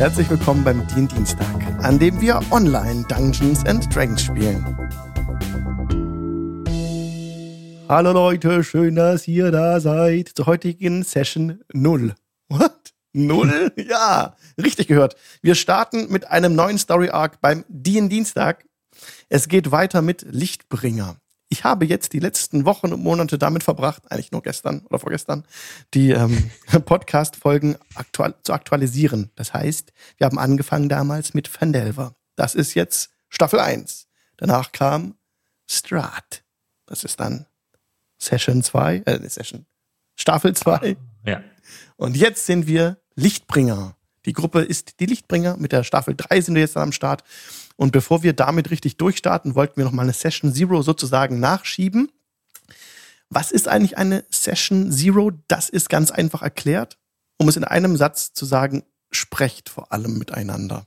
Herzlich willkommen beim Dien Dienstag, an dem wir online Dungeons and Dragons spielen. Hallo Leute, schön, dass ihr da seid zur heutigen Session 0. What? Null? ja, richtig gehört. Wir starten mit einem neuen Story Arc beim Dien Dienstag. Es geht weiter mit Lichtbringer ich habe jetzt die letzten Wochen und Monate damit verbracht, eigentlich nur gestern oder vorgestern, die ähm, Podcast-Folgen aktual zu aktualisieren. Das heißt, wir haben angefangen damals mit Fandelver. Das ist jetzt Staffel 1. Danach kam Strat. Das ist dann Session 2, äh, Session, Staffel 2. Ja. Und jetzt sind wir Lichtbringer. Die Gruppe ist die Lichtbringer. Mit der Staffel 3 sind wir jetzt dann am Start. Und bevor wir damit richtig durchstarten, wollten wir noch mal eine Session Zero sozusagen nachschieben. Was ist eigentlich eine Session Zero? Das ist ganz einfach erklärt. Um es in einem Satz zu sagen, sprecht vor allem miteinander.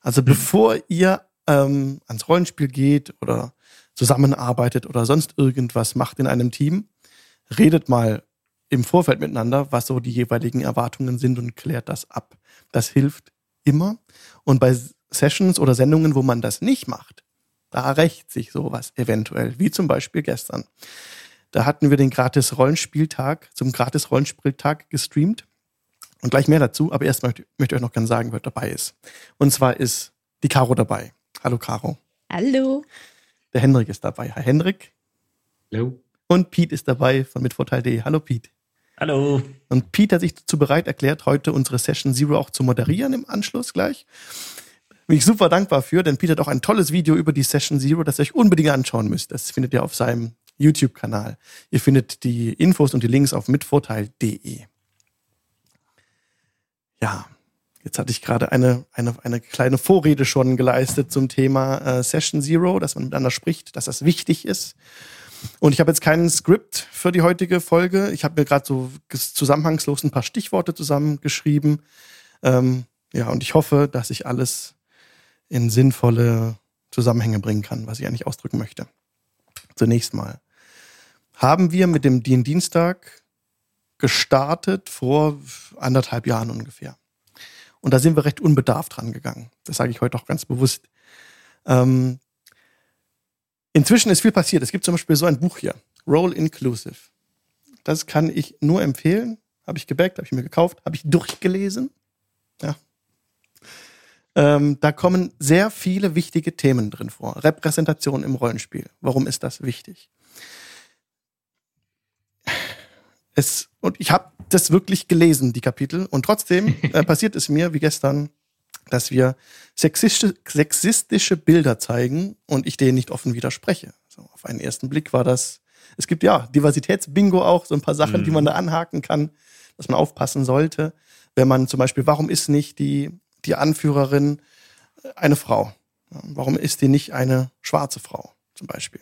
Also mhm. bevor ihr ähm, ans Rollenspiel geht oder zusammenarbeitet oder sonst irgendwas macht in einem Team, redet mal im Vorfeld miteinander, was so die jeweiligen Erwartungen sind und klärt das ab. Das hilft immer. Und bei Sessions oder Sendungen, wo man das nicht macht, da rächt sich sowas eventuell, wie zum Beispiel gestern. Da hatten wir den gratis Rollenspieltag zum gratis Rollenspieltag gestreamt. Und gleich mehr dazu, aber erst möchte, möchte ich euch noch gerne sagen, wer dabei ist. Und zwar ist die Caro dabei. Hallo Caro. Hallo. Der Hendrik ist dabei. Hi Hendrik. Hallo. Und Pete ist dabei von Mitvorteil.de. Hallo Pete. Hallo. Und Pete hat sich dazu bereit erklärt, heute unsere Session Zero auch zu moderieren im Anschluss gleich. Bin ich super dankbar für, denn Pete hat auch ein tolles Video über die Session Zero, das ihr euch unbedingt anschauen müsst. Das findet ihr auf seinem YouTube-Kanal. Ihr findet die Infos und die Links auf mitvorteil.de. Ja, jetzt hatte ich gerade eine, eine, eine kleine Vorrede schon geleistet zum Thema äh, Session Zero, dass man miteinander spricht, dass das wichtig ist. Und ich habe jetzt keinen Skript für die heutige Folge. Ich habe mir gerade so zusammenhangslos ein paar Stichworte zusammengeschrieben. Ähm, ja, und ich hoffe, dass ich alles in sinnvolle Zusammenhänge bringen kann, was ich eigentlich ausdrücken möchte. Zunächst mal haben wir mit dem Dien Dienstag gestartet vor anderthalb Jahren ungefähr. Und da sind wir recht unbedarft dran gegangen. Das sage ich heute auch ganz bewusst. Ähm, Inzwischen ist viel passiert. Es gibt zum Beispiel so ein Buch hier, Roll Inclusive. Das kann ich nur empfehlen. Habe ich gebackt, habe ich mir gekauft, habe ich durchgelesen. Ja. Ähm, da kommen sehr viele wichtige Themen drin vor. Repräsentation im Rollenspiel. Warum ist das wichtig? Es, und ich habe das wirklich gelesen, die Kapitel. Und trotzdem äh, passiert es mir, wie gestern, dass wir sexistische, sexistische Bilder zeigen und ich denen nicht offen widerspreche. So, auf einen ersten Blick war das, es gibt ja Diversitätsbingo auch, so ein paar Sachen, mhm. die man da anhaken kann, dass man aufpassen sollte. Wenn man zum Beispiel, warum ist nicht die, die Anführerin eine Frau? Warum ist die nicht eine schwarze Frau zum Beispiel?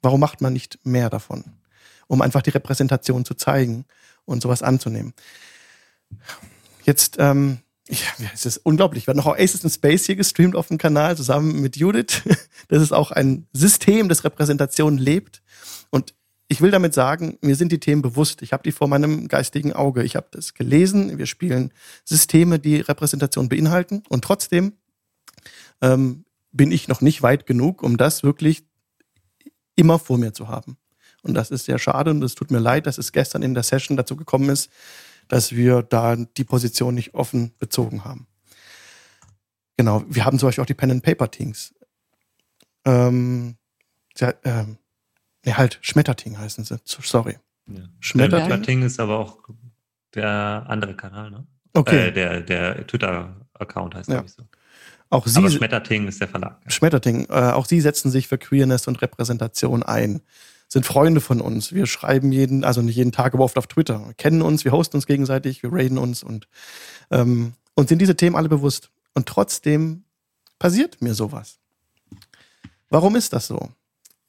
Warum macht man nicht mehr davon? Um einfach die Repräsentation zu zeigen und sowas anzunehmen. Jetzt ähm, ja, es ist unglaublich. Wir haben noch Aces in Space hier gestreamt auf dem Kanal zusammen mit Judith. Das ist auch ein System, das Repräsentation lebt. Und ich will damit sagen, mir sind die Themen bewusst. Ich habe die vor meinem geistigen Auge. Ich habe das gelesen. Wir spielen Systeme, die Repräsentation beinhalten. Und trotzdem ähm, bin ich noch nicht weit genug, um das wirklich immer vor mir zu haben. Und das ist sehr schade und es tut mir leid, dass es gestern in der Session dazu gekommen ist, dass wir da die Position nicht offen bezogen haben. Genau, wir haben zum Beispiel auch die Pen and Paper Teams. Ähm, ja, ähm, nee, halt Schmetterting heißen sie. Sorry. Ja. Schmetterting ist aber auch der andere Kanal, ne? Okay. Äh, der der Twitter-Account heißt ja. so. Auch Sie, aber Schmetterting ist der Verlag. Ja. Schmetterting, äh, auch Sie setzen sich für Queerness und Repräsentation ein sind Freunde von uns. Wir schreiben jeden, also nicht jeden Tag, aber oft auf Twitter. Wir kennen uns, wir hosten uns gegenseitig, wir raiden uns und, ähm, und sind diese Themen alle bewusst. Und trotzdem passiert mir sowas. Warum ist das so?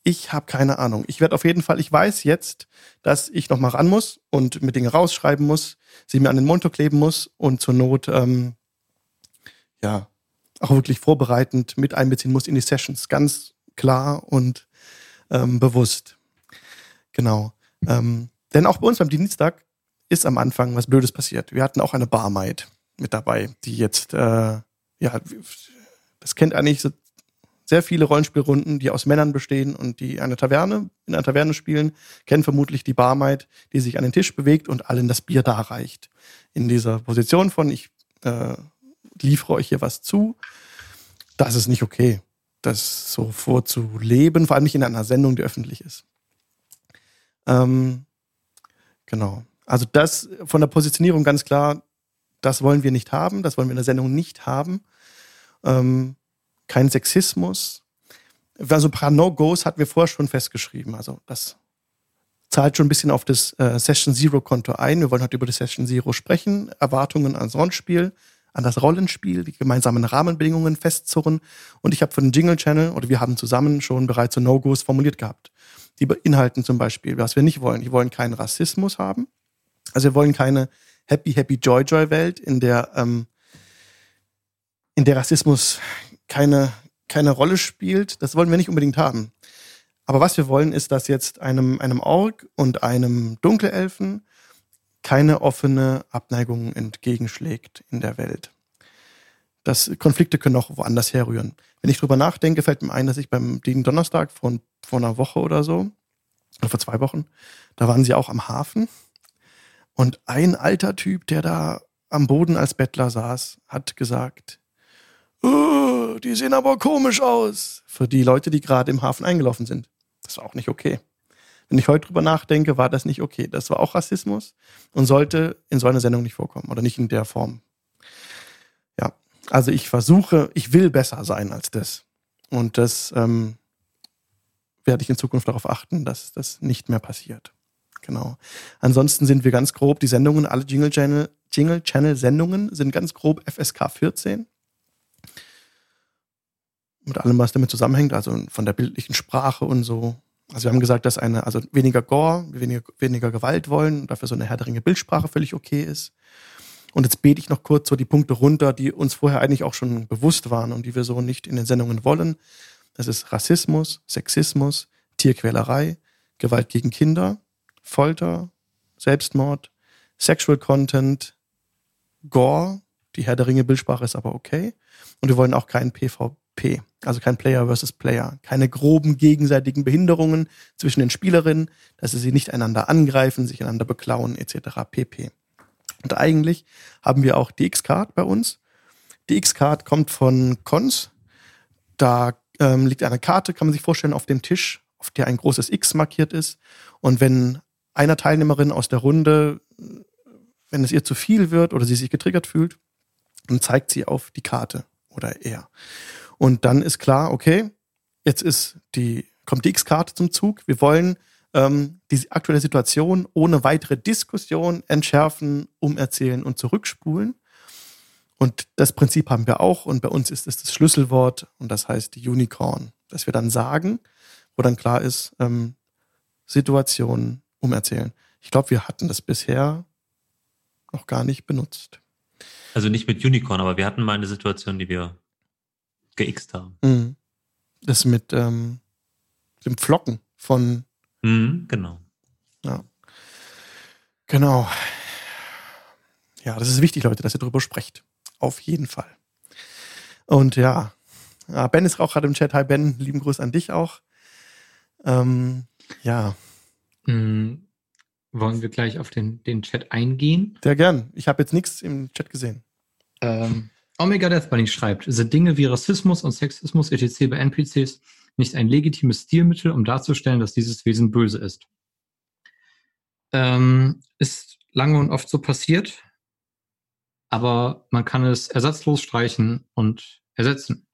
Ich habe keine Ahnung. Ich werde auf jeden Fall, ich weiß jetzt, dass ich noch mal ran muss und mit Dingen rausschreiben muss, sie mir an den Monitor kleben muss und zur Not ähm, ja auch wirklich vorbereitend mit einbeziehen muss in die Sessions. Ganz klar und ähm, bewusst. Genau. Ähm, denn auch bei uns beim Dienstag ist am Anfang was Blödes passiert. Wir hatten auch eine Barmaid. mit dabei, die jetzt, äh, ja, das kennt eigentlich so sehr viele Rollenspielrunden, die aus Männern bestehen und die eine Taverne, in einer Taverne spielen, kennen vermutlich die Barmaid, die sich an den Tisch bewegt und allen das Bier darreicht. In dieser Position von, ich äh, liefere euch hier was zu, das ist nicht okay, das so vorzuleben, vor allem nicht in einer Sendung, die öffentlich ist. Ähm, genau. Also das von der Positionierung ganz klar, das wollen wir nicht haben, das wollen wir in der Sendung nicht haben. Ähm, kein Sexismus. Also ein paar No-Gos hatten wir vorher schon festgeschrieben. Also das zahlt schon ein bisschen auf das äh, Session Zero Konto ein. Wir wollen heute über das Session Zero sprechen. Erwartungen ans Rollenspiel, an das Rollenspiel, die gemeinsamen Rahmenbedingungen festzurren. Und ich habe für den Jingle Channel oder wir haben zusammen schon bereits so No-Gos formuliert gehabt. Die beinhalten zum Beispiel, was wir nicht wollen. Wir wollen keinen Rassismus haben. Also wir wollen keine Happy, Happy, Joy, Joy Welt, in der, ähm, in der Rassismus keine, keine Rolle spielt. Das wollen wir nicht unbedingt haben. Aber was wir wollen, ist, dass jetzt einem, einem Ork und einem Dunkelelfen keine offene Abneigung entgegenschlägt in der Welt. Das Konflikte können auch woanders herrühren. Wenn ich drüber nachdenke, fällt mir ein, dass ich beim Diegen Donnerstag vor, vor einer Woche oder so, oder vor zwei Wochen, da waren sie auch am Hafen. Und ein alter Typ, der da am Boden als Bettler saß, hat gesagt, oh, die sehen aber komisch aus. Für die Leute, die gerade im Hafen eingelaufen sind. Das war auch nicht okay. Wenn ich heute drüber nachdenke, war das nicht okay. Das war auch Rassismus und sollte in so einer Sendung nicht vorkommen oder nicht in der Form. Also ich versuche, ich will besser sein als das. Und das ähm, werde ich in Zukunft darauf achten, dass das nicht mehr passiert. Genau. Ansonsten sind wir ganz grob, die Sendungen, alle Jingle Channel, Jingle Channel Sendungen sind ganz grob FSK 14 mit allem, was damit zusammenhängt, also von der bildlichen Sprache und so. Also wir haben gesagt, dass eine, also weniger Gore, weniger, weniger Gewalt wollen dafür so eine härtere Bildsprache völlig okay ist. Und jetzt bete ich noch kurz so die Punkte runter, die uns vorher eigentlich auch schon bewusst waren und die wir so nicht in den Sendungen wollen. Das ist Rassismus, Sexismus, Tierquälerei, Gewalt gegen Kinder, Folter, Selbstmord, Sexual Content, Gore, die Herr der Ringe Bildsprache ist aber okay. Und wir wollen auch keinen PvP also kein Player versus Player, keine groben gegenseitigen Behinderungen zwischen den Spielerinnen, dass sie nicht einander angreifen, sich einander beklauen etc. pp. Und eigentlich haben wir auch die X-Card bei uns. Die X-Card kommt von Cons. Da ähm, liegt eine Karte, kann man sich vorstellen, auf dem Tisch, auf der ein großes X markiert ist. Und wenn einer Teilnehmerin aus der Runde, wenn es ihr zu viel wird oder sie sich getriggert fühlt, dann zeigt sie auf die Karte oder er. Und dann ist klar, okay, jetzt ist die, kommt die X-Karte zum Zug. Wir wollen ähm, die aktuelle Situation ohne weitere Diskussion entschärfen, umerzählen und zurückspulen. Und das Prinzip haben wir auch. Und bei uns ist es das Schlüsselwort und das heißt die Unicorn, dass wir dann sagen, wo dann klar ist, ähm, Situation umerzählen. Ich glaube, wir hatten das bisher noch gar nicht benutzt. Also nicht mit Unicorn, aber wir hatten mal eine Situation, die wir geixt haben. Mhm. Das mit ähm, dem Flocken von. Mhm, genau. Ja. Genau. Ja, das ist wichtig, Leute, dass ihr darüber sprecht. Auf jeden Fall. Und ja, ja Ben ist auch gerade im Chat. Hi Ben, lieben Gruß an dich auch. Ähm, ja. Mhm. Wollen wir gleich auf den, den Chat eingehen? Sehr gern. Ich habe jetzt nichts im Chat gesehen. Ähm, Omega Death Bunny schreibt, sind Dinge wie Rassismus und Sexismus etc. bei NPCs nicht ein legitimes Stilmittel, um darzustellen, dass dieses Wesen böse ist? Ähm, ist lange und oft so passiert, aber man kann es ersatzlos streichen und ersetzen.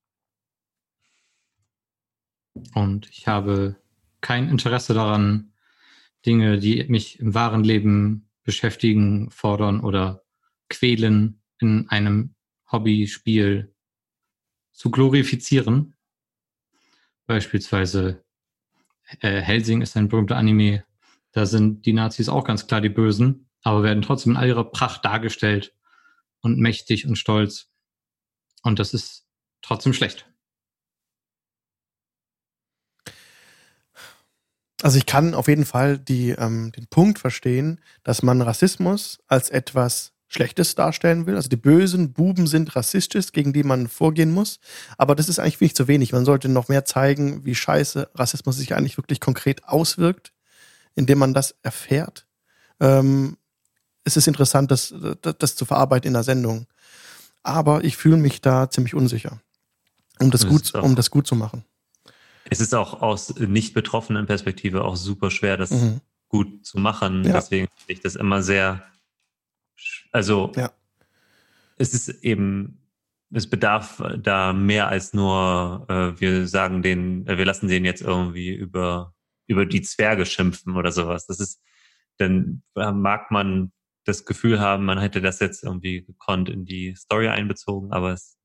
Und ich habe kein Interesse daran, Dinge, die mich im wahren Leben beschäftigen, fordern oder quälen, in einem Hobbyspiel zu glorifizieren. Beispielsweise äh, Helsing ist ein berühmter Anime. Da sind die Nazis auch ganz klar die Bösen, aber werden trotzdem in all ihrer Pracht dargestellt und mächtig und stolz. Und das ist trotzdem schlecht. Also ich kann auf jeden Fall die, ähm, den Punkt verstehen, dass man Rassismus als etwas Schlechtes darstellen will. Also die bösen Buben sind rassistisch, gegen die man vorgehen muss. Aber das ist eigentlich viel zu wenig. Man sollte noch mehr zeigen, wie scheiße Rassismus sich eigentlich wirklich konkret auswirkt, indem man das erfährt. Ähm, es ist interessant, das, das, das zu verarbeiten in der Sendung. Aber ich fühle mich da ziemlich unsicher, um das, das gut, um das gut zu machen. Es ist auch aus nicht betroffenen Perspektive auch super schwer, das mhm. gut zu machen. Ja. Deswegen finde ich das immer sehr, also ja. es ist eben, es bedarf da mehr als nur, äh, wir sagen den, äh, wir lassen den jetzt irgendwie über, über die Zwerge schimpfen oder sowas. Das ist, dann mag man das Gefühl haben, man hätte das jetzt irgendwie gekonnt in die Story einbezogen, aber es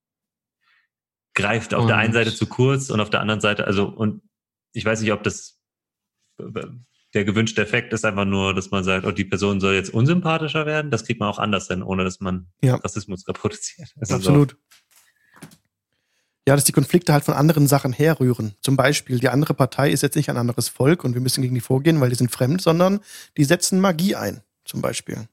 greift auf und der einen Seite zu kurz und auf der anderen Seite, also, und ich weiß nicht, ob das der gewünschte Effekt ist einfach nur, dass man sagt, oh, die Person soll jetzt unsympathischer werden. Das kriegt man auch anders hin, ohne dass man ja. Rassismus reproduziert. Also Absolut. So. Ja, dass die Konflikte halt von anderen Sachen herrühren. Zum Beispiel, die andere Partei ist jetzt nicht ein anderes Volk und wir müssen gegen die vorgehen, weil die sind fremd, sondern die setzen Magie ein, zum Beispiel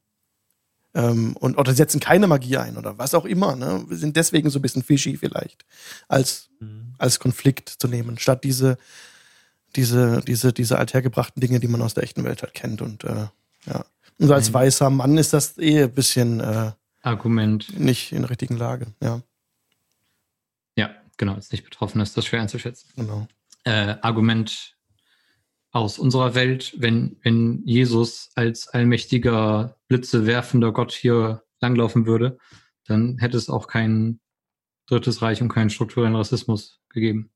ähm, und oder setzen keine Magie ein oder was auch immer. Ne? Wir sind deswegen so ein bisschen fishy vielleicht als mhm. als Konflikt zu nehmen, statt diese diese diese diese althergebrachten Dinge, die man aus der echten Welt halt kennt und äh, ja. Und als mhm. weißer Mann ist das eh ein bisschen äh, Argument nicht in der richtigen Lage. Ja. Ja, genau. Als nicht betroffen ist das schwer einzuschätzen. Genau. Äh, Argument aus unserer Welt, wenn, wenn Jesus als allmächtiger, blitzewerfender Gott hier langlaufen würde, dann hätte es auch kein Drittes Reich und keinen strukturellen Rassismus gegeben.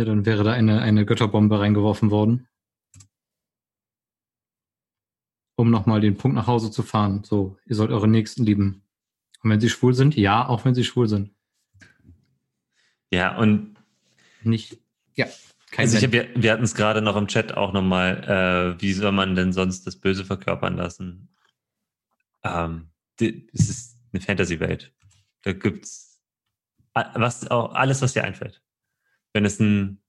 Ja, dann wäre da eine, eine Götterbombe reingeworfen worden. Um nochmal den Punkt nach Hause zu fahren. So, ihr sollt eure Nächsten lieben. Und wenn sie schwul sind, ja, auch wenn sie schwul sind. Ja, und nicht, ja. Kein also hab, wir, wir hatten es gerade noch im Chat auch nochmal, äh, wie soll man denn sonst das Böse verkörpern lassen? Ähm, es ist eine Fantasy-Welt. Da gibt's was, auch, alles, was dir einfällt. Wenn es ein,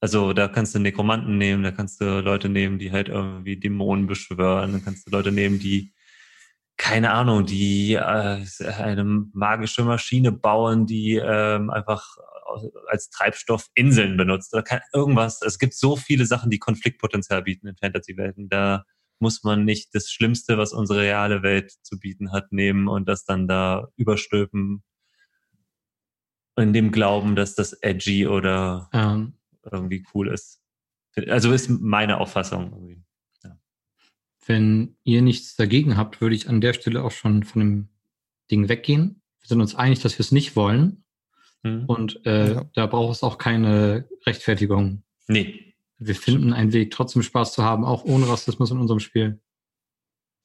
also da kannst du Nekromanten nehmen, da kannst du Leute nehmen, die halt irgendwie Dämonen beschwören, dann kannst du Leute nehmen, die keine Ahnung, die äh, eine magische Maschine bauen, die ähm, einfach als Treibstoff Inseln benutzt oder kann, irgendwas. Es gibt so viele Sachen, die Konfliktpotenzial bieten in Fantasy-Welten. Da muss man nicht das Schlimmste, was unsere reale Welt zu bieten hat, nehmen und das dann da überstülpen. In dem Glauben, dass das edgy oder ähm. irgendwie cool ist. Also ist meine Auffassung. Ja. Wenn ihr nichts dagegen habt, würde ich an der Stelle auch schon von dem Ding weggehen. Wir sind uns einig, dass wir es nicht wollen. Mhm. Und äh, ja. da braucht es auch keine Rechtfertigung. Nee. Wir finden einen Weg, trotzdem Spaß zu haben, auch ohne Rassismus in unserem Spiel.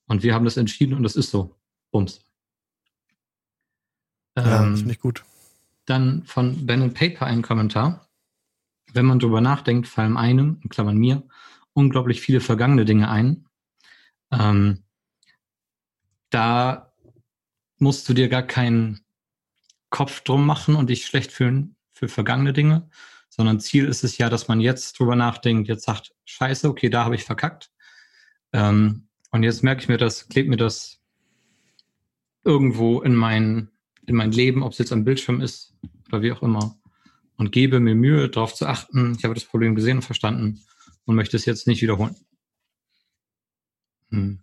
Und wir haben das entschieden und das ist so. Bums. Ja, ähm, finde ich gut. Dann von Ben Paper ein Kommentar. Wenn man drüber nachdenkt, fallen einem, in Klammern mir, unglaublich viele vergangene Dinge ein. Ähm, da musst du dir gar keinen Kopf drum machen und dich schlecht fühlen für vergangene Dinge, sondern Ziel ist es ja, dass man jetzt drüber nachdenkt, jetzt sagt, scheiße, okay, da habe ich verkackt. Ähm, und jetzt merke ich mir das, klebt mir das irgendwo in mein, in mein Leben, ob es jetzt am Bildschirm ist oder wie auch immer. Und gebe mir Mühe, darauf zu achten, ich habe das Problem gesehen und verstanden und möchte es jetzt nicht wiederholen. Hm.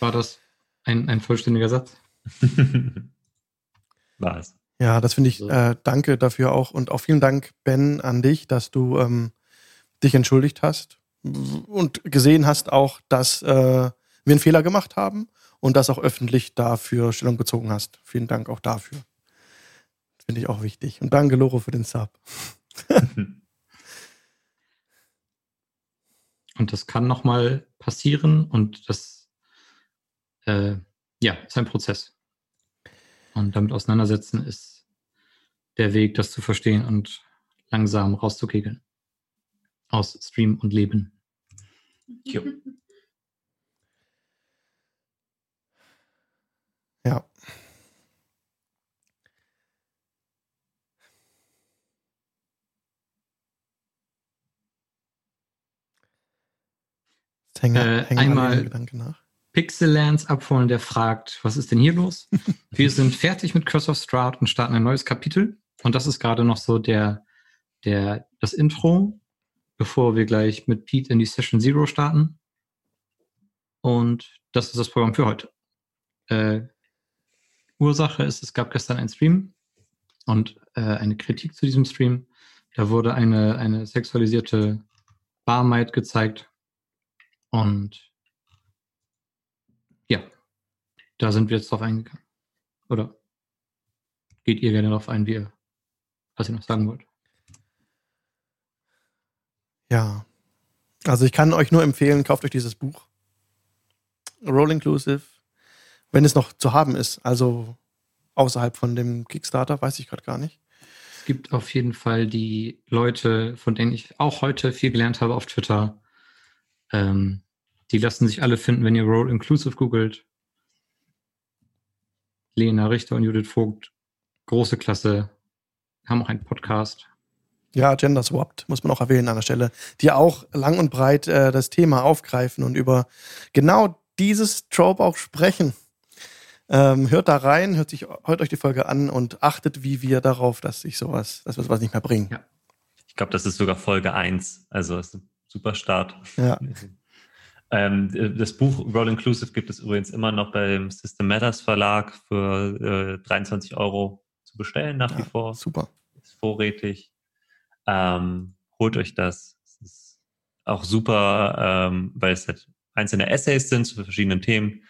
War das ein, ein vollständiger Satz? War es. Ja, das finde ich, äh, danke dafür auch. Und auch vielen Dank, Ben, an dich, dass du ähm, dich entschuldigt hast und gesehen hast auch, dass äh, wir einen Fehler gemacht haben und das auch öffentlich dafür Stellung gezogen hast. Vielen Dank auch dafür. Finde ich auch wichtig. Und danke, Loro, für den Sub. und das kann nochmal passieren und das äh, ja, ist ein Prozess. Und damit auseinandersetzen ist der Weg, das zu verstehen und langsam rauszukegeln. Aus Stream und Leben. Jo. Ja. hänge, äh, einmal Pixellands abholen, der fragt, was ist denn hier los? Wir sind fertig mit Curse of Strahd und starten ein neues Kapitel. Und das ist gerade noch so der, der, das Intro, bevor wir gleich mit Pete in die Session Zero starten. Und das ist das Programm für heute. Äh, Ursache ist, es gab gestern einen Stream und äh, eine Kritik zu diesem Stream. Da wurde eine, eine sexualisierte Barmaid gezeigt. Und ja, da sind wir jetzt drauf eingegangen. Oder geht ihr gerne darauf ein, wie ihr, was ihr noch sagen wollt? Ja, also ich kann euch nur empfehlen, kauft euch dieses Buch. Roll Inclusive, wenn es noch zu haben ist. Also außerhalb von dem Kickstarter, weiß ich gerade gar nicht. Es gibt auf jeden Fall die Leute, von denen ich auch heute viel gelernt habe auf Twitter. Ähm, die lassen sich alle finden, wenn ihr Roll Inclusive googelt. Lena Richter und Judith Vogt, große Klasse, haben auch einen Podcast. Ja, Gender Swapped, muss man auch erwähnen an der Stelle, die auch lang und breit äh, das Thema aufgreifen und über genau dieses Trope auch sprechen. Ähm, hört da rein, hört, sich, hört euch die Folge an und achtet wie wir darauf, dass sich sowas, dass wir sowas nicht mehr bringen. Ja. Ich glaube, das ist sogar Folge 1. Also ist ein super Start. Ja. ähm, das Buch Roll Inclusive gibt es übrigens immer noch beim System Matters Verlag für äh, 23 Euro zu bestellen nach ja, wie vor. Super. Ist vorrätig. Ähm, holt euch das. Es ist auch super, ähm, weil es halt einzelne Essays sind zu verschiedenen Themen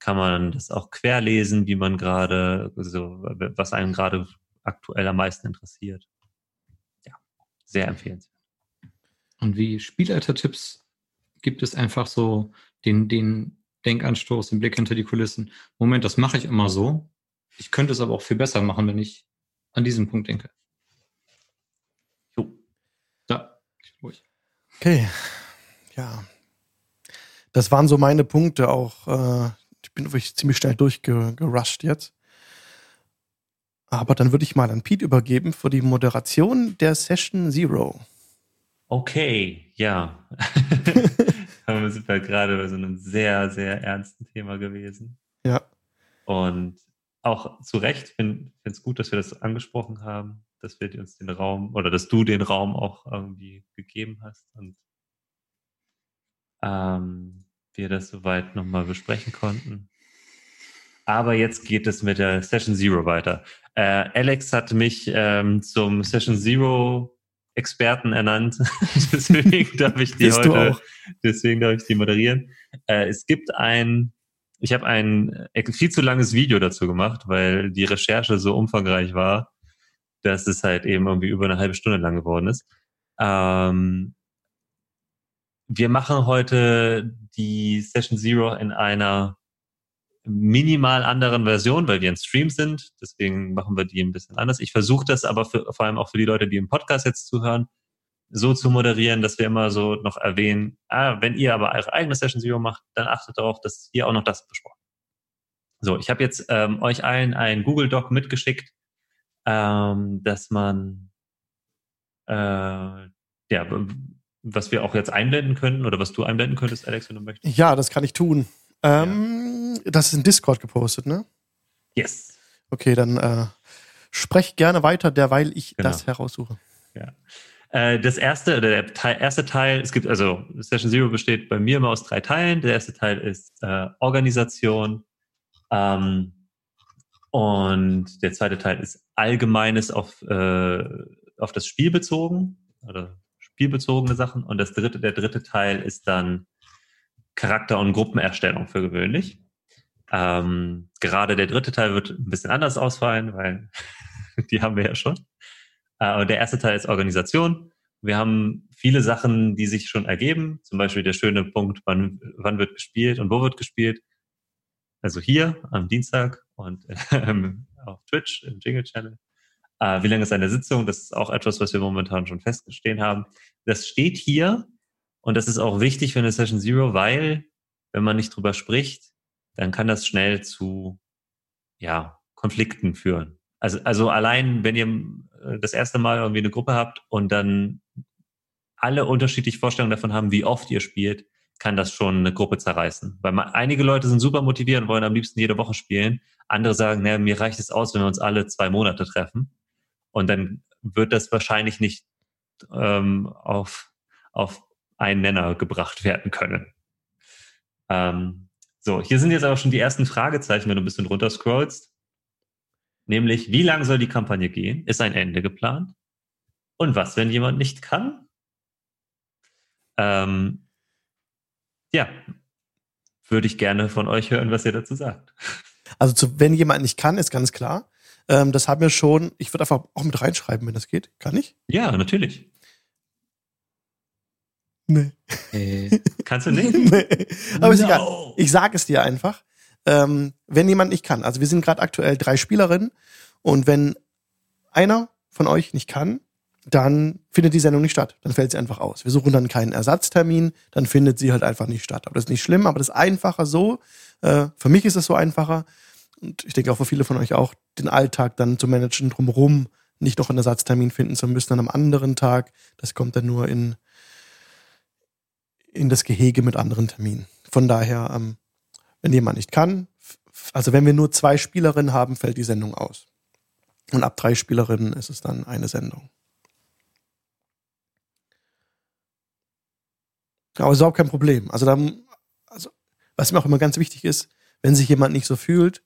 kann man das auch querlesen, wie man gerade, also was einen gerade aktuell am meisten interessiert. Ja, sehr empfehlenswert. Und wie Spielleiter-Tipps gibt es einfach so den, den Denkanstoß, den Blick hinter die Kulissen. Moment, das mache ich immer so. Ich könnte es aber auch viel besser machen, wenn ich an diesen Punkt denke. Jo. Da, ruhig. Okay. Ja. Das waren so meine Punkte auch, äh, ich bin wirklich ziemlich schnell durchgerusht jetzt. Aber dann würde ich mal an Pete übergeben für die Moderation der Session Zero. Okay, ja. wir sind halt gerade bei so einem sehr, sehr ernsten Thema gewesen. Ja. Und auch zu Recht finde es gut, dass wir das angesprochen haben, dass wir uns den Raum oder dass du den Raum auch irgendwie gegeben hast und ähm, wir das soweit nochmal besprechen konnten. Aber jetzt geht es mit der Session Zero weiter. Äh, Alex hat mich ähm, zum Session Zero Experten ernannt. deswegen darf ich die Bist heute, deswegen darf ich die moderieren. Äh, es gibt ein, ich habe ein äh, viel zu langes Video dazu gemacht, weil die Recherche so umfangreich war, dass es halt eben irgendwie über eine halbe Stunde lang geworden ist. Ähm, wir machen heute die Session Zero in einer minimal anderen Version, weil wir ein Stream sind. Deswegen machen wir die ein bisschen anders. Ich versuche das aber für, vor allem auch für die Leute, die im Podcast jetzt zuhören, so zu moderieren, dass wir immer so noch erwähnen, ah, wenn ihr aber eure eigene Session Zero macht, dann achtet darauf, dass ihr auch noch das besprochen. So, ich habe jetzt ähm, euch allen ein Google Doc mitgeschickt, ähm, dass man äh, ja was wir auch jetzt einblenden könnten oder was du einblenden könntest, Alex, wenn du möchtest? Ja, das kann ich tun. Ähm, ja. Das ist in Discord gepostet, ne? Yes. Okay, dann äh, sprech gerne weiter, derweil ich genau. das heraussuche. Ja. Äh, das erste, der Teil, erste Teil, es gibt also Session Zero besteht bei mir immer aus drei Teilen. Der erste Teil ist äh, Organisation ähm, und der zweite Teil ist Allgemeines auf, äh, auf das Spiel bezogen oder spielbezogene Sachen. Und das dritte, der dritte Teil ist dann Charakter- und Gruppenerstellung für gewöhnlich. Ähm, gerade der dritte Teil wird ein bisschen anders ausfallen, weil die haben wir ja schon. Äh, der erste Teil ist Organisation. Wir haben viele Sachen, die sich schon ergeben. Zum Beispiel der schöne Punkt, wann, wann wird gespielt und wo wird gespielt. Also hier am Dienstag und ähm, auf Twitch im Jingle Channel. Äh, wie lange ist eine Sitzung? Das ist auch etwas, was wir momentan schon feststehen haben. Das steht hier und das ist auch wichtig für eine Session Zero, weil wenn man nicht drüber spricht, dann kann das schnell zu ja, Konflikten führen. Also, also allein, wenn ihr äh, das erste Mal irgendwie eine Gruppe habt und dann alle unterschiedliche Vorstellungen davon haben, wie oft ihr spielt, kann das schon eine Gruppe zerreißen. Weil man, einige Leute sind super motiviert und wollen am liebsten jede Woche spielen. Andere sagen, naja, mir reicht es aus, wenn wir uns alle zwei Monate treffen. Und dann wird das wahrscheinlich nicht ähm, auf, auf einen Nenner gebracht werden können. Ähm, so, hier sind jetzt aber schon die ersten Fragezeichen, wenn du ein bisschen runter scrollst. Nämlich, wie lang soll die Kampagne gehen? Ist ein Ende geplant? Und was, wenn jemand nicht kann? Ähm, ja, würde ich gerne von euch hören, was ihr dazu sagt. Also zu, wenn jemand nicht kann, ist ganz klar. Ähm, das haben wir schon. Ich würde einfach auch mit reinschreiben, wenn das geht. Kann ich? Ja, natürlich. Nee. Äh, Kannst du nicht? nee. Aber ist No. egal. Ich sage es dir einfach. Ähm, wenn jemand nicht kann, also wir sind gerade aktuell drei Spielerinnen und wenn einer von euch nicht kann, dann findet die Sendung nicht statt. Dann fällt sie einfach aus. Wir suchen dann keinen Ersatztermin, dann findet sie halt einfach nicht statt. Aber das ist nicht schlimm, aber das ist einfacher so. Äh, für mich ist es so einfacher und ich denke auch für viele von euch auch, den Alltag dann zu managen drumherum, nicht noch einen Ersatztermin finden zu müssen an einem anderen Tag. Das kommt dann nur in, in das Gehege mit anderen Terminen. Von daher, ähm, wenn jemand nicht kann, also wenn wir nur zwei Spielerinnen haben, fällt die Sendung aus. Und ab drei Spielerinnen ist es dann eine Sendung. Aber ist überhaupt kein Problem. Also dann, also, was mir auch immer ganz wichtig ist, wenn sich jemand nicht so fühlt,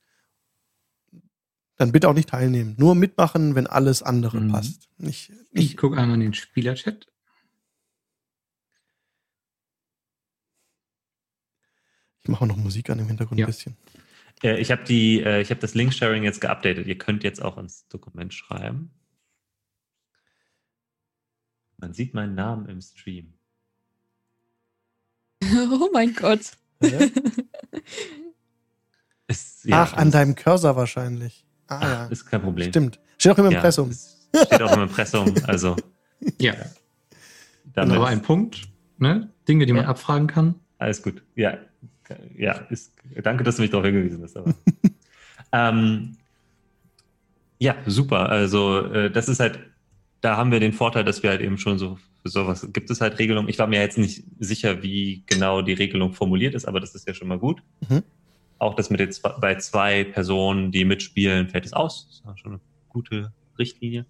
dann bitte auch nicht teilnehmen. Nur mitmachen, wenn alles andere Mhm. passt. Nicht, ich nicht, gucke einmal in den Spielerchat. ich mache auch noch Musik an im Hintergrund Ja. ein bisschen. Äh, ich habe die, äh, ich habe das Link-Sharing jetzt geupdatet. Ihr könnt jetzt auch ins Dokument schreiben. Man sieht meinen Namen im Stream. Oh mein Gott. Ist, ja, Ach, an deinem Cursor wahrscheinlich. Ah Ach, ja, ist kein Problem. stimmt. Steht auch im Ja, Impressum. es steht auch im Impressum. Also Ja, damit aber ein Punkt. Ne? Dinge, die man Ja. abfragen kann. alles gut. Ja, ja, ist, danke, dass du mich darauf hingewiesen hast. Aber. ähm, ja, super. Also äh, das ist halt, da haben wir den Vorteil, dass wir halt eben schon so für sowas gibt es halt Regelungen. Ich war mir jetzt nicht sicher, wie genau die Regelung formuliert ist, aber das ist ja schon mal gut. Mhm. Auch das mit zwei, bei zwei Personen, die mitspielen, fällt es aus. Das ist ja schon eine gute Richtlinie.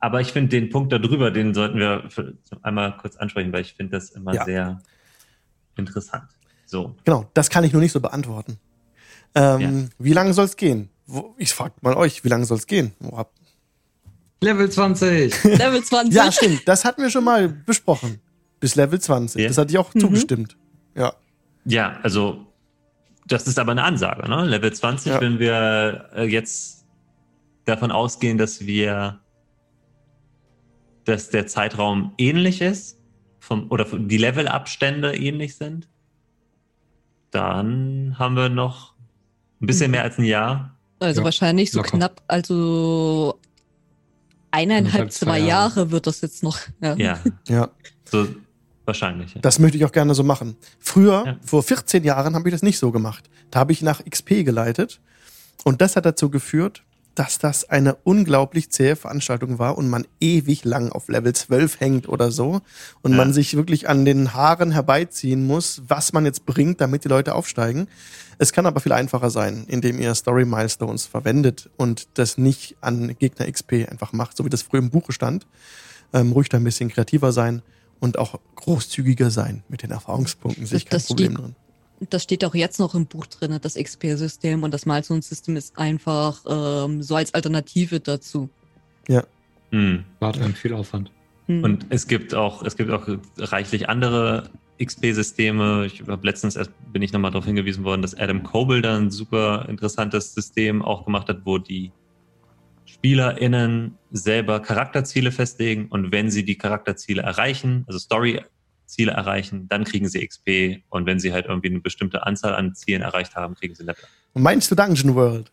Aber ich finde den Punkt darüber, den sollten wir einmal kurz ansprechen, weil ich finde das immer Ja. sehr interessant. So. Genau, das kann ich nur nicht so beantworten. Ähm, Wie lange soll es gehen? Ich frage mal euch, wie lange soll es gehen? Wo habt- Level 20. Level 20. Ja, stimmt, das hatten wir schon mal besprochen. Bis Level 20. Ja. Das hatte ich auch Mhm. zugestimmt. Ja. Ja, also das ist aber eine Ansage, ne? Level 20, Ja. wenn wir äh, jetzt davon ausgehen, dass wir dass der Zeitraum ähnlich ist vom, oder die Levelabstände ähnlich sind, dann haben wir noch ein bisschen Mhm. mehr als ein Jahr. Also Ja, wahrscheinlich so locker. knapp, also eineinhalb, zwei Jahre. Jahre. wird das jetzt noch. Ja. Ja, Ja, so wahrscheinlich. Ja. das möchte ich auch gerne so machen. Früher, Ja. vor 14 Jahren, habe ich das nicht so gemacht. Da habe ich nach XP geleitet. Und das hat dazu geführt, dass das eine unglaublich zähe Veranstaltung war und man ewig lang auf Level 12 hängt oder so. Und Ja. man sich wirklich an den Haaren herbeiziehen muss, was man jetzt bringt, damit die Leute aufsteigen. Es kann aber viel einfacher sein, indem ihr Story Milestones verwendet und das nicht an Gegner XP einfach macht, so wie das früher im Buche stand. Ähm, ruhig da ein bisschen kreativer sein und auch großzügiger sein mit den Erfahrungspunkten. Sehe ich kein Das Problem steht- drin. Das steht auch jetzt noch im Buch drin, das XP-System und das Milestone-System ist einfach ähm, so als Alternative dazu. Hm. War dann viel Aufwand. Hm. Und es gibt auch, es gibt auch reichlich andere XP-Systeme. Ich habe letztens erst bin ich nochmal darauf hingewiesen worden, dass Adam Coble da ein super interessantes System auch gemacht hat, wo die SpielerInnen selber Charakterziele festlegen und wenn sie die Charakterziele erreichen, also Story-Ziele erreichen, dann kriegen sie XP und wenn sie halt irgendwie eine bestimmte Anzahl an Zielen erreicht haben, kriegen sie Level. Und meinst du Dungeon World?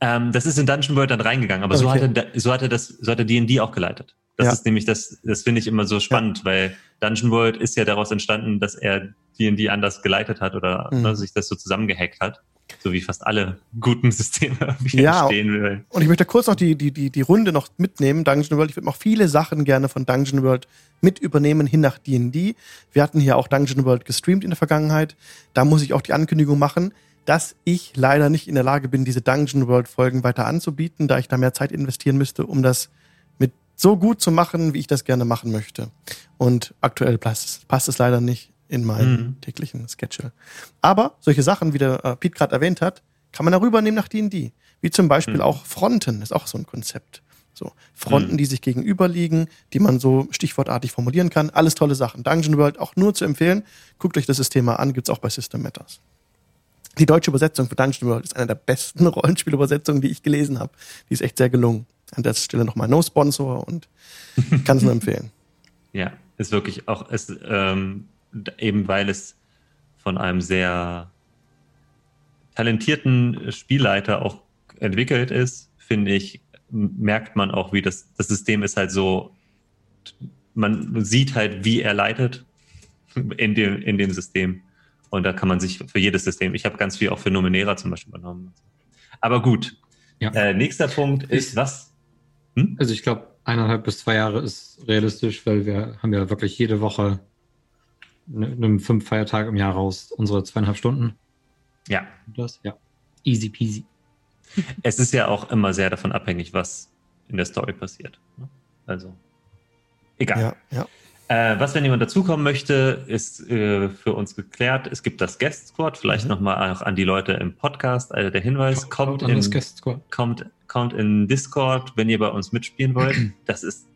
Ähm, das ist in Dungeon World dann reingegangen, aber so Okay. hatte da- so hatte das so hatte D&D auch geleitet. Das Ja. ist nämlich das das finde ich immer so spannend, weil Dungeon World ist ja daraus entstanden, dass er D&D anders geleitet hat oder Mhm. ne, sich das so zusammengehackt hat. so wie fast alle guten Systeme Ja. entstehen will. Und ich möchte kurz noch die, die, die, die Runde noch mitnehmen. Dungeon World, ich würde noch viele Sachen gerne von Dungeon World mit übernehmen hin nach D&D. Wir hatten hier auch Dungeon World gestreamt in der Vergangenheit. Da muss ich auch die Ankündigung machen, dass ich leider nicht in der Lage bin, diese Dungeon World Folgen weiter anzubieten, da ich da mehr Zeit investieren müsste, um das so gut zu machen, wie ich das gerne machen möchte. Und aktuell passt es, passt es leider nicht in meinen Mhm. täglichen Schedule. Aber solche Sachen, wie der äh, Pete gerade erwähnt hat, kann man darüber nehmen nach D&D. Wie zum Beispiel Mhm. auch Fronten, ist auch so ein Konzept. So, Fronten, Mhm. die sich gegenüber liegen, die man so stichwortartig formulieren kann. Alles tolle Sachen. Dungeon World auch nur zu empfehlen. Guckt euch das System mal an, gibt's auch bei System Matters. Die deutsche Übersetzung für Dungeon World ist eine der besten Rollenspielübersetzungen, die ich gelesen habe. Die ist echt sehr gelungen. An der Stelle nochmal No Sponsor und kann es nur empfehlen. Ja, ist wirklich auch, ist, ähm, eben weil es von einem sehr talentierten Spielleiter auch entwickelt ist, finde ich, merkt man auch, wie das, das System ist halt so, man sieht halt, wie er leitet in dem, in dem System. Und da kann man sich für jedes System, ich habe ganz viel auch für Numenera zum Beispiel übernommen. Aber gut. Ja. Äh, nächster Punkt ist Ich- was? Hm? Also ich glaube, eineinhalb bis zwei Jahre ist realistisch, weil wir haben ja wirklich jede Woche ne- einen fünf Feiertag im Jahr raus, unsere zweieinhalb Stunden. Ja. Das, ja. Easy peasy. Es ist ja auch immer sehr davon abhängig, was in der Story passiert. ne? Also, egal. Ja, ja. Äh, was, wenn jemand dazukommen möchte, ist äh, für uns geklärt. Es gibt das Guest Squad. Vielleicht Mhm. nochmal auch an die Leute im Podcast. Also der Hinweis, kommt in, Guest Squad. kommt, kommt in Discord, wenn ihr bei uns mitspielen wollt. Das ist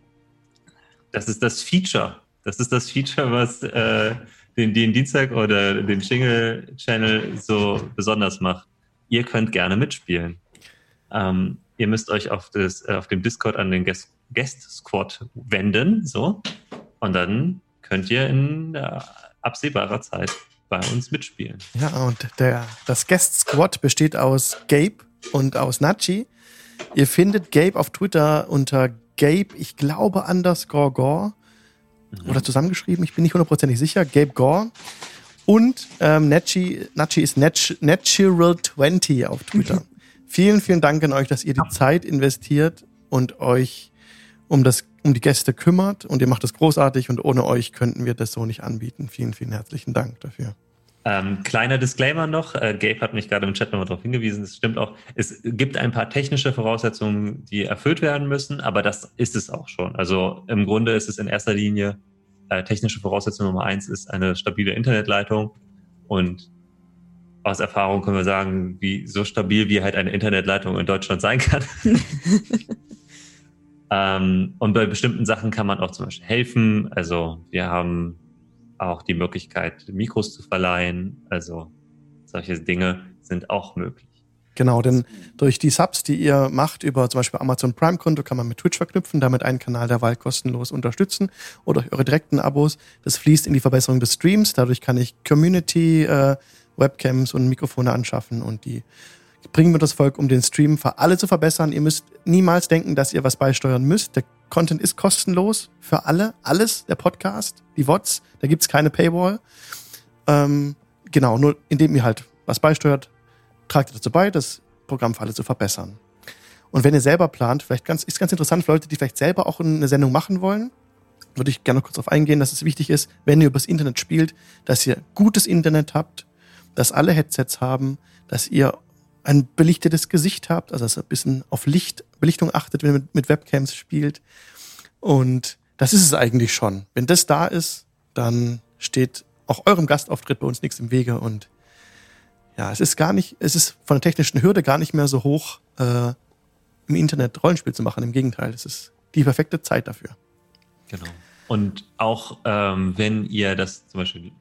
das, ist das Feature. Das ist das Feature, was äh, den, den Dienstag oder den Jingle-Channel so besonders macht. Ihr könnt gerne mitspielen. Ähm, ihr müsst euch auf, das, äh, auf dem Discord an den Guest, Guest Squad wenden, so. Und dann könnt ihr in äh, absehbarer Zeit bei uns mitspielen. Ja, und der, das Guest Squad besteht aus Gabe und aus Nachi. Ihr findet Gabe auf Twitter unter Gabe, ich glaube, underscore Gore. Oder zusammengeschrieben, ich bin nicht hundertprozentig sicher. Gabe Gore. Und ähm, Nachi, Nachi ist Nat Natural20 auf Twitter. vielen, vielen Dank an euch, dass ihr die Zeit investiert und euch um, das, um die Gäste kümmert. Und ihr macht das großartig und ohne euch könnten wir das so nicht anbieten. Vielen, vielen herzlichen Dank dafür. Ähm, kleiner Disclaimer noch, äh, Gabe hat mich gerade im Chat nochmal darauf hingewiesen, das stimmt auch. Es gibt ein paar technische Voraussetzungen, die erfüllt werden müssen, aber das ist es auch schon. Also im Grunde ist es in erster Linie, äh, technische Voraussetzung Nummer eins ist eine stabile Internetleitung und aus Erfahrung können wir sagen, wie so stabil wie halt eine Internetleitung in Deutschland sein kann. ähm, und bei bestimmten Sachen kann man auch zum Beispiel helfen. Also wir haben auch die Möglichkeit, Mikros zu verleihen. Also solche Dinge sind auch möglich. Genau, denn durch die Subs, die ihr macht über zum Beispiel Amazon Prime-Konto, kann man mit Twitch verknüpfen, damit einen Kanal der Wahl kostenlos unterstützen oder durch eure direkten Abos. Das fließt in die Verbesserung des Streams. Dadurch kann ich Community, äh, Webcams und Mikrofone anschaffen und die bringen wir das Volk, um den Stream für alle zu verbessern. Ihr müsst niemals denken, dass ihr was beisteuern müsst. Der Content ist kostenlos für alle. Alles, der Podcast, die VODs, da gibt's keine Paywall. Ähm, genau, nur indem ihr halt was beisteuert, tragt ihr dazu bei, das Programm für alle zu verbessern. Und wenn ihr selber plant, vielleicht ganz, ist ganz interessant für Leute, die vielleicht selber auch eine Sendung machen wollen, würde ich gerne noch kurz darauf eingehen, dass es wichtig ist, wenn ihr übers Internet spielt, dass ihr gutes Internet habt, dass alle Headsets haben, dass ihr ein belichtetes Gesicht habt, also dass ihr ein bisschen auf Licht, Belichtung achtet, wenn ihr mit, mit Webcams spielt. Und das ist es eigentlich schon. Wenn das da ist, dann steht auch eurem Gastauftritt bei uns nichts im Wege und ja, es ist gar nicht, es ist von der technischen Hürde gar nicht mehr so hoch, äh, im Internet Rollenspiel zu machen. Im Gegenteil, es ist die perfekte Zeit dafür. Genau. Und auch ähm, wenn ihr das zum Beispiel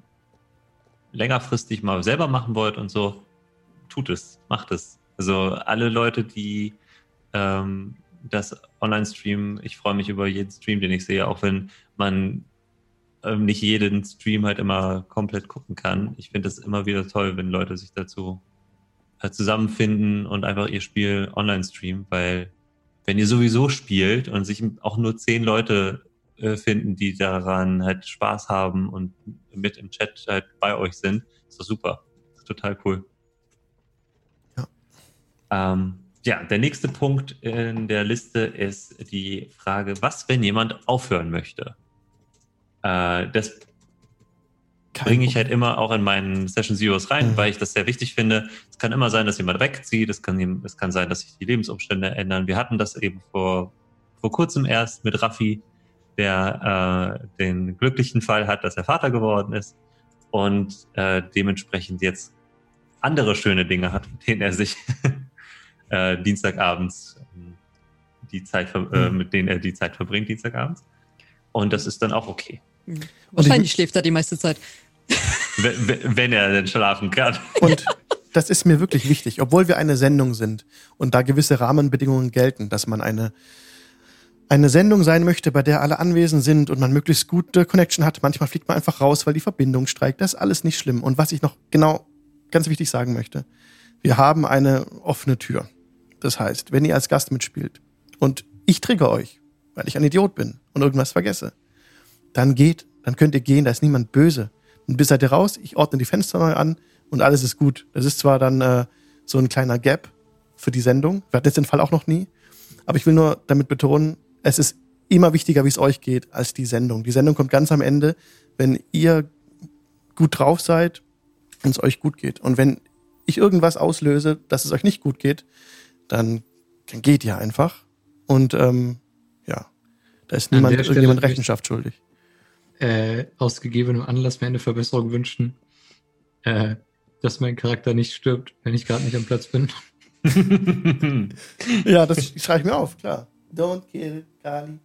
längerfristig mal selber machen wollt und so, tut es, macht es. Also alle Leute, die ähm, das online streamen, ich freue mich über jeden Stream, den ich sehe, auch wenn man ähm, nicht jeden Stream halt immer komplett gucken kann. Ich finde es immer wieder toll, wenn Leute sich dazu äh, zusammenfinden und einfach ihr Spiel online streamen, weil wenn ihr sowieso spielt und sich auch nur zehn Leute äh, finden, die daran halt Spaß haben und mit im Chat halt bei euch sind, ist das super. Ist total cool. Ähm, ja, der nächste Punkt in der Liste ist die Frage, was, wenn jemand aufhören möchte? Äh, das bringe ich halt immer auch in meinen Session Zeros rein, mhm. weil ich das sehr wichtig finde. Es kann immer sein, dass jemand wegzieht, es kann, es kann sein, dass sich die Lebensumstände ändern. Wir hatten das eben vor, vor kurzem erst mit Raffi, der äh, den glücklichen Fall hat, dass er Vater geworden ist und äh, dementsprechend jetzt andere schöne Dinge hat, mit denen er sich äh, Dienstagabends ähm, die Zeit, äh, mhm. mit denen er die Zeit verbringt, Dienstagabends. Und das ist dann auch okay. Mhm. Wahrscheinlich schläft er die meiste Zeit. wenn, wenn er denn schlafen kann. Und das ist mir wirklich wichtig, obwohl wir eine Sendung sind und da gewisse Rahmenbedingungen gelten, dass man eine eine Sendung sein möchte, bei der alle anwesend sind und man möglichst gute Connection hat. Manchmal fliegt man einfach raus, weil die Verbindung streikt. Das ist alles nicht schlimm. Und was ich noch genau ganz wichtig sagen möchte, wir haben eine offene Tür. Das heißt, wenn ihr als Gast mitspielt und ich trigger euch, weil ich ein Idiot bin und irgendwas vergesse, dann geht, dann könnt ihr gehen, da ist niemand böse. Und bis seid ihr raus, ich ordne die Fenster neu an und alles ist gut. Das ist zwar dann äh, so ein kleiner Gap für die Sendung. Wir hatten jetzt den Fall auch noch nie. Aber ich will nur damit betonen, es ist immer wichtiger, wie es euch geht, als die Sendung. Die Sendung kommt ganz am Ende, wenn ihr gut drauf seid und es euch gut geht. Und wenn ich irgendwas auslöse, dass es euch nicht gut geht, dann, dann geht ihr einfach. Und ähm, ja, da ist niemand irgendjemand Rechenschaft schuldig. Äh, aus gegebenem Anlass mir eine Verbesserung wünschen, äh, dass mein Charakter nicht stirbt, wenn ich gerade nicht am Platz bin. ja, das schreibe ich mir auf, klar. Don't kill Kali.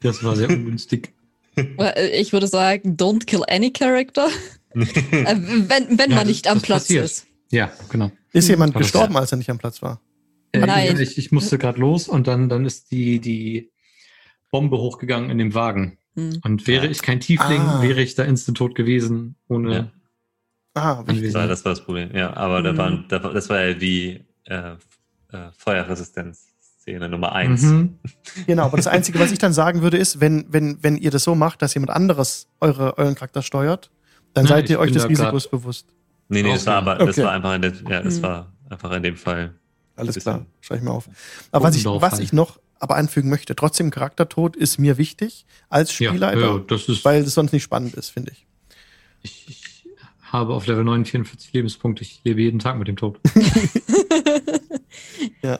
Das war sehr ungünstig. Äh, ich würde sagen, don't kill any character. Äh, wenn wenn ja, man nicht am Platz passiert. ist. Ja, genau. Ist jemand gestorben, als er nicht am Platz war? Äh, Nein. Ich, ich musste gerade los und dann, dann ist die, die Bombe hochgegangen in dem Wagen. Hm. Und wäre ich kein Tiefling, ah. wäre ich da instant tot gewesen, ohne. Ja. Ah, das war, das war das Problem. Ja, aber hm. da waren, das war ja die äh, äh, Feuerresistenz. Szene Nummer eins. Mhm. Genau, aber das Einzige, was ich dann sagen würde, ist, wenn, wenn, wenn ihr das so macht, dass jemand anderes eure, euren Charakter steuert, dann Nein, seid ihr euch des Risikos bewusst. Nee, nee, das war aber, das war einfach in der, ja, das mhm. war einfach in dem Fall. Alles klar, schreibe ich mal auf. Aber was ich, was ich noch aber anfügen möchte, trotzdem Charaktertod ist mir wichtig als Spielleiter, ja, ja, das ist, weil es sonst nicht spannend ist, finde ich. ich. Ich habe auf Level 9 44 Lebenspunkte. Ich lebe jeden Tag mit dem Tod. ja.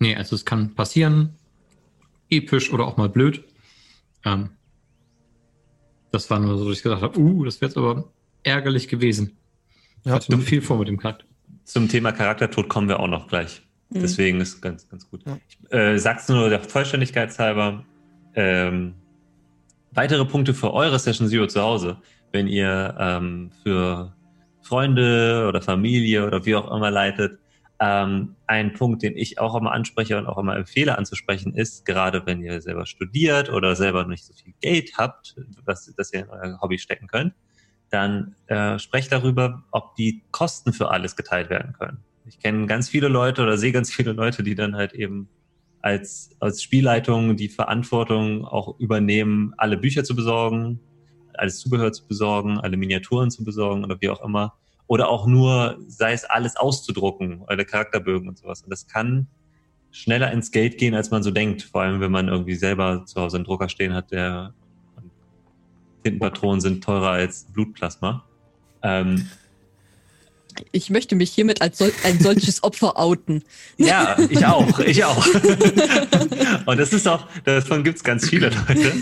Nee, also es kann passieren, episch oder auch mal blöd. Ähm, das war nur so, dass ich gesagt habe, uh, das wäre jetzt aber ärgerlich gewesen. Ja, ich hatte viel vor mit dem Charakter. Zum Thema Charaktertod kommen wir auch noch gleich. Mhm. Deswegen ist ganz, ganz gut. Ja. Ich äh, sag's nur der Vollständigkeit halber. Ähm, weitere Punkte für eure Session Zero zu Hause, wenn ihr ähm, für Freunde oder Familie oder wie auch immer leitet, ähm, ein Punkt, den ich auch immer anspreche und auch immer empfehle anzusprechen, ist, gerade wenn ihr selber studiert oder selber nicht so viel Geld habt, was, das ihr in euer Hobby stecken könnt, dann äh, sprecht darüber, ob die Kosten für alles geteilt werden können. Ich kenne ganz viele Leute oder sehe ganz viele Leute, die dann halt eben als, als Spielleitung die Verantwortung auch übernehmen, alle Bücher zu besorgen, alles Zubehör zu besorgen, alle Miniaturen zu besorgen oder wie auch immer oder auch nur, sei es alles auszudrucken, oder Charakterbögen und sowas. Und das kann schneller ins Geld gehen, als man so denkt. Vor allem, wenn man irgendwie selber zu Hause einen Drucker stehen hat, der Tintenpatronen sind teurer als Blutplasma. Ähm, ich möchte mich hiermit als sol ein solches Opfer outen. Ja, ich auch, ich auch. und das ist auch, davon gibt es ganz viele Leute.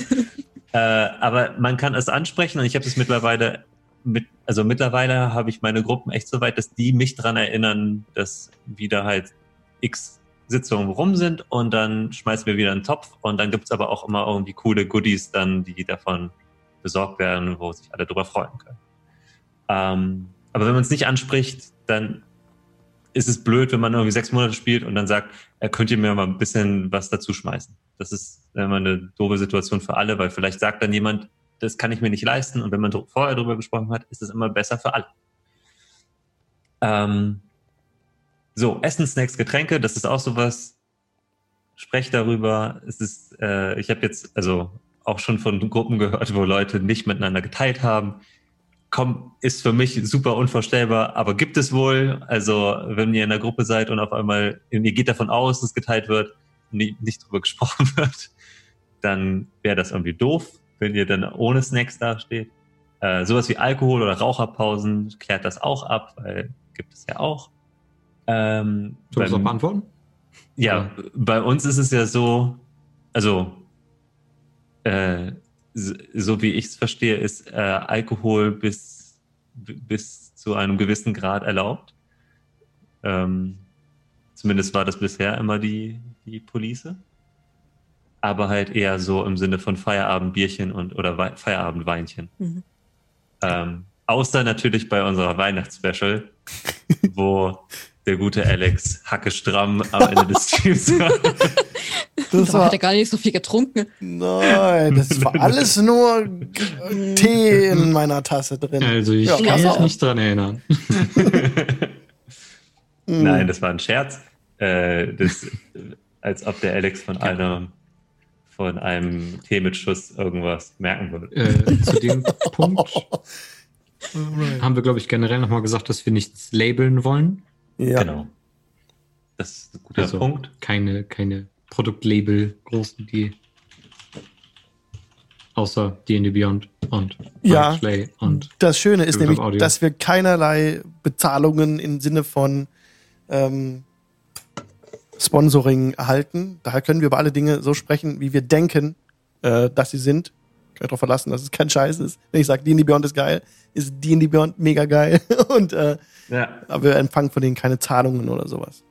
Äh, aber man kann es ansprechen und ich habe es mittlerweile mit, also mittlerweile habe ich meine Gruppen echt so weit, dass die mich dran erinnern, dass wieder halt x Sitzungen rum sind und dann schmeißen wir wieder einen Topf und dann gibt es aber auch immer irgendwie coole Goodies dann, die davon besorgt werden, wo sich alle drüber freuen können. Ähm, aber wenn man es nicht anspricht, dann ist es blöd, wenn man irgendwie sechs Monate spielt und dann sagt, er könnte mir mal ein bisschen was dazu schmeißen. Das ist immer eine doofe Situation für alle, weil vielleicht sagt dann jemand, das kann ich mir nicht leisten. Und wenn man vorher darüber gesprochen hat, ist es immer besser für alle. Ähm, so, Essen, Snacks, Getränke, das ist auch sowas. Sprecht darüber. Es ist, äh, ich habe jetzt also auch schon von Gruppen gehört, wo Leute nicht miteinander geteilt haben. komm, ist für mich super unvorstellbar, aber gibt es wohl. Also, wenn ihr in einer Gruppe seid und auf einmal, ihr geht davon aus, dass geteilt wird und nicht drüber gesprochen wird, dann wäre das irgendwie doof, wenn ihr dann ohne Snacks dasteht. Äh, sowas wie Alkohol oder Raucherpausen klärt das auch ab, weil gibt es ja auch. Ähm, du musst auch beantworten? Ja, ja, bei uns ist es ja so, also äh, so wie ich es verstehe, ist äh, Alkohol bis, bis zu einem gewissen Grad erlaubt. Ähm, zumindest war das bisher immer die, die Police. Aber halt eher so im Sinne von Feierabendbierchen und oder We Feierabendweinchen. Mhm. Ähm, außer natürlich bei unserer Weihnachtsspecial, wo der gute Alex hacke stramm am Ende des Streams war. Das da hat er gar nicht so viel getrunken. Nein, das war alles nur Tee in meiner Tasse drin. Also ich ja, kann mich nicht dran erinnern. Nein, das war ein Scherz. Äh, das, als ob der Alex von einem von einem Tee mit Schuss irgendwas merken würde. Äh, zu dem Punkt haben wir, glaube ich, generell nochmal gesagt, dass wir nichts labeln wollen. Ja. Genau. Das ist ein guter also Punkt. Keine, keine Produktlabel großen, die außer D&D Beyond und ja, und das Schöne ist nämlich, Audio. dass wir keinerlei Bezahlungen im Sinne von ähm, Sponsoring erhalten. Daher können wir über alle Dinge so sprechen, wie wir denken, äh, dass sie sind. Könnt darauf verlassen, dass es kein Scheiß ist. Wenn ich sage, D&D Beyond ist geil, ist D&D Beyond mega geil. und äh, ja. aber wir empfangen von denen keine Zahlungen oder sowas.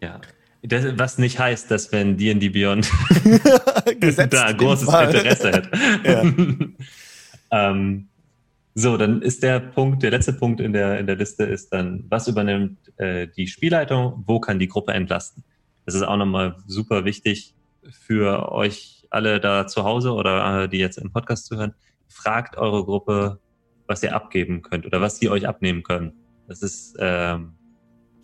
Ja. Das, was nicht heißt, dass wenn D&D Beyond da großes Interesse hat. ähm, so, dann ist der Punkt, der letzte Punkt in der, in der Liste ist dann, was übernimmt äh, die Spielleitung, wo kann die Gruppe entlasten? Das ist auch nochmal super wichtig für euch alle da zu Hause oder äh, die jetzt im Podcast zuhören. Fragt eure Gruppe, was ihr abgeben könnt oder was sie euch abnehmen können. Das ist, ähm,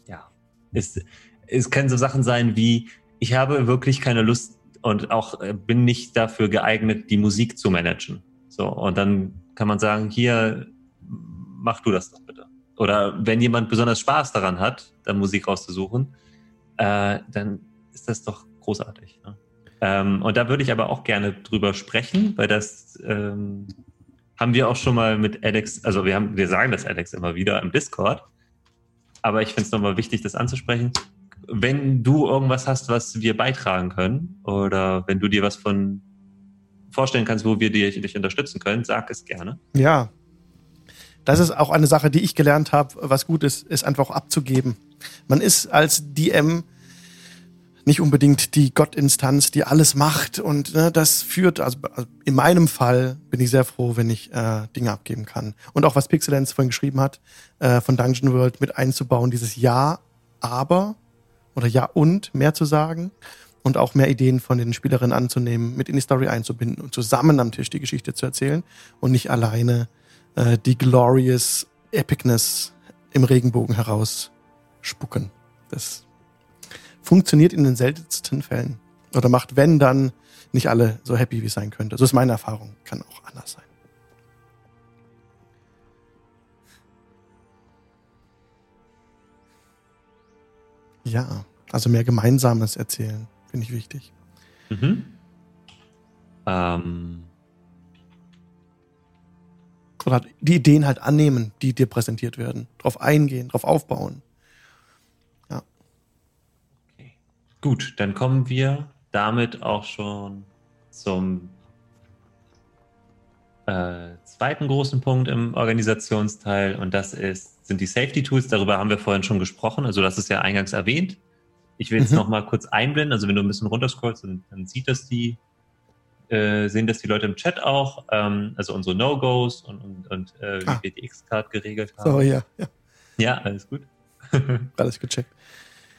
ja, ist, es können so Sachen sein wie, ich habe wirklich keine Lust und auch äh, bin nicht dafür geeignet, die Musik zu managen. So, und dann kann man sagen, hier, mach du das doch bitte. Oder wenn jemand besonders Spaß daran hat, dann Musik rauszusuchen, äh, dann ist das doch großartig. Ne? Ähm, und da würde ich aber auch gerne drüber sprechen, weil das ähm, haben wir auch schon mal mit Alex, also wir haben, wir sagen das Alex immer wieder im Discord, aber ich finde es nochmal wichtig, das anzusprechen wenn du irgendwas hast, was wir beitragen können oder wenn du dir was von vorstellen kannst, wo wir dich, dich unterstützen können, sag es gerne. Ja. Das ist auch eine Sache, die ich gelernt habe, was gut ist, ist einfach abzugeben. Man ist als DM nicht unbedingt die Gottinstanz, die alles macht und ne, das führt, also, also in meinem Fall bin ich sehr froh, wenn ich äh, Dinge abgeben kann. Und auch was Pixelance vorhin geschrieben hat, äh, von Dungeon World mit einzubauen, dieses Ja, aber oder ja und mehr zu sagen und auch mehr Ideen von den Spielerinnen anzunehmen, mit in die Story einzubinden und zusammen am Tisch die Geschichte zu erzählen und nicht alleine äh, die glorious Epicness im Regenbogen herausspucken. Das funktioniert in den seltensten Fällen. Oder macht, wenn, dann nicht alle so happy, wie es sein könnte. So ist meine Erfahrung. Kann auch anders sein. Ja, also mehr Gemeinsames erzählen, finde ich wichtig. Mhm. Ähm. Oder die Ideen halt annehmen, die dir präsentiert werden. Drauf eingehen, drauf aufbauen. Ja. Okay. Gut, dann kommen wir damit auch schon zum äh, zweiten großen Punkt im Organisationsteil und das ist, sind die Safety Tools. Darüber haben wir vorhin schon gesprochen. Also das ist ja eingangs erwähnt. Ich will jetzt mhm. noch mal kurz einblenden. Also wenn du ein bisschen runterscrollst, dann, dann sieht das die, äh, sehen das die Leute im Chat auch. Ähm, also unsere No-Gos und, und, und äh, wie ah. wir die X-Card geregelt haben. So, ja. Ja, ja alles gut. alles gecheckt.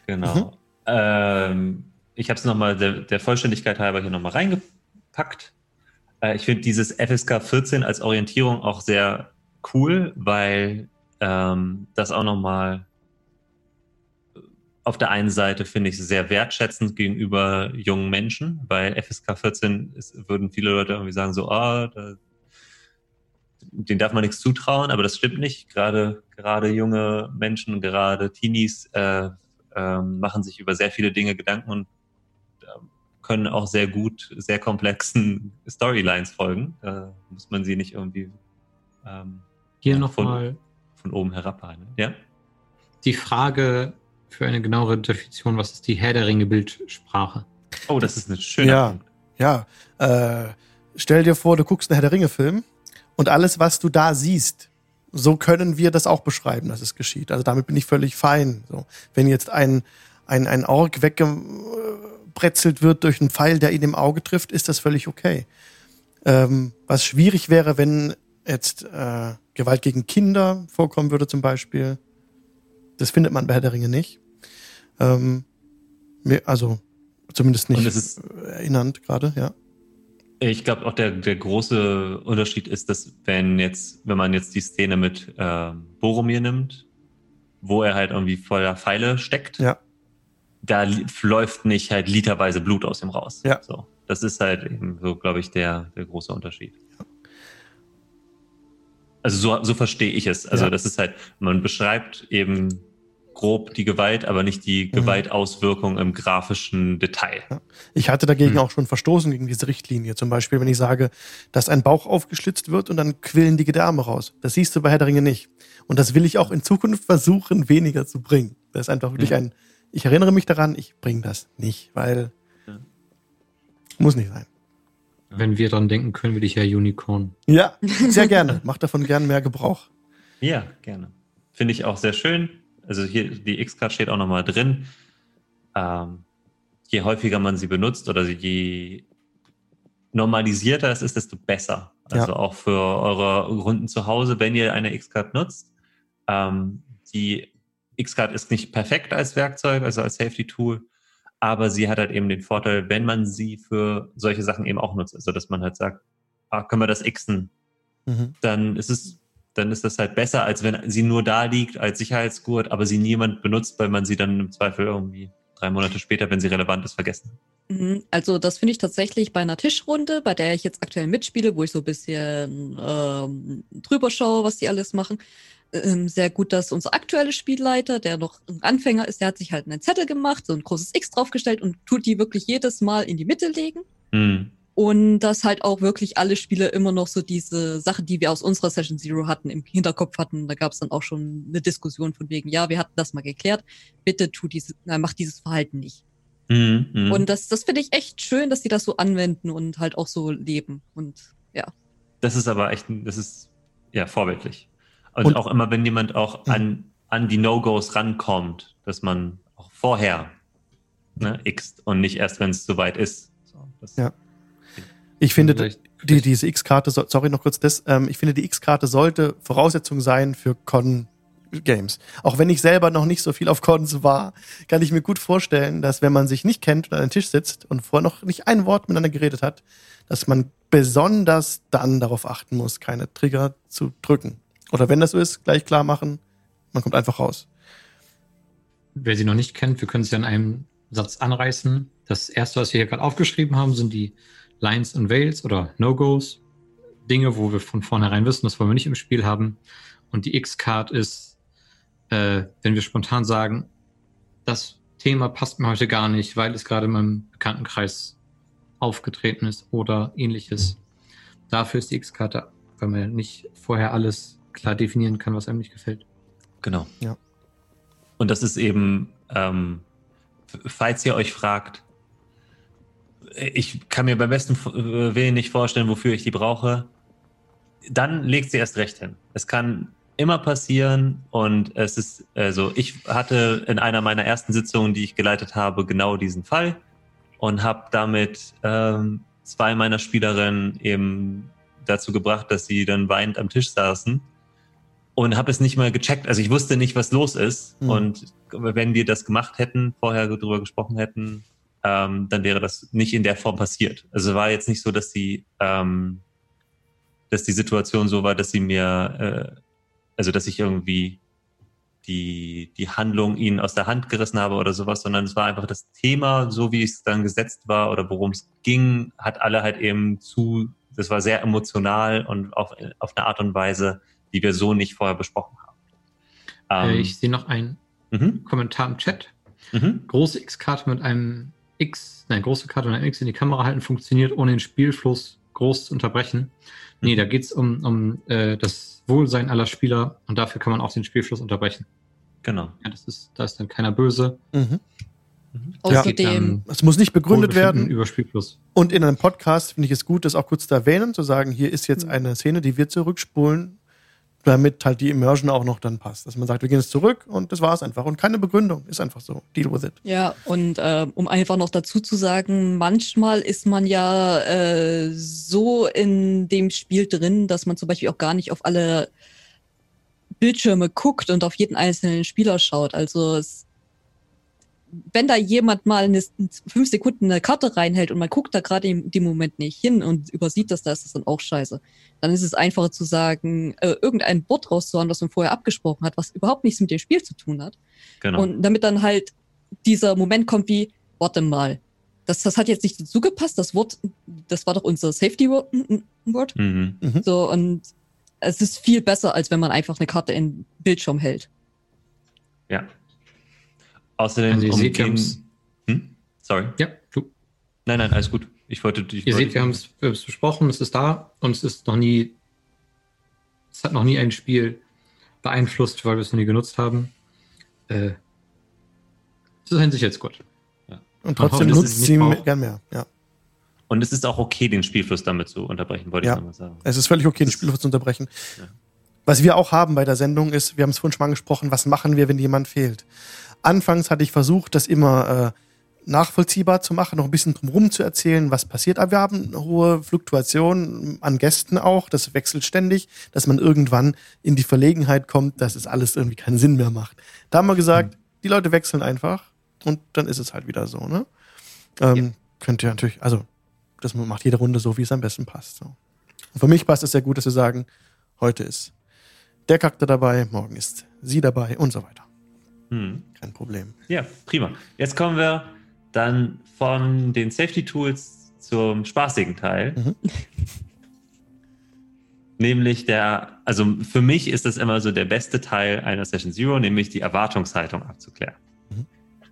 Genau. Mhm. Ähm, ich habe es nochmal der, der Vollständigkeit halber hier nochmal reingepackt. Äh, ich finde dieses FSK 14 als Orientierung auch sehr cool, weil ähm, das auch nochmal auf der einen Seite finde ich sehr wertschätzend gegenüber jungen Menschen, weil FSK 14 ist, würden viele Leute irgendwie sagen so, ah, da, denen darf man nichts zutrauen, aber das stimmt nicht. Gerade, gerade junge Menschen, gerade Teenies äh, äh, machen sich über sehr viele Dinge Gedanken und äh, können auch sehr gut sehr komplexen Storylines folgen. Da muss man sie nicht irgendwie ähm, hier ja, nochmal von, von oben herab behandeln. Ja? Die Frage für eine genauere Definition, was ist die Herr der Ringe Bildsprache? Oh, das ist eine schöne Ja, Punkt. ja. Äh, stell dir vor, du guckst einen Herr der Ringe-Film und alles, was du da siehst, so können wir das auch beschreiben, dass es geschieht. Also damit bin ich völlig fein. So, wenn jetzt ein, ein, ein Org weggebrezelt wird durch einen Pfeil, der ihn im Auge trifft, ist das völlig okay. Ähm, was schwierig wäre, wenn jetzt äh, Gewalt gegen Kinder vorkommen würde zum Beispiel. Das findet man bei Herr der Ringe nicht. Ähm, also zumindest nicht erinnernd gerade, ja. Ich glaube auch der, der große Unterschied ist, dass wenn jetzt, wenn man jetzt die Szene mit äh, Boromir nimmt, wo er halt irgendwie voller Pfeile steckt, ja. da läuft nicht halt literweise Blut aus ihm raus. Ja. So, das ist halt eben so, glaube ich, der, der große Unterschied. Ja. Also so, so verstehe ich es. Also ja. das ist halt, man beschreibt eben grob die Gewalt, aber nicht die mhm. Gewaltauswirkung im grafischen Detail. Ich hatte dagegen mhm. auch schon verstoßen gegen diese Richtlinie. Zum Beispiel, wenn ich sage, dass ein Bauch aufgeschlitzt wird und dann quillen die Gedärme raus. Das siehst du bei Herr der Ringe nicht. Und das will ich auch in Zukunft versuchen, weniger zu bringen. Das ist einfach wirklich ja. ein, ich erinnere mich daran, ich bringe das nicht, weil ja. muss nicht sein. Wenn wir dran denken, können wir dich ja Unicorn. Ja, sehr gerne. Mach davon gern mehr Gebrauch. Ja, gerne. Finde ich auch sehr schön also hier die X-Card steht auch nochmal drin. Ähm, je häufiger man sie benutzt oder je normalisierter es ist, desto besser. Also ja. auch für eure Runden zu Hause, wenn ihr eine X-Card nutzt. Ähm, die X-Card ist nicht perfekt als Werkzeug, also als Safety-Tool, aber sie hat halt eben den Vorteil, wenn man sie für solche Sachen eben auch nutzt. Also dass man halt sagt, ah, können wir das Xen? Mhm. Dann ist es dann ist das halt besser, als wenn sie nur da liegt als Sicherheitsgurt, aber sie niemand benutzt, weil man sie dann im Zweifel irgendwie drei Monate später, wenn sie relevant ist, vergessen. Mhm. Also das finde ich tatsächlich bei einer Tischrunde, bei der ich jetzt aktuell mitspiele, wo ich so ein bisschen ähm, drüber schaue, was die alles machen, ähm, sehr gut, dass unser aktueller Spielleiter, der noch ein Anfänger ist, der hat sich halt einen Zettel gemacht, so ein großes X draufgestellt und tut die wirklich jedes Mal in die Mitte legen. Mhm. Und dass halt auch wirklich alle Spieler immer noch so diese Sache, die wir aus unserer Session Zero hatten, im Hinterkopf hatten. Da gab es dann auch schon eine Diskussion von wegen, ja, wir hatten das mal geklärt, bitte tu diese, na, mach dieses Verhalten nicht. Mhm, mh. Und das, das finde ich echt schön, dass die das so anwenden und halt auch so leben. Und ja. Das ist aber echt, das ist ja vorbildlich. Und, und auch immer, wenn jemand auch mhm. an, an die No-Gos rankommt, dass man auch vorher ne, x und nicht erst, wenn es soweit ist. So, ja. Ich finde, die, diese X-Karte, sorry noch kurz das, ähm, ich finde, die X-Karte sollte Voraussetzung sein für Con-Games. Auch wenn ich selber noch nicht so viel auf Cons war, kann ich mir gut vorstellen, dass wenn man sich nicht kennt und an den Tisch sitzt und vorher noch nicht ein Wort miteinander geredet hat, dass man besonders dann darauf achten muss, keine Trigger zu drücken. Oder wenn das so ist, gleich klar machen, man kommt einfach raus. Wer sie noch nicht kennt, wir können sie an einem Satz anreißen. Das erste, was wir hier gerade aufgeschrieben haben, sind die Lines and Veils oder No-Gos. Dinge, wo wir von vornherein wissen, das wollen wir nicht im Spiel haben. Und die X-Card ist, äh, wenn wir spontan sagen, das Thema passt mir heute gar nicht, weil es gerade in meinem Bekanntenkreis aufgetreten ist oder ähnliches. Dafür ist die X-Karte, weil man nicht vorher alles klar definieren kann, was einem nicht gefällt. Genau. Ja. Und das ist eben, ähm, falls ihr euch fragt, ich kann mir beim besten äh, Willen nicht vorstellen, wofür ich die brauche. Dann legt sie erst recht hin. Es kann immer passieren und es ist, also ich hatte in einer meiner ersten Sitzungen, die ich geleitet habe, genau diesen Fall und habe damit ähm, zwei meiner Spielerinnen eben dazu gebracht, dass sie dann weinend am Tisch saßen und habe es nicht mal gecheckt. Also ich wusste nicht, was los ist. Mhm. Und wenn wir das gemacht hätten, vorher darüber gesprochen hätten, ähm, dann wäre das nicht in der Form passiert. Also war jetzt nicht so, dass die, ähm, dass die Situation so war, dass sie mir, äh, also dass ich irgendwie die, die Handlung ihnen aus der Hand gerissen habe oder sowas, sondern es war einfach das Thema, so wie es dann gesetzt war oder worum es ging, hat alle halt eben zu das war sehr emotional und auf, auf eine Art und Weise, die wir so nicht vorher besprochen haben. Äh, Ähm, ich sehe noch einen mhm, Kommentar im Chat. mhm. Große X-Karte mit einem X, nein, große Karte mit einem X in die Kamera halten funktioniert, ohne den Spielfluss groß zu unterbrechen. Nee, da geht es um, um äh, das Wohlsein aller Spieler und dafür kann man auch den Spielfluss unterbrechen. Genau. Ja, das ist, da ist dann keiner böse. Mhm. Außerdem, Geht dann Es muss nicht begründet werden. Über Spielfluss. Und in einem Podcast finde ich es gut, das auch kurz zu erwähnen, zu sagen, hier ist Mhm. jetzt eine Szene, die wir zurückspulen, damit halt die Immersion auch noch dann passt. Dass man sagt, wir gehen jetzt zurück und das war es einfach. Und keine Begründung. Ist einfach so. Deal with it. Ja, und äh, um einfach noch dazu zu sagen, manchmal ist man ja äh, so in dem Spiel drin, dass man zum Beispiel auch gar nicht auf alle Bildschirme guckt und auf jeden einzelnen Spieler schaut. Also es, wenn da jemand mal eine, fünf Sekunden eine Karte reinhält und man guckt da gerade in dem Moment nicht hin und übersieht das, da ist das dann auch scheiße. Dann ist es einfacher zu sagen, äh, irgendein Board rauszuhauen, was man vorher abgesprochen hat, was überhaupt nichts mit dem Spiel zu tun hat. genau. Und damit dann halt dieser Moment kommt wie, warte mal, das, das hat jetzt nicht dazu gepasst, das Wort, das war doch unser Safety Word. Word. mhm. So, und es ist viel besser, als wenn man einfach eine Karte in den Bildschirm hält. Ja. Außerdem Also ihr seht, wir umgehen. haben's- Hm? Sorry. Ja, du. Nein, nein, alles gut. Ich wollte. Ich Ihr wollte seht, wir haben es besprochen, es ist da und es ist noch nie, es hat noch nie ein Spiel beeinflusst, weil wir es noch nie genutzt haben. Äh, es ist ein Sicherheitsgurt. Und Man trotzdem nutzt es sie gern mehr. Ja. Und es ist auch okay, den Spielfluss damit zu unterbrechen, wollte Ja. ich nochmal sagen. Es ist völlig okay, den Spiel zu unterbrechen. Ja. Was wir auch haben bei der Sendung ist, wir haben es vorhin schon mal angesprochen, was machen wir, wenn jemand fehlt? Anfangs hatte ich versucht, das immer äh, nachvollziehbar zu machen, noch ein bisschen drumherum zu erzählen, was passiert. Aber wir haben eine hohe Fluktuation an Gästen auch, das wechselt ständig, dass man irgendwann in die Verlegenheit kommt, dass es alles irgendwie keinen Sinn mehr macht. Da haben wir gesagt, die Leute wechseln einfach und dann ist es halt wieder so. Ne? Ähm, Könnt ihr natürlich, also das macht jede Runde so, wie es am besten passt. So. Und für mich passt es sehr gut, dass wir sagen, heute ist der Charakter dabei, morgen ist sie dabei und so weiter. Hm. Kein Problem. Ja, prima. Jetzt kommen wir dann von den Safety Tools zum spaßigen Teil. Mhm. Nämlich der, also für mich ist das immer so der beste Teil einer Session Zero, nämlich die Erwartungshaltung abzuklären. Mhm.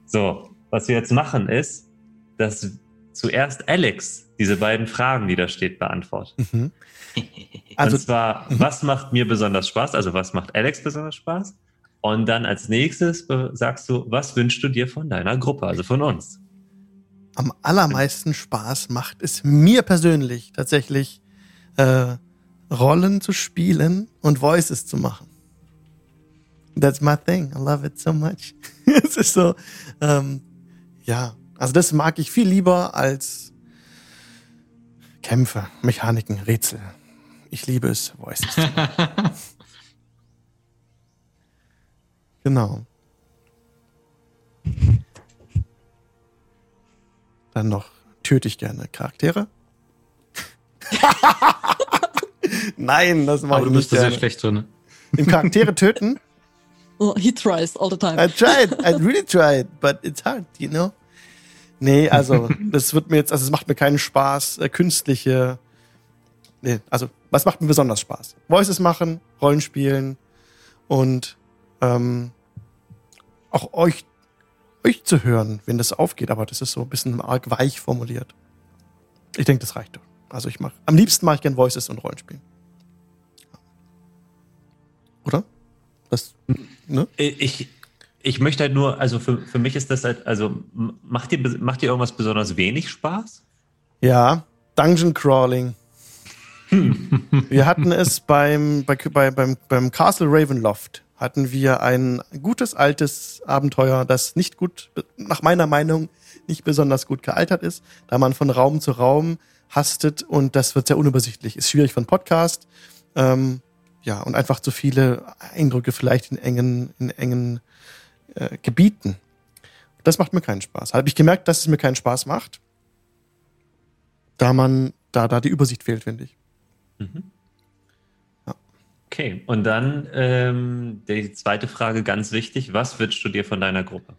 So, was wir jetzt machen ist, dass zuerst Alex diese beiden Fragen, die da steht, beantwortet. Mhm. Also, und zwar, mhm. was macht mir besonders Spaß? Also, was macht Alex besonders Spaß? Und dann als nächstes sagst du, was wünschst du dir von deiner Gruppe, also von uns? am allermeisten Spaß macht es mir persönlich tatsächlich, äh, Rollen zu spielen und Voices zu machen. That's my thing. I love it so much. es ist so, ähm, ja, also das mag ich viel lieber als Kämpfe, Mechaniken, Rätsel. Ich liebe es, Voices zu machen. Genau. Dann noch töte ich gerne Charaktere. Nein, das mache Aber ich du nicht bist da sehr gerne. schlecht drin. Im Charaktere töten? Oh, he tries all the time. I tried, I really tried, but it's hard, you know? Nee, also, das wird mir jetzt, also es macht mir keinen Spaß, äh, künstliche, nee, also, was macht mir besonders Spaß? Voices machen, Rollenspielen und ähm, auch euch, euch zu hören, wenn das aufgeht, aber das ist so ein bisschen arg weich formuliert. Ich denke, das reicht doch. Also ich mache, am liebsten mache ich gern Voices und Rollenspielen. Oder? Das, ne? Ich, ich möchte halt nur, also für, für mich ist das halt, also macht dir, macht dir irgendwas besonders wenig Spaß? Ja, Dungeon Crawling. wir hatten es beim, bei, bei, beim, beim Castle Ravenloft hatten wir ein gutes altes Abenteuer, das nicht gut, nach meiner Meinung, nicht besonders gut gealtert ist, da man von Raum zu Raum hastet und das wird sehr unübersichtlich. Ist schwierig von Podcast. Ähm, ja, und einfach zu viele Eindrücke vielleicht in engen, in engen äh, Gebieten. Das macht mir keinen Spaß. Habe ich gemerkt, dass es mir keinen Spaß macht da man, da, da die Übersicht fehlt, finde ich. Mhm. Okay, und dann ähm, die zweite Frage, ganz wichtig, was wünschst du dir von deiner Gruppe?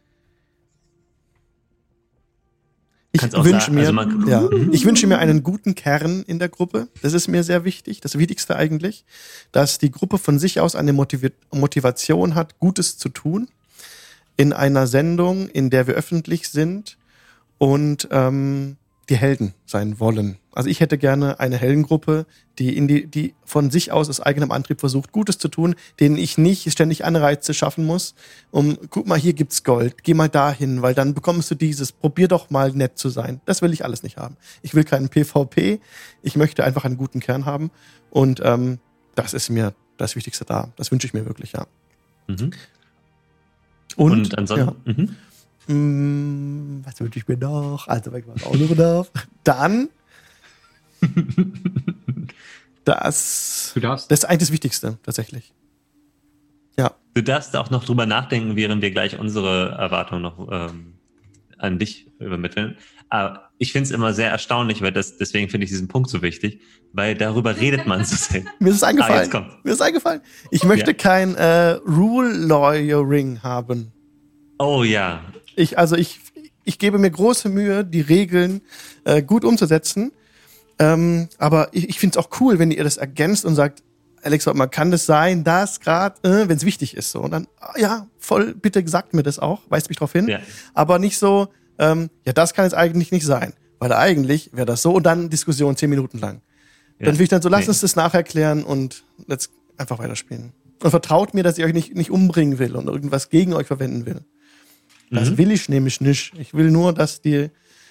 Ich wünsche sagen, mir, also ja, ich wünsche mir einen guten Kern in der Gruppe. Das ist mir sehr wichtig, das Wichtigste eigentlich, dass die Gruppe von sich aus eine Motiv Motivation hat, Gutes zu tun in einer Sendung, in der wir öffentlich sind und ähm, die Helden sein wollen. Also ich hätte gerne eine Heldengruppe, die, in die, die von sich aus aus eigenem Antrieb versucht, Gutes zu tun, denen ich nicht ständig Anreize schaffen muss, um, guck mal, hier gibt's Gold, geh mal dahin, weil dann bekommst du dieses, probier doch mal nett zu sein. Das will ich alles nicht haben. Ich will keinen PvP, ich möchte einfach einen guten Kern haben und ähm, das ist mir das Wichtigste da. Das wünsche ich mir wirklich, ja. Mhm. Und, Und, ansonsten. Mhm. Mm, was wünsche ich mir noch? Also, wenn ich was auch noch darf. Dann das, Du darfst. das ist eigentlich das Wichtigste, tatsächlich. Ja. Du darfst auch noch drüber nachdenken, während wir gleich unsere Erwartungen noch ähm, an dich übermitteln. Aber ich finde es immer sehr erstaunlich, weil das, deswegen finde ich diesen Punkt so wichtig, weil darüber redet man so selten. Mir ist es Ah, eingefallen. jetzt kommt. Mir ist eingefallen. Ich möchte Ja. kein äh, Rule Lawyering haben. Oh ja. Ich, also ich, ich gebe mir große Mühe, die Regeln äh, gut umzusetzen. Ähm, aber ich, ich finde es auch cool, wenn ihr das ergänzt und sagt, Alex, mal, kann das sein, dass gerade, äh, wenn es wichtig ist, so. Und dann, ah, ja, voll, bitte sagt mir das auch, weist mich drauf hin. ja. Aber nicht so, ähm, ja, das kann jetzt eigentlich nicht sein. Weil eigentlich wäre das so und dann Diskussion zehn Minuten lang. Ja. Dann will ich dann so, lass Nee. uns das nachher klären und jetzt einfach weiterspielen. Und vertraut mir, dass ich euch nicht, nicht umbringen will und irgendwas gegen euch verwenden will. Das Mhm. will ich nämlich nicht. Ich will nur, dass die,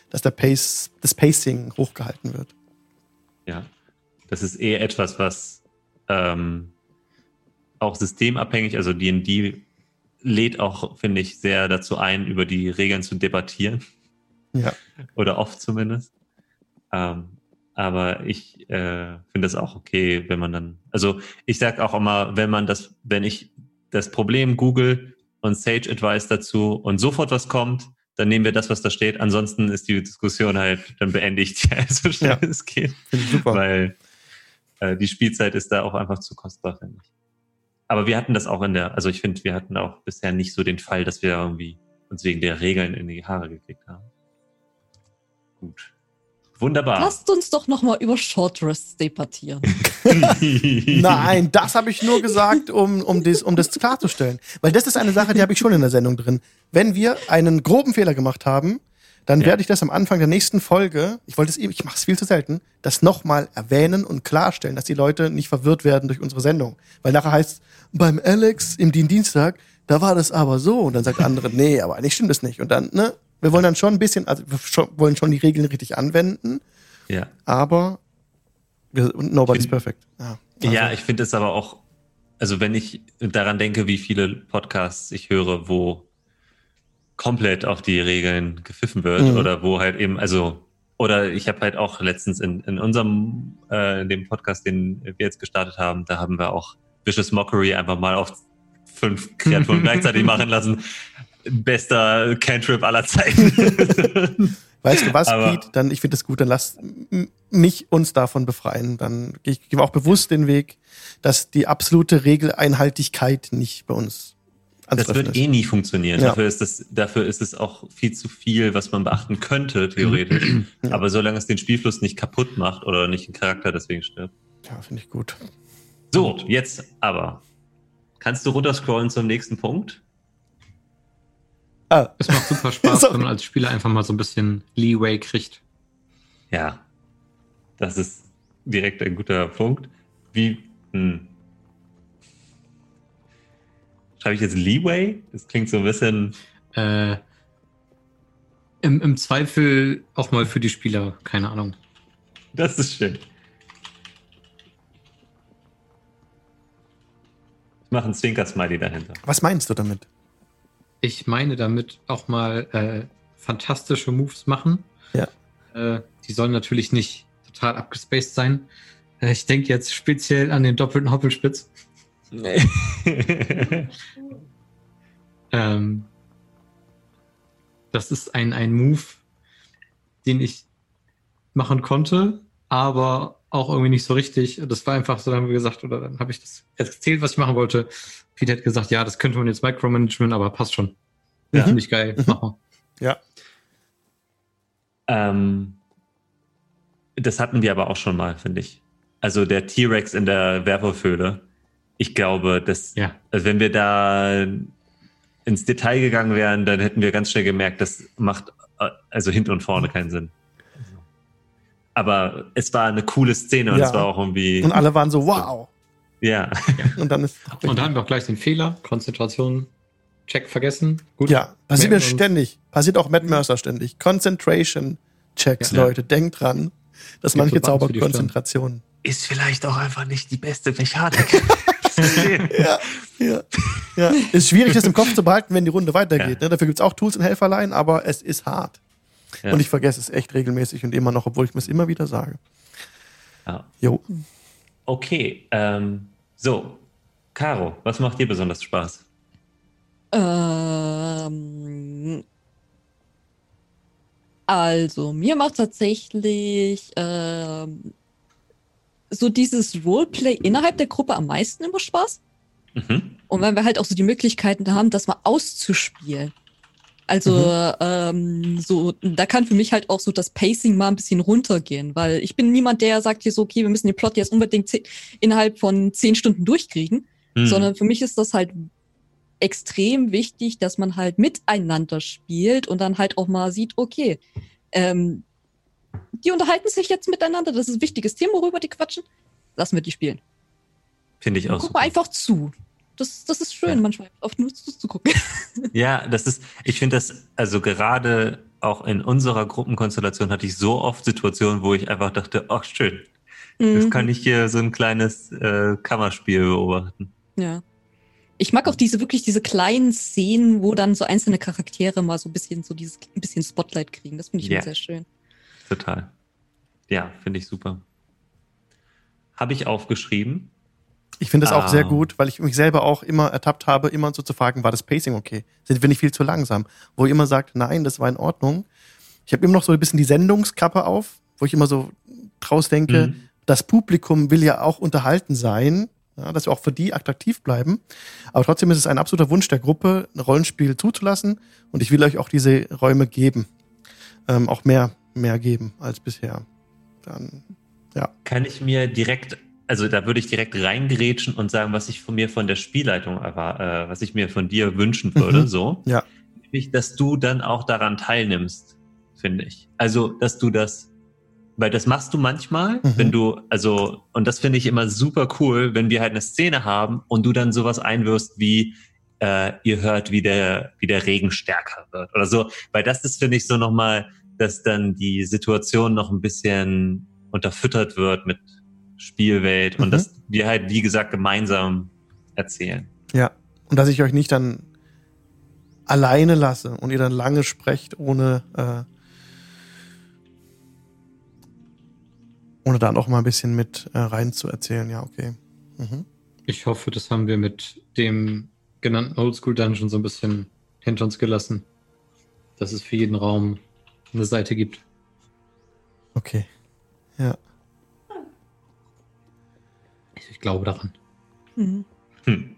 dass der Pace, das Pacing hochgehalten wird. Ja, das ist eher etwas, was ähm, auch systemabhängig, also D&D lädt auch, finde ich, sehr dazu ein, über die Regeln zu debattieren. Ja. Oder oft zumindest. Ähm, aber ich äh, finde es auch okay, wenn man dann, also ich sage auch immer, wenn man das, wenn ich das Problem google und Sage Advice dazu und sofort was kommt, dann nehmen wir das, was da steht. Ansonsten ist die Diskussion halt dann beendigt, ja, so schnell Ja. es geht super. weil äh, die Spielzeit ist da auch einfach zu kostbar, finde ich. Aber wir hatten das auch in der, also ich finde, wir hatten auch bisher nicht so den Fall, dass wir irgendwie uns wegen der Regeln in die Haare gekriegt haben. Gut. Wunderbar. Lasst uns doch noch mal über Short Rests debattieren. Nein, das habe ich nur gesagt, um, um, das, um das klarzustellen. Weil das ist eine Sache, die habe ich schon in der Sendung drin. Wenn wir einen groben Fehler gemacht haben, dann Ja. werde ich das am Anfang der nächsten Folge, ich wollte es eben, ich mache es viel zu selten, das nochmal erwähnen und klarstellen, dass die Leute nicht verwirrt werden durch unsere Sendung. Weil nachher heißt beim Alex im Dien Dienstag, da war das aber so. Und dann sagt der andere, nee, aber eigentlich stimmt das nicht. Und dann, ne, wir wollen dann schon ein bisschen, also wir schon, wollen schon die Regeln richtig anwenden, ja. aber wir, nobody's Find- perfect. Ja, also- ja, ich finde es aber auch, also wenn ich daran denke, wie viele Podcasts ich höre, wo komplett auf die Regeln gepfiffen wird Mhm. oder wo halt eben, also, oder ich habe halt auch letztens in, in unserem, äh, in dem Podcast, den wir jetzt gestartet haben, da haben wir auch Vicious Mockery einfach mal auf fünf Kreaturen gleichzeitig machen lassen. Bester Cantrip aller Zeiten. Weißt du was, Aber- Pete? Dann, ich finde das gut, dann lass mich uns davon befreien. Dann gehe ich gehe auch bewusst den Weg, dass die absolute Regeleinhaltigkeit nicht bei uns Das wird eh nie funktionieren. Ja. Dafür, ist das, dafür ist es auch viel zu viel, was man beachten könnte, theoretisch. Ja. Aber solange es den Spielfluss nicht kaputt macht oder nicht ein Charakter deswegen stirbt. Ja, finde ich gut. So, jetzt aber. Kannst du runterscrollen zum nächsten Punkt? Ah, Es macht super Spaß, Sorry. wenn man als Spieler einfach mal so ein bisschen Leeway kriegt. Ja. Das ist direkt ein guter Punkt. Wie. Hm. Schreibe ich jetzt Leeway? Das klingt so ein bisschen. Äh, im, Im Zweifel auch mal für die Spieler, keine Ahnung. Das ist schön. Ich mache einen Zwinker-Smiley dahinter. was meinst du damit? Ich meine damit auch mal äh, fantastische Moves machen. Ja. Äh, die sollen natürlich nicht total abgespaced sein. Äh, ich denke jetzt speziell an den doppelten Hoppelspitz. Ähm, das ist ein, ein Move, den ich machen konnte, aber auch irgendwie nicht so richtig. Das war einfach so, dann haben wir gesagt, oder dann habe ich das erzählt, was ich machen wollte. Pete hat gesagt, ja, das könnte man jetzt Micromanagement, aber passt schon. Ja. Finde ich geil. Mhm. Mach mal. Ja. Ähm, das hatten wir aber auch schon mal, finde ich. Also der T-Rex in der Werwolfhöhle. Ich glaube, dass, Ja. also wenn wir da ins Detail gegangen wären, dann hätten wir ganz schnell gemerkt, das macht äh, also hinten und vorne keinen Sinn. Aber es war eine coole Szene und Ja. es war auch irgendwie, Und alle waren so, wow. ja, Und dann ist. Und da haben wir auch gleich den Fehler, Konzentration, Check vergessen. Gut. Ja, passiert mir ständig. Passiert auch Matt Mercer ständig. Concentration Checks, Ja. Leute. Denkt dran, dass Gibt manche so Buttons Zauber für die Stirn. Konzentration. ist vielleicht auch einfach nicht die beste Mechanik. Ja, ja, ja. Ist schwierig, das im Kopf zu behalten, wenn die Runde weitergeht. Ja. Ne? Dafür gibt's auch Tools und Helferlein, aber es ist hart. Ja. Und ich vergesse es echt regelmäßig und immer noch, obwohl ich mir es immer wieder sage. ja. Jo. Okay, ähm, so, Caro, was macht dir besonders Spaß? Ähm, also, mir macht tatsächlich ähm, so dieses Roleplay innerhalb der Gruppe am meisten immer Spaß. Mhm. Und wenn wir halt auch so die Möglichkeiten haben, das mal auszuspielen. Also, ähm, so, da kann für mich halt auch so das Pacing mal ein bisschen runtergehen, weil ich bin niemand, der sagt hier so, okay, wir müssen den Plot jetzt unbedingt zehn, innerhalb von zehn Stunden durchkriegen, Hm. sondern für mich ist das halt extrem wichtig, dass man halt miteinander spielt und dann halt auch mal sieht, okay, ähm, die unterhalten sich jetzt miteinander, das ist ein wichtiges Thema, worüber die quatschen, lassen wir die spielen. Finde ich auch Guck mal einfach zu. Das, das ist schön, Ja. manchmal oft nur zuzugucken. Ja, das ist, ich finde das, also gerade auch in unserer Gruppenkonstellation hatte ich so oft Situationen, wo ich einfach dachte, ach schön, das Mhm. kann ich hier so ein kleines äh, Kammerspiel beobachten. Ja. Ich mag auch diese wirklich diese kleinen Szenen, wo dann so einzelne Charaktere mal so ein bisschen so dieses ein bisschen Spotlight kriegen. Das finde ich immer sehr schön. Total. Ja, finde ich super. Habe ich aufgeschrieben. Ich finde auch Ah. sehr gut, weil ich mich selber auch immer ertappt habe, immer so zu fragen, war das Pacing okay? Sind wir nicht viel zu langsam? Wo ihr immer sagt, nein, das war in Ordnung. Ich habe immer noch so ein bisschen die Sendungskappe auf, wo ich immer so draus denke, Mhm. das Publikum will ja auch unterhalten sein, ja, dass wir auch für die attraktiv bleiben. Aber trotzdem ist es ein absoluter Wunsch der Gruppe, ein Rollenspiel zuzulassen. Und ich will euch auch diese Räume geben. Ähm, auch mehr, mehr geben als bisher. Dann, ja. Kann ich mir direkt, also da würde ich direkt reingerätschen und sagen, was ich von mir von der Spielleitung erwar- äh, was ich mir von dir wünschen würde, Mhm. so. Ja. Nämlich, dass du dann auch daran teilnimmst, finde ich. Also, dass du das, weil das machst du manchmal, Mhm. wenn du, also, und das finde ich immer super cool, wenn wir halt eine Szene haben und du dann sowas einwirfst wie, äh, ihr hört, wie der, wie der Regen stärker wird oder so, weil das ist, finde ich, so nochmal, dass dann die Situation noch ein bisschen unterfüttert wird mit Spielwelt und Mhm. dass wir halt, wie gesagt, gemeinsam erzählen. Ja. Und dass ich euch nicht dann alleine lasse und ihr dann lange sprecht, ohne, äh, ohne dann auch mal ein bisschen mit äh, rein zu erzählen. Ja, okay. Mhm. Ich hoffe, das haben wir mit dem genannten Oldschool Dungeon so ein bisschen hinter uns gelassen. Dass es für jeden Raum eine Seite gibt. Okay. Ja. Ich, glaube daran. Mhm. Hm.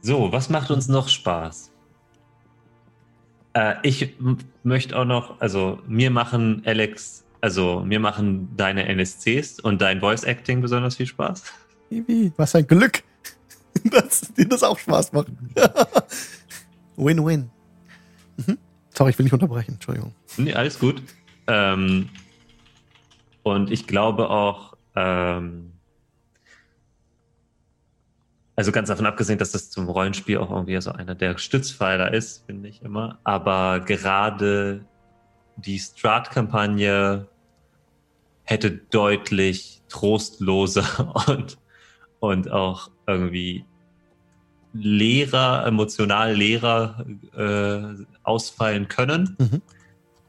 So, was macht uns noch Spaß? Äh, ich möchte auch noch, also mir machen Alex, also mir machen deine NSCs und dein Voice Acting besonders viel Spaß. Wie, was ein Glück, dass dir das auch Spaß macht. Win-win. Mhm. Sorry, ich will nicht unterbrechen. Entschuldigung. Nee, alles gut. Ähm, und ich glaube auch, ähm, also ganz davon abgesehen, dass das zum Rollenspiel auch irgendwie so einer der Stützpfeiler ist, finde ich immer. Aber gerade die Strat-Kampagne hätte deutlich trostloser und, und auch irgendwie leerer, emotional leerer äh, ausfallen können Mhm.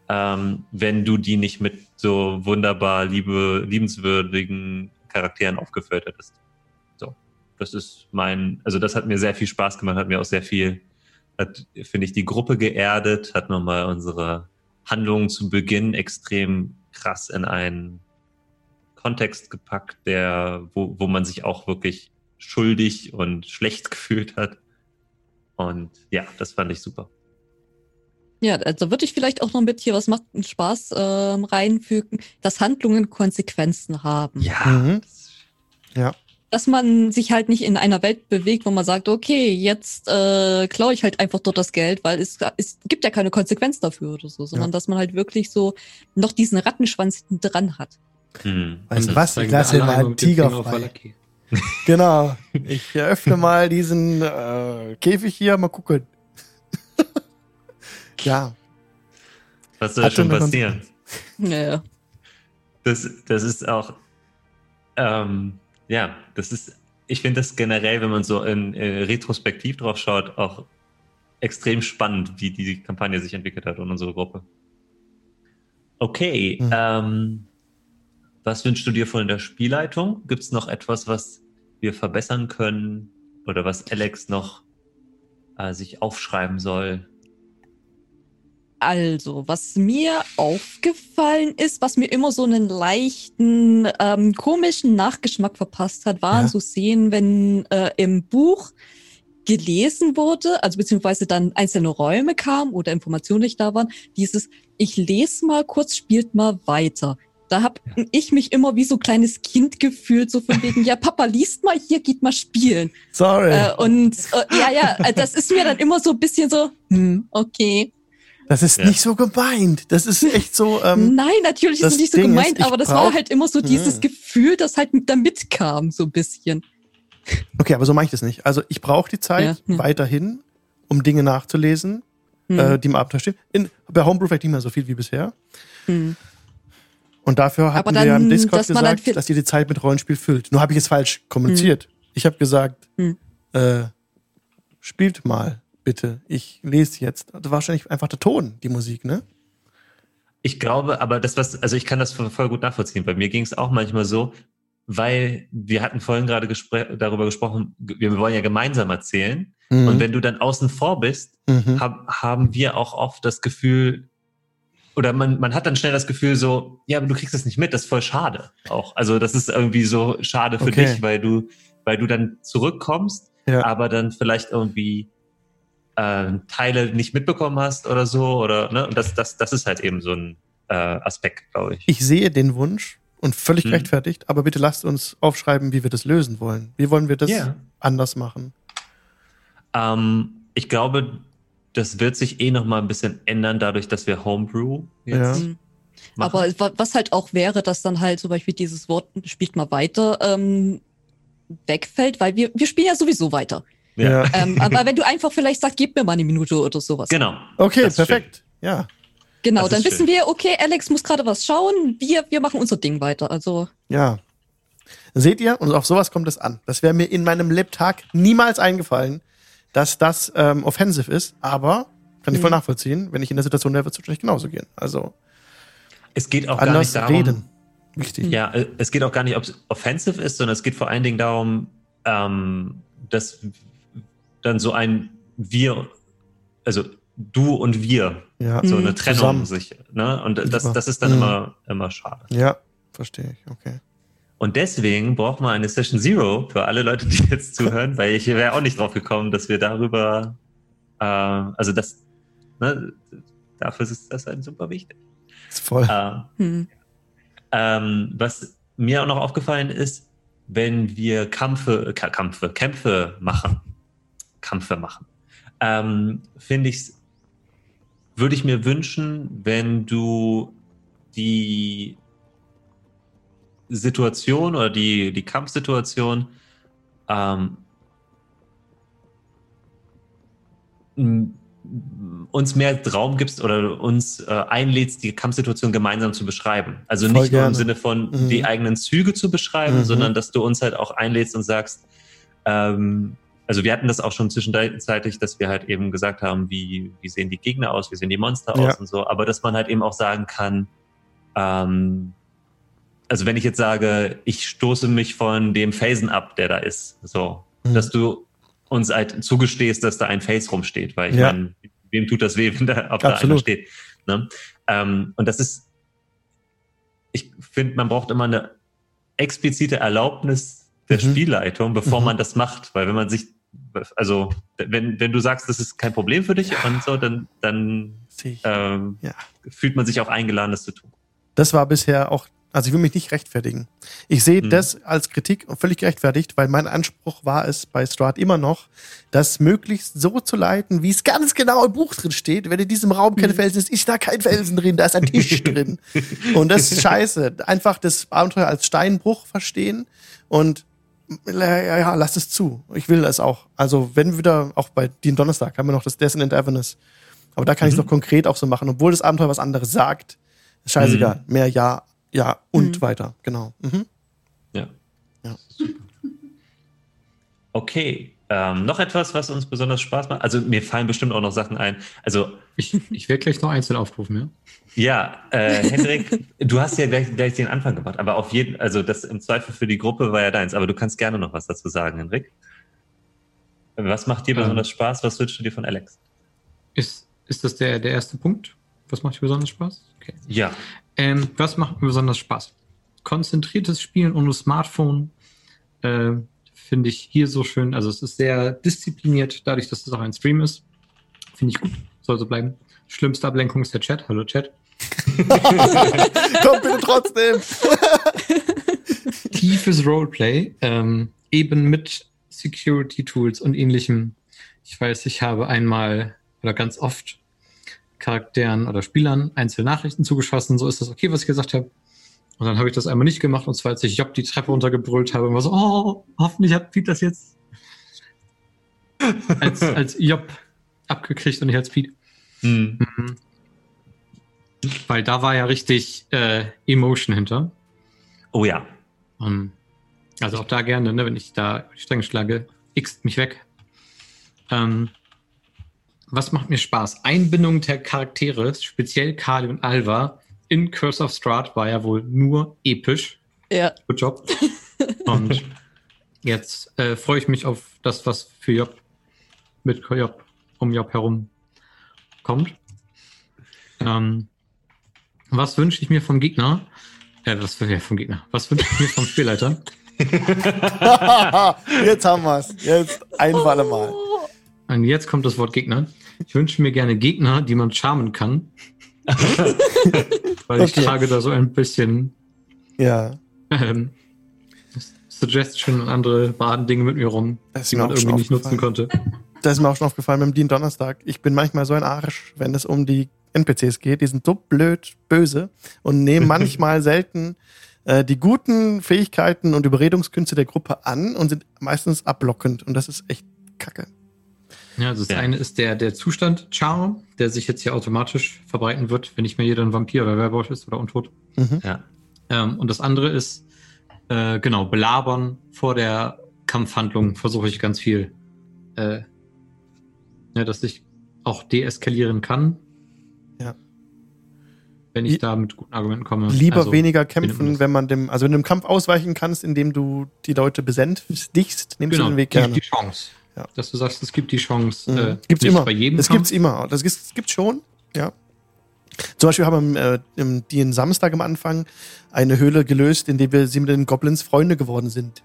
ähm, wenn du die nicht mit so wunderbar liebe, liebenswürdigen Charakteren aufgefüllt hättest. So, das ist mein, also das hat mir sehr viel Spaß gemacht, hat mir auch sehr viel, hat, finde ich, die Gruppe geerdet, hat nochmal unsere Handlungen zu Beginn extrem krass in einen Kontext gepackt, der, wo, wo man sich auch wirklich schuldig und schlecht gefühlt hat. Und ja, das fand ich super. Ja, also würde ich vielleicht auch noch mit hier, was macht einen Spaß, ähm, reinfügen, dass Handlungen Konsequenzen haben. Ja. Mhm. Ja. Dass man sich halt nicht in einer Welt bewegt, wo man sagt, okay, jetzt äh, klaue ich halt einfach dort das Geld, weil es, es gibt ja keine Konsequenz dafür oder so, sondern Ja. dass man halt wirklich so noch diesen Rattenschwanz hinten dran hat. Hm. Weißt Und was? Ich lasse mal einen Tiger frei. Genau. Ich eröffne mal diesen äh, Käfig hier, mal gucken. ja. Was soll Hatte schon passieren? Ja. Das, das ist auch, ähm, ja, das ist, ich finde das generell, wenn man so in, äh, retrospektiv drauf schaut, auch extrem spannend, wie die Kampagne sich entwickelt hat und unsere Gruppe. Okay, Mhm. ähm, was wünschst du dir von der Spielleitung? Gibt es noch etwas, was wir verbessern können oder was Alex noch äh, sich aufschreiben soll? Also, was mir aufgefallen ist, was mir immer so einen leichten, ähm, komischen Nachgeschmack verpasst hat, waren Ja. so Szenen, wenn äh, im Buch gelesen wurde, also beziehungsweise dann einzelne Räume kamen oder Informationen nicht da waren, dieses, ich lese mal kurz, spielt mal weiter. Da hab ich mich immer wie so ein kleines Kind gefühlt, so von wegen, ja, Papa, liest mal hier, geht mal spielen. Sorry. Äh, und äh, ja, ja, äh, das ist mir dann immer so ein bisschen so, hm, okay. das ist ja. nicht so gemeint. Das ist echt so. Ähm, Nein, natürlich ist es nicht so Ding gemeint, ist, aber das war halt immer so dieses Mhm. Gefühl, das halt da mitkam, so ein bisschen. okay, aber so mache ich das nicht. Also ich brauche die Zeit Ja, ja. weiterhin, um Dinge nachzulesen, Hm. äh, die im Abenteuer stehen. In, bei Homebrew vielleicht nicht mehr so viel wie bisher. Hm. Und dafür hatten Aber wir ja im dann, Discord dass dann gesagt, viel- dass ihr die Zeit mit Rollenspiel füllt. Nur habe ich es falsch kommuniziert. Ich habe gesagt, Hm. äh, spielt mal bitte. Ich lese jetzt. Das war wahrscheinlich einfach der Ton, die Musik, ne? Ich glaube, aber das, was, also ich kann das voll voll gut nachvollziehen. Bei mir ging es auch manchmal so, weil wir hatten vorhin gerade gespr darüber gesprochen, wir wollen ja gemeinsam erzählen. Mhm. Und wenn du dann außen vor bist, mhm. hab, haben wir auch oft das Gefühl, oder man, man hat dann schnell das Gefühl so, ja, aber du kriegst das nicht mit, das ist voll schade auch. Also das ist irgendwie so schade für Okay. dich, weil du, weil du dann zurückkommst, Ja. aber dann vielleicht irgendwie äh, Teile nicht mitbekommen hast oder so, oder, ne? Und das, das, das ist halt eben so ein äh, Aspekt, glaube ich. Ich sehe den Wunsch und völlig Mhm. gerechtfertigt, aber bitte lasst uns aufschreiben, wie wir das lösen wollen. Wie wollen wir das Ja. anders machen? Ähm, ich glaube, das wird sich eh noch mal ein bisschen ändern, dadurch, dass wir Homebrew jetzt Ja. Mhm. machen. Aber wa- was halt auch wäre, dass dann halt zum Beispiel dieses Wort spielt mal weiter ähm, wegfällt, weil wir, wir spielen ja sowieso weiter. Ja. ähm, aber wenn du einfach vielleicht sagst, gib mir mal eine Minute oder sowas. Genau. Okay, Das perfekt. Ja, Genau, Das dann ist wissen schön. wir, okay, Alex muss gerade was schauen, wir, wir machen unser Ding weiter. Also, ja. Seht ihr? Und auf sowas kommt es an. Das wäre mir in meinem Lebtag niemals eingefallen, dass das ähm, offensive ist, aber kann ich voll Mhm. nachvollziehen. Wenn ich in der Situation wäre, wird es wahrscheinlich genauso gehen. Also Es geht auch gar nicht darum, reden. Wichtig. Ja, äh, es geht auch gar nicht, ob es offensive ist, sondern es geht vor allen Dingen darum, ähm, dass dann so ein Wir, also du und wir, Ja, so Mhm. eine Trennung Zusammen. sich, ne? Und das, das ist dann Mhm. immer, immer schade. ja verstehe ich. Okay. Und deswegen braucht man eine Session Zero für alle Leute, die jetzt zuhören, weil ich wäre auch nicht drauf gekommen, dass wir darüber, äh, also das, ne, dafür ist das halt super wichtig. Ist voll. Äh, hm. Ähm, was mir auch noch aufgefallen ist, wenn wir Kampfe, Ka- Kampfe, Kämpfe machen, Kampfe machen, ähm, finde ich, würde ich mir wünschen, wenn du die Situation oder die, die Kampfsituation ähm, uns mehr Raum gibst oder uns äh, einlädst, die Kampfsituation gemeinsam zu beschreiben. Also Voll nicht nur gerne. im Sinne von Mhm. die eigenen Züge zu beschreiben, Mhm. sondern dass du uns halt auch einlädst und sagst, ähm, also wir hatten das auch schon zwischenzeitlich, dass wir halt eben gesagt haben, wie, wie sehen die Gegner aus, wie sehen die Monster Ja. aus und so, aber dass man halt eben auch sagen kann, ähm, also wenn ich jetzt sage, ich stoße mich von dem Phasen ab, der da ist, so, Mhm. dass du uns halt zugestehst, dass da ein Face rumsteht, weil ich Ja. meine, wem tut das weh, wenn da, ob da einer steht. Ne? Ähm, und das ist, ich finde, man braucht immer eine explizite Erlaubnis der Mhm. Spielleitung, bevor Mhm. man das macht. Weil wenn man sich, also wenn, wenn du sagst, das ist kein Problem für dich und so, dann, dann ähm, Ja. fühlt man sich auch eingeladen, das zu tun. Das war bisher auch, also ich will mich nicht rechtfertigen. Ich sehe Mhm. das als Kritik völlig gerechtfertigt, weil mein Anspruch war es bei Strahd immer noch, das möglichst so zu leiten, wie es ganz genau im Buch drin steht. Wenn in diesem Raum kein Felsen ist, ist da kein Felsen drin, da ist ein Tisch drin. Und das ist scheiße. Einfach das Abenteuer als Steinbruch verstehen und ja, ja, ja, lass es zu. Ich will das auch. Also, wenn wieder, auch bei den Donnerstag haben wir noch das Dessen and Avernus. Aber da kann ich es Mhm. noch konkret auch so machen, obwohl das Abenteuer was anderes sagt. Scheißegal. Mehr ja, ja und Mhm. weiter. Genau. Mhm. Ja. Ja. Super. Okay. Ähm, noch etwas, was uns besonders Spaß macht? Also mir fallen bestimmt auch noch Sachen ein. Also Ich, ich werde gleich noch einzeln aufrufen, ja? ja, äh, Hendrik, du hast ja gleich, gleich den Anfang gemacht, aber auf jeden, also das im Zweifel für die Gruppe war ja deins. Aber du kannst gerne noch was dazu sagen, Hendrik. Was macht dir Ähm. besonders Spaß? Was wünschst du dir von Alex? Ist, ist das der, der erste Punkt? Was macht dir besonders Spaß? Okay. Ja. Ähm, was macht mir besonders Spaß? Konzentriertes Spielen ohne Smartphone äh, finde ich hier so schön. Also es ist sehr diszipliniert, dadurch, dass es auch ein Stream ist. Finde ich gut, soll so bleiben. Schlimmste Ablenkung ist der Chat. Hallo Chat. Komm bitte trotzdem. Tiefes Roleplay, ähm, eben mit Security Tools und ähnlichem. Ich weiß, ich habe einmal oder ganz oft Charakteren oder Spielern einzelne Nachrichten zugeschossen. So ist das okay, was ich gesagt habe. Und dann habe ich das einmal nicht gemacht. Und zwar, als ich Job die Treppe runtergebrüllt habe, und war so, oh, hoffentlich hat Pete das jetzt als, als Job abgekriegt und nicht als Pete. Hm. Mhm. Weil da war ja richtig äh, Emotion hinter. Oh ja. Ähm, also auch da gerne, ne, wenn ich da Stränge schlage, x mich weg. Ähm, was macht mir Spaß? Einbindung der Charaktere, speziell Kali und Alva, in Curse of Strahd war ja wohl nur episch. Ja. Good job. Und jetzt äh, freue ich mich auf das, was für Job mit Job um Job herum kommt. Ähm, was wünsche ich mir vom Gegner? Äh, was ja, vom Gegner? Was wünsche ich mir vom Spielleiter? Jetzt haben wir's. Jetzt ein für alle Mal. Und jetzt kommt das Wort Gegner. Ich wünsche mir gerne Gegner, die man charmen kann. Weil ich Okay. trage da so ein bisschen Ja. ähm, Suggestion und andere Badendinge mit mir rum, die man irgendwie nicht nutzen konnte. Das ist mir auch schon aufgefallen beim Dean Donnerstag. Ich bin manchmal so ein Arsch, wenn es um die NPCs geht. Die sind so blöd, böse und nehmen manchmal selten äh, die guten Fähigkeiten und Überredungskünste der Gruppe an und sind meistens ablockend. Und das ist echt kacke. Ja, also das Ja. eine ist der, der Zustand Charm, der sich jetzt hier automatisch verbreiten wird, wenn nicht mehr jeder ein Vampir oder Werwolf ist oder untot. Mhm. Ja. Ähm, und das andere ist, äh, genau, belabern vor der Kampfhandlung versuche ich ganz viel. Äh, ja, dass ich auch deeskalieren kann. Ja. Wenn ich da mit guten Argumenten komme. Lieber Also, weniger kämpfen, wenn man dem, also wenn du dem Kampf ausweichen kannst, indem du die Leute besänftigst, nimmst Genau, du den Weg die, gerne. die Chance. Ja. Dass du sagst, es gibt die Chance. Mhm. Äh, gibt's immer. bei jedem das Kampf. gibt's immer. Das gibt's, gibt's schon. Ja. Zum Beispiel haben wir äh, im, die in Samstag am Anfang eine Höhle gelöst, in der wir sie mit den Goblins Freunde geworden sind.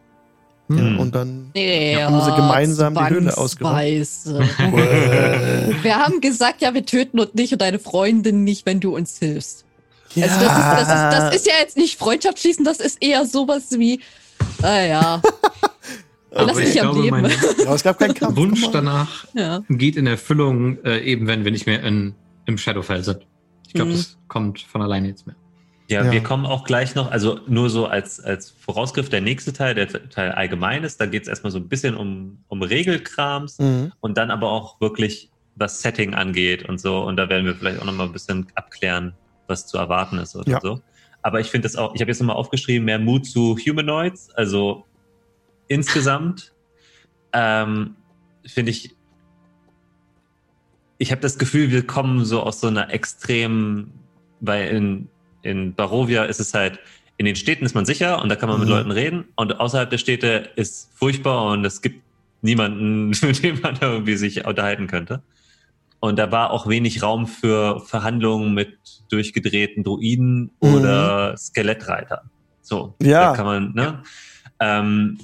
Hm. Mhm. Und dann Ja, haben sie gemeinsam die Höhle ausgeräumt. wir haben gesagt, ja, wir töten uns nicht und deine Freundin nicht, wenn du uns hilfst. ja, Also das ist, das, ist, das ist ja jetzt nicht Freundschaft schließen, das ist eher sowas wie, ah ja, Aber lass ich am glaube, Leben. mein aber es gab keinen Kampf. Wunsch danach ja. geht in Erfüllung, äh, eben wenn wir nicht mehr in, im Shadowfell sind. Ich glaube, Mhm. das kommt von alleine jetzt mehr. Ja, Ja. wir kommen auch gleich noch, also nur so als, als Vorausgriff, der nächste Teil, der Teil allgemein ist, da geht es erstmal so ein bisschen um, um Regelkrams Mhm. und dann aber auch wirklich, was Setting angeht und so. Und da werden wir vielleicht auch nochmal ein bisschen abklären, was zu erwarten ist oder Ja. so. Aber ich finde das auch, ich habe jetzt nochmal aufgeschrieben, mehr Mut zu Humanoids, also insgesamt ähm, finde ich, ich habe das Gefühl, wir kommen so aus so einer extremen, weil in, in Barovia ist es halt, in den Städten ist man sicher und da kann man mit Mhm. Leuten reden und außerhalb der Städte ist furchtbar und es gibt niemanden, mit dem man irgendwie sich unterhalten könnte. Und da war auch wenig Raum für Verhandlungen mit durchgedrehten Druiden Mhm. oder Skelettreitern. So, Ja. da kann man, ne? Ähm,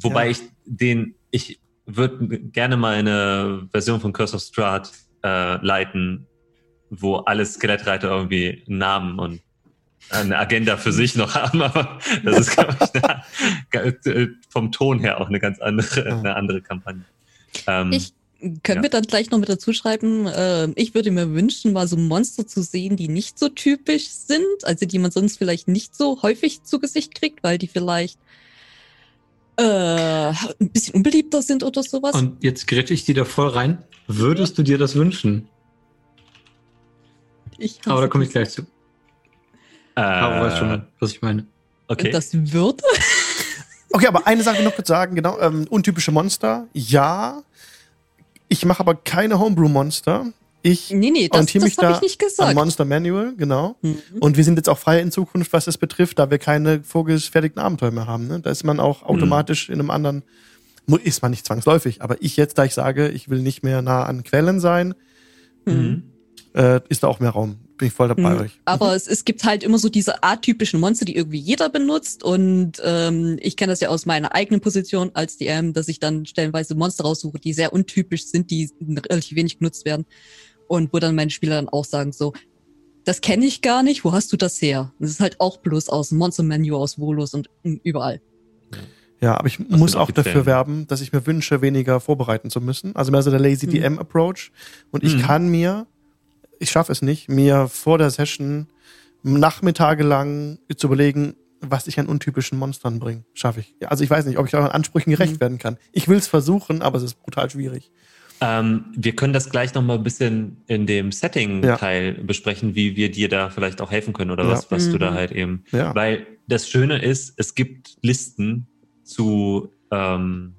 wobei Ja. ich den, ich würde gerne mal eine Version von Curse of Strahd äh, leiten, wo alle Skelettreiter irgendwie einen Namen und eine Agenda für sich noch haben, aber das ist, glaube ich, eine, äh, vom Ton her auch eine ganz andere, eine andere Kampagne. Ähm, Ich können Ja. wir dann gleich noch mit dazu schreiben, äh, ich würde mir wünschen, mal so Monster zu sehen, die nicht so typisch sind, also die man sonst vielleicht nicht so häufig zu Gesicht kriegt, weil die vielleicht äh, ein bisschen unbeliebter sind oder sowas. Und jetzt grätsche ich dir da voll rein. Würdest du dir das wünschen? ich Aber da komme ich gleich zu. äh, Aber weiß schon, was ich meine. Okay. das würde. Okay, aber eine Sache noch kurz sagen, genau, ähm, untypische Monster, ja. Ich mache aber keine Homebrew-Monster. Ich Nee, nee, das, orientiere mich das habe da ich nicht am gesagt. Monster Manual, genau. Mhm. Und wir sind jetzt auch frei in Zukunft, was das betrifft, da wir keine vorgefertigten Abenteuer mehr haben. Ne? Da ist man auch automatisch in einem anderen, ist man nicht zwangsläufig, aber ich jetzt, da ich sage, ich will nicht mehr nah an Quellen sein, Mhm. äh, ist da auch mehr Raum. Bin ich voll dabei Mhm. euch. Aber es, es gibt halt immer so diese atypischen Monster, die irgendwie jeder benutzt. Und ähm, ich kenne das ja aus meiner eigenen Position als DM, dass ich dann stellenweise Monster raussuche, die sehr untypisch sind, die relativ wenig genutzt werden. Und wo dann meine Spieler dann auch sagen so, das kenne ich gar nicht, wo hast du das her? Das ist halt auch bloß aus dem Monster-Menü, aus Volus und überall. Ja, aber ich muss sind auch dafür werben, dass ich mir wünsche, weniger vorbereiten zu müssen. Also mehr so der Lazy Mhm. DM Approach. Und ich Mhm. kann mir, ich schaffe es nicht, mir vor der Session Nachmittage lang zu überlegen, was ich an untypischen Monstern bringe. Schaffe ich. Also ich weiß nicht, ob ich euren Ansprüchen gerecht Mhm. werden kann. Ich will es versuchen, aber es ist brutal schwierig. Ähm, wir können das gleich noch mal ein bisschen in dem Setting-Teil besprechen, wie wir dir da vielleicht auch helfen können oder Ja. was, was du da Mhm. halt eben. Ja. Weil das Schöne ist, es gibt Listen zu, ähm,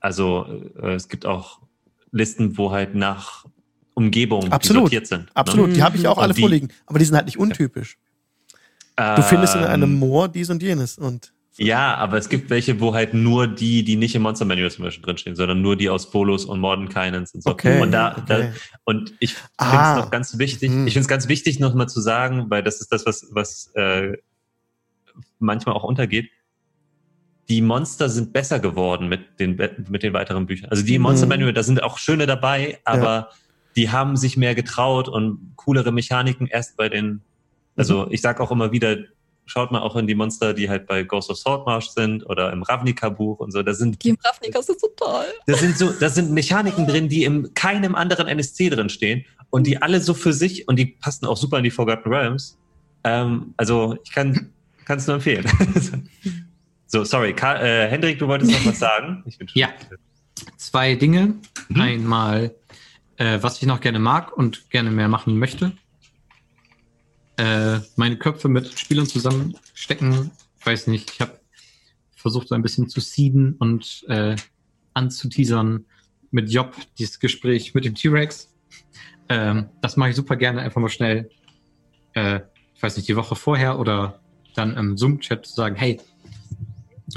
also äh, es gibt auch Listen, wo halt nach Umgebung Absolut. sortiert sind. Absolut, die habe ich auch Und alle die- vorliegen. Aber die sind halt nicht untypisch. Ne? Du findest in einem Ähm, Moor dies und jenes. Und Ja, aber es gibt welche, wo halt nur die, die nicht im Monster Manual zum Beispiel drinstehen, sondern nur die aus Folus und Mordenkainens und so. okay. Und da, da okay. Und ich finde Ah. es noch ganz wichtig, Mhm. ich finde es ganz wichtig, nochmal zu sagen, weil das ist das, was, was äh, manchmal auch untergeht. Die Monster sind besser geworden mit den, mit den weiteren Büchern. Also die Monster Mhm. Manual, da sind auch schöne dabei, aber die haben sich mehr getraut und coolere Mechaniken erst bei den, also ich sag auch immer wieder, schaut mal auch in die Monster, die halt bei Ghost of Saltmarsh sind oder im Ravnica-Buch und so. Da sind Die im Ravnica sind total. da sind so, da sind Mechaniken drin, die in keinem anderen NSC drin stehen und die alle so für sich und die passen auch super in die Forgotten Realms. Ähm, also ich kann es nur empfehlen. so, sorry, Ka äh, Hendrik, du wolltest noch was sagen? Ich bin schon- Ja. Zwei Dinge. Mhm. Einmal, äh, was ich noch gerne mag und gerne mehr machen möchte. Äh, meine Köpfe mit Spielern zusammenstecken. Ich weiß nicht, ich habe versucht so ein bisschen zu seeden und äh, anzuteasern mit Job, dieses Gespräch mit dem T-Rex. Ähm, das mache ich super gerne, einfach mal schnell, äh, ich weiß nicht, die Woche vorher oder dann im Zoom-Chat zu sagen, hey,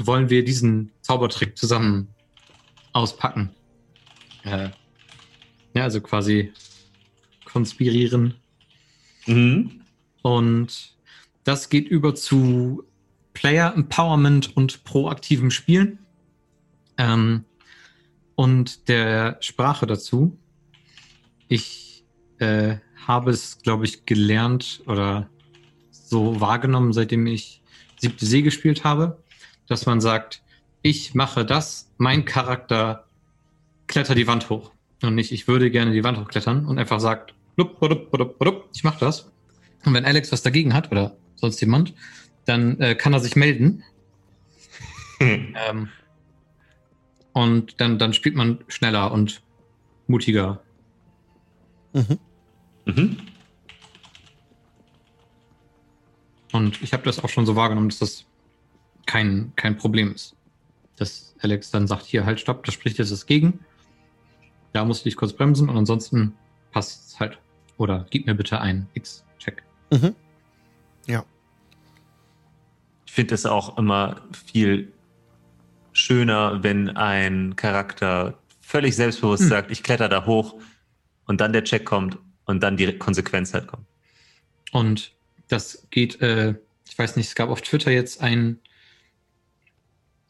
wollen wir diesen Zaubertrick zusammen auspacken? Äh, ja, also quasi konspirieren. Mhm. Und das geht über zu Player Empowerment und proaktivem Spielen. Ähm, und der Sprache dazu. Ich äh, habe es, glaube ich, gelernt oder so wahrgenommen, seitdem ich siebte See gespielt habe, dass man sagt, ich mache das, mein Charakter klettert die Wand hoch. Und nicht, ich würde gerne die Wand hochklettern und einfach sagt, blub, blub, blub, blub, ich mache das. Und wenn Alex was dagegen hat oder sonst jemand, dann äh, kann er sich melden. Ähm, und dann, dann spielt man schneller und mutiger. Mhm. Mhm. Und ich habe das auch schon so wahrgenommen, dass das kein, kein Problem ist. Dass Alex dann sagt, hier, halt, stopp, das spricht jetzt das gegen. Da musst du dich kurz bremsen und ansonsten passt es halt. Oder gib mir bitte einen X-Check. Mhm. Ich finde es auch immer viel schöner, wenn ein Charakter völlig selbstbewusst Hm. sagt, ich kletter da hoch und dann der Check kommt und dann die Konsequenz halt kommt. Und das geht, äh, ich weiß nicht, es gab auf Twitter jetzt ein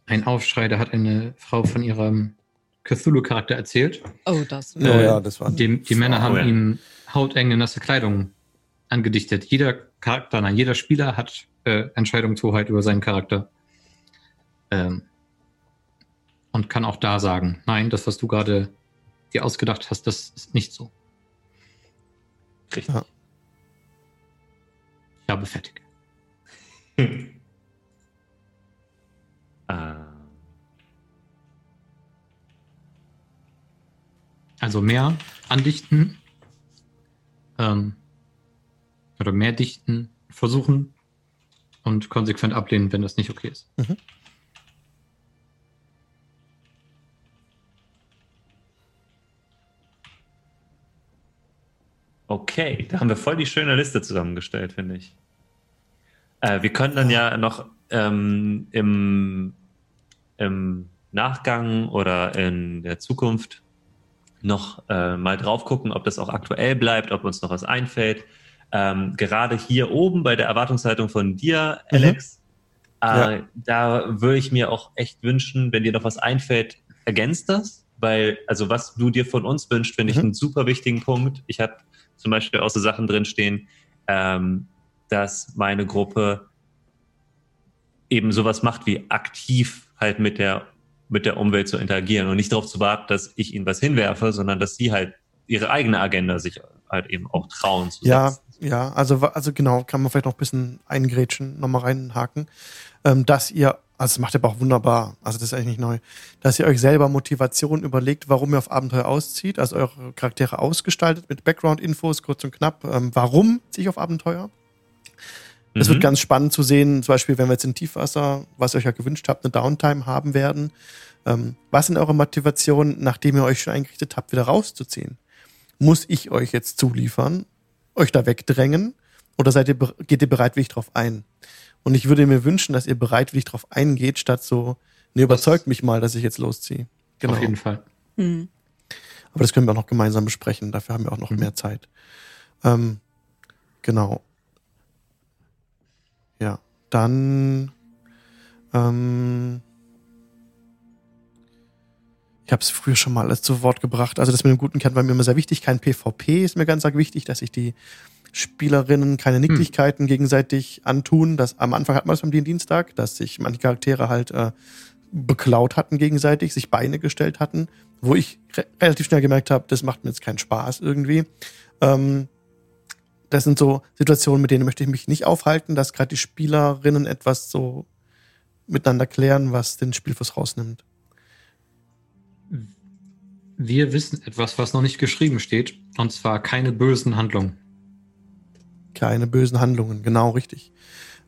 ein Aufschrei, da hat eine Frau von ihrem Cthulhu-Charakter erzählt. Oh, das. Oh ja, das war. Die, die Männer Oh, haben ja. ihm hautenge, nasse Kleidung angedichtet. Jeder Charakter, nein, jeder Spieler hat äh, Entscheidungshoheit über seinen Charakter. Ähm, und kann auch da sagen, nein, das, was du gerade dir ausgedacht hast, das ist nicht so. Richtig. Ja. Ich habe fertig. Ah. Also mehr andichten ähm, oder mehr dichten, versuchen und konsequent ablehnen, wenn das nicht okay ist. Okay, da haben wir voll die schöne Liste zusammengestellt, finde ich. Äh, wir können dann ja noch ähm, im, im Nachgang oder in der Zukunft noch äh, mal drauf gucken, ob das auch aktuell bleibt, ob uns noch was einfällt. Ähm, gerade hier oben bei der Erwartungshaltung von dir, Mhm. Alex, äh, Ja. da würde ich mir auch echt wünschen, wenn dir noch was einfällt, ergänzt das, weil also was du dir von uns wünschst, finde ich Mhm. einen super wichtigen Punkt. Ich habe zum Beispiel auch so Sachen drinstehen, ähm, dass meine Gruppe eben sowas macht wie aktiv halt mit der mit der Umwelt zu interagieren und nicht darauf zu warten, dass ich ihnen was hinwerfe, sondern dass sie halt ihre eigene Agenda sich halt eben auch trauen zu Ja, setzen. Ja, also, also genau, kann man vielleicht noch ein bisschen eingrätschen, nochmal reinhaken, ähm, dass ihr, also das macht ihr aber auch wunderbar, also das ist eigentlich nicht neu, dass ihr euch selber Motivation überlegt, warum ihr auf Abenteuer auszieht, also eure Charaktere ausgestaltet mit Background-Infos, kurz und knapp, ähm, warum ziehe ich auf Abenteuer? Es Mhm. wird ganz spannend zu sehen, zum Beispiel, wenn wir jetzt in Tiefwasser, was ihr euch ja gewünscht habt, eine Downtime haben werden. Ähm, was sind eure Motivationen, nachdem ihr euch schon eingerichtet habt, wieder rauszuziehen? Muss ich euch jetzt zuliefern, euch da wegdrängen oder seid ihr, geht ihr bereitwillig drauf ein? Und ich würde mir wünschen, dass ihr bereitwillig drauf eingeht, statt so, ne, überzeugt mich mal, dass ich jetzt losziehe. Genau. Auf jeden Fall. Hm. Aber das können wir auch noch gemeinsam besprechen. Dafür haben wir auch noch Mhm. mehr Zeit. Ähm, genau. Ja, dann. Ähm, ich habe es früher schon mal alles zu Wort gebracht. Also das mit dem guten Kern war mir immer sehr wichtig. Kein PvP ist mir ganz arg wichtig, dass sich die Spielerinnen keine Nicklichkeiten gegenseitig antun. Das, am Anfang hat man das beim Dienstag, dass sich manche Charaktere halt äh, beklaut hatten gegenseitig, sich Beine gestellt hatten, wo ich re relativ schnell gemerkt habe, das macht mir jetzt keinen Spaß irgendwie. Ähm, das sind so Situationen, mit denen möchte ich mich nicht aufhalten, dass gerade die Spielerinnen etwas so miteinander klären, was den Spielfluss rausnimmt. Wir wissen etwas, was noch nicht geschrieben steht, und zwar keine bösen Handlungen. Keine bösen Handlungen, genau richtig.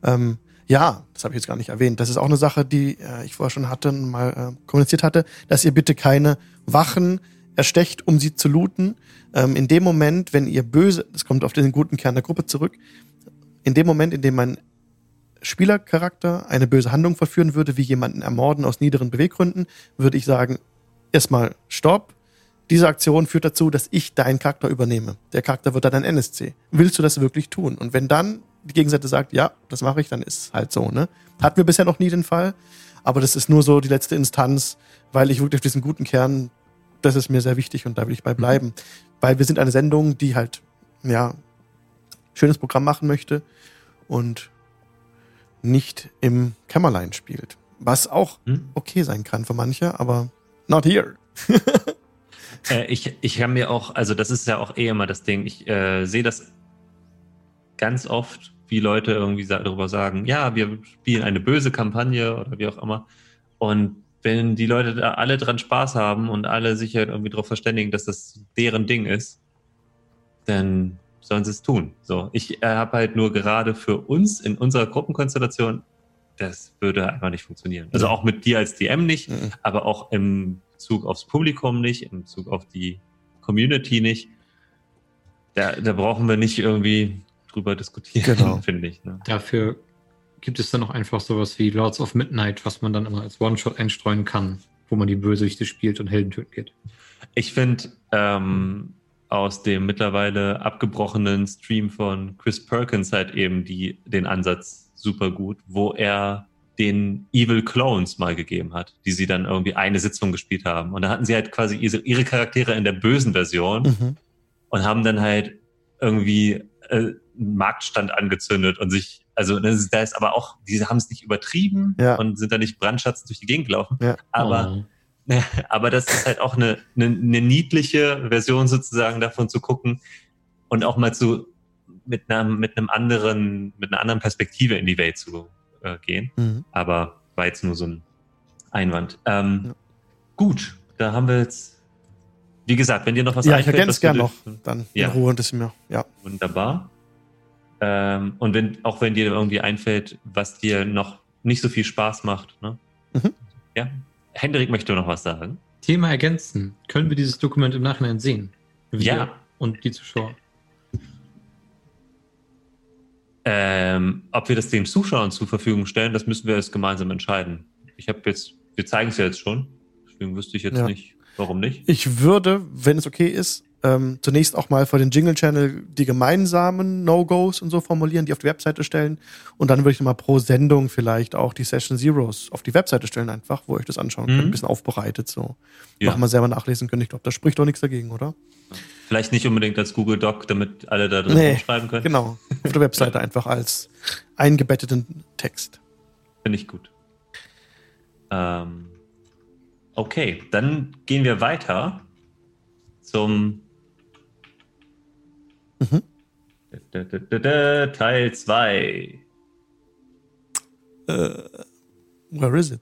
Ähm, ja, das habe ich jetzt gar nicht erwähnt. Das ist auch eine Sache, die äh, ich vorher schon hatte mal äh, kommuniziert hatte, dass ihr bitte keine Wachen erstecht, um sie zu looten. Ähm, in dem Moment, wenn ihr böse, das kommt auf den guten Kern der Gruppe zurück, in dem Moment, in dem mein Spielercharakter eine böse Handlung verführen würde, wie jemanden ermorden aus niederen Beweggründen, würde ich sagen, erstmal Stopp. Diese Aktion führt dazu, dass ich deinen Charakter übernehme. Der Charakter wird dann ein NSC. Willst du das wirklich tun? Und wenn dann die Gegenseite sagt, ja, das mache ich, dann ist es halt so, ne? Hatten wir bisher noch nie den Fall, aber das ist nur so die letzte Instanz, weil ich wirklich auf diesen guten Kern, das ist mir sehr wichtig und da will ich bei bleiben. Weil wir sind eine Sendung, die halt, ja, schönes Programm machen möchte und nicht im Kämmerlein spielt. Was auch Hm? okay sein kann für manche, aber not here. Äh, ich, ich kann mir auch, also das ist ja auch eh immer das Ding, ich äh, sehe das ganz oft, wie Leute irgendwie darüber sagen, ja, wir spielen eine böse Kampagne oder wie auch immer. Und wenn die Leute da alle dran Spaß haben und alle sich halt irgendwie darauf verständigen, dass das deren Ding ist, dann sollen sie es tun. So, ich äh, habe halt nur gerade für uns in unserer Gruppenkonstellation, das würde einfach nicht funktionieren. Also Ja. auch mit dir als DM nicht, Mhm. aber auch im Bezug aufs Publikum nicht, im Bezug auf die Community nicht. Da, da brauchen wir nicht irgendwie drüber diskutieren, Genau. finde ich. Ne? Dafür gibt es dann auch einfach sowas wie Lords of Midnight, was man dann immer als One-Shot einstreuen kann, wo man die Bösewichte spielt und Helden töten geht. Ich finde ähm, aus dem mittlerweile abgebrochenen Stream von Chris Perkins halt eben die, den Ansatz super gut, wo er den Evil Clones mal gegeben hat, die sie dann irgendwie eine Sitzung gespielt haben. Und da hatten sie halt quasi ihre, Charaktere in der bösen Version Mhm. und haben dann halt irgendwie äh, einen Marktstand angezündet und sich, also das ist, da ist aber auch, die haben es nicht übertrieben Ja. und sind da nicht brandschatzend durch die Gegend gelaufen. Ja. Aber, Oh. aber das ist halt auch eine, eine, eine niedliche Version sozusagen davon zu gucken und auch mal zu mit einem, mit einem anderen, mit einer anderen Perspektive in die Welt zu äh, gehen. Mhm. Aber war jetzt nur so ein Einwand. Ähm, Ja. Gut, da haben wir jetzt, wie gesagt, wenn dir noch was Ja, ich einfällt, ergänze was wir gern noch. Dann Ja. in Ruhe und das mir. Ja. Wunderbar. Ähm, und wenn, auch wenn dir irgendwie einfällt, was dir noch nicht so viel Spaß macht, ne? Mhm. Ja. Hendrik möchte noch was sagen. Thema ergänzen. Können wir dieses Dokument im Nachhinein sehen? Wir Ja. Und die Zuschauer. Ähm, ob wir das den Zuschauern zur Verfügung stellen, das müssen wir jetzt gemeinsam entscheiden. Ich habe jetzt, wir zeigen es ja jetzt schon, deswegen wüsste ich jetzt Ja. nicht, warum nicht. Ich würde, wenn es okay ist, ähm, zunächst auch mal für den Jingle-Channel die gemeinsamen No-Gos und so formulieren, die auf die Webseite stellen. Und dann würde ich mal pro Sendung vielleicht auch die Session Zeros auf die Webseite stellen, einfach, wo euch das anschauen Mhm. ein bisschen aufbereitet, so. Ja. Noch mal selber nachlesen könnt. Ich glaube, da spricht doch nichts dagegen, oder? Vielleicht nicht unbedingt als Google Doc, damit alle da drin Nee, schreiben können. Genau. Auf der Webseite einfach als eingebetteten Text. Finde ich gut. Ähm, okay, dann gehen wir weiter zum Mhm. Da, da, da, da, Teil 2. Äh, where is it?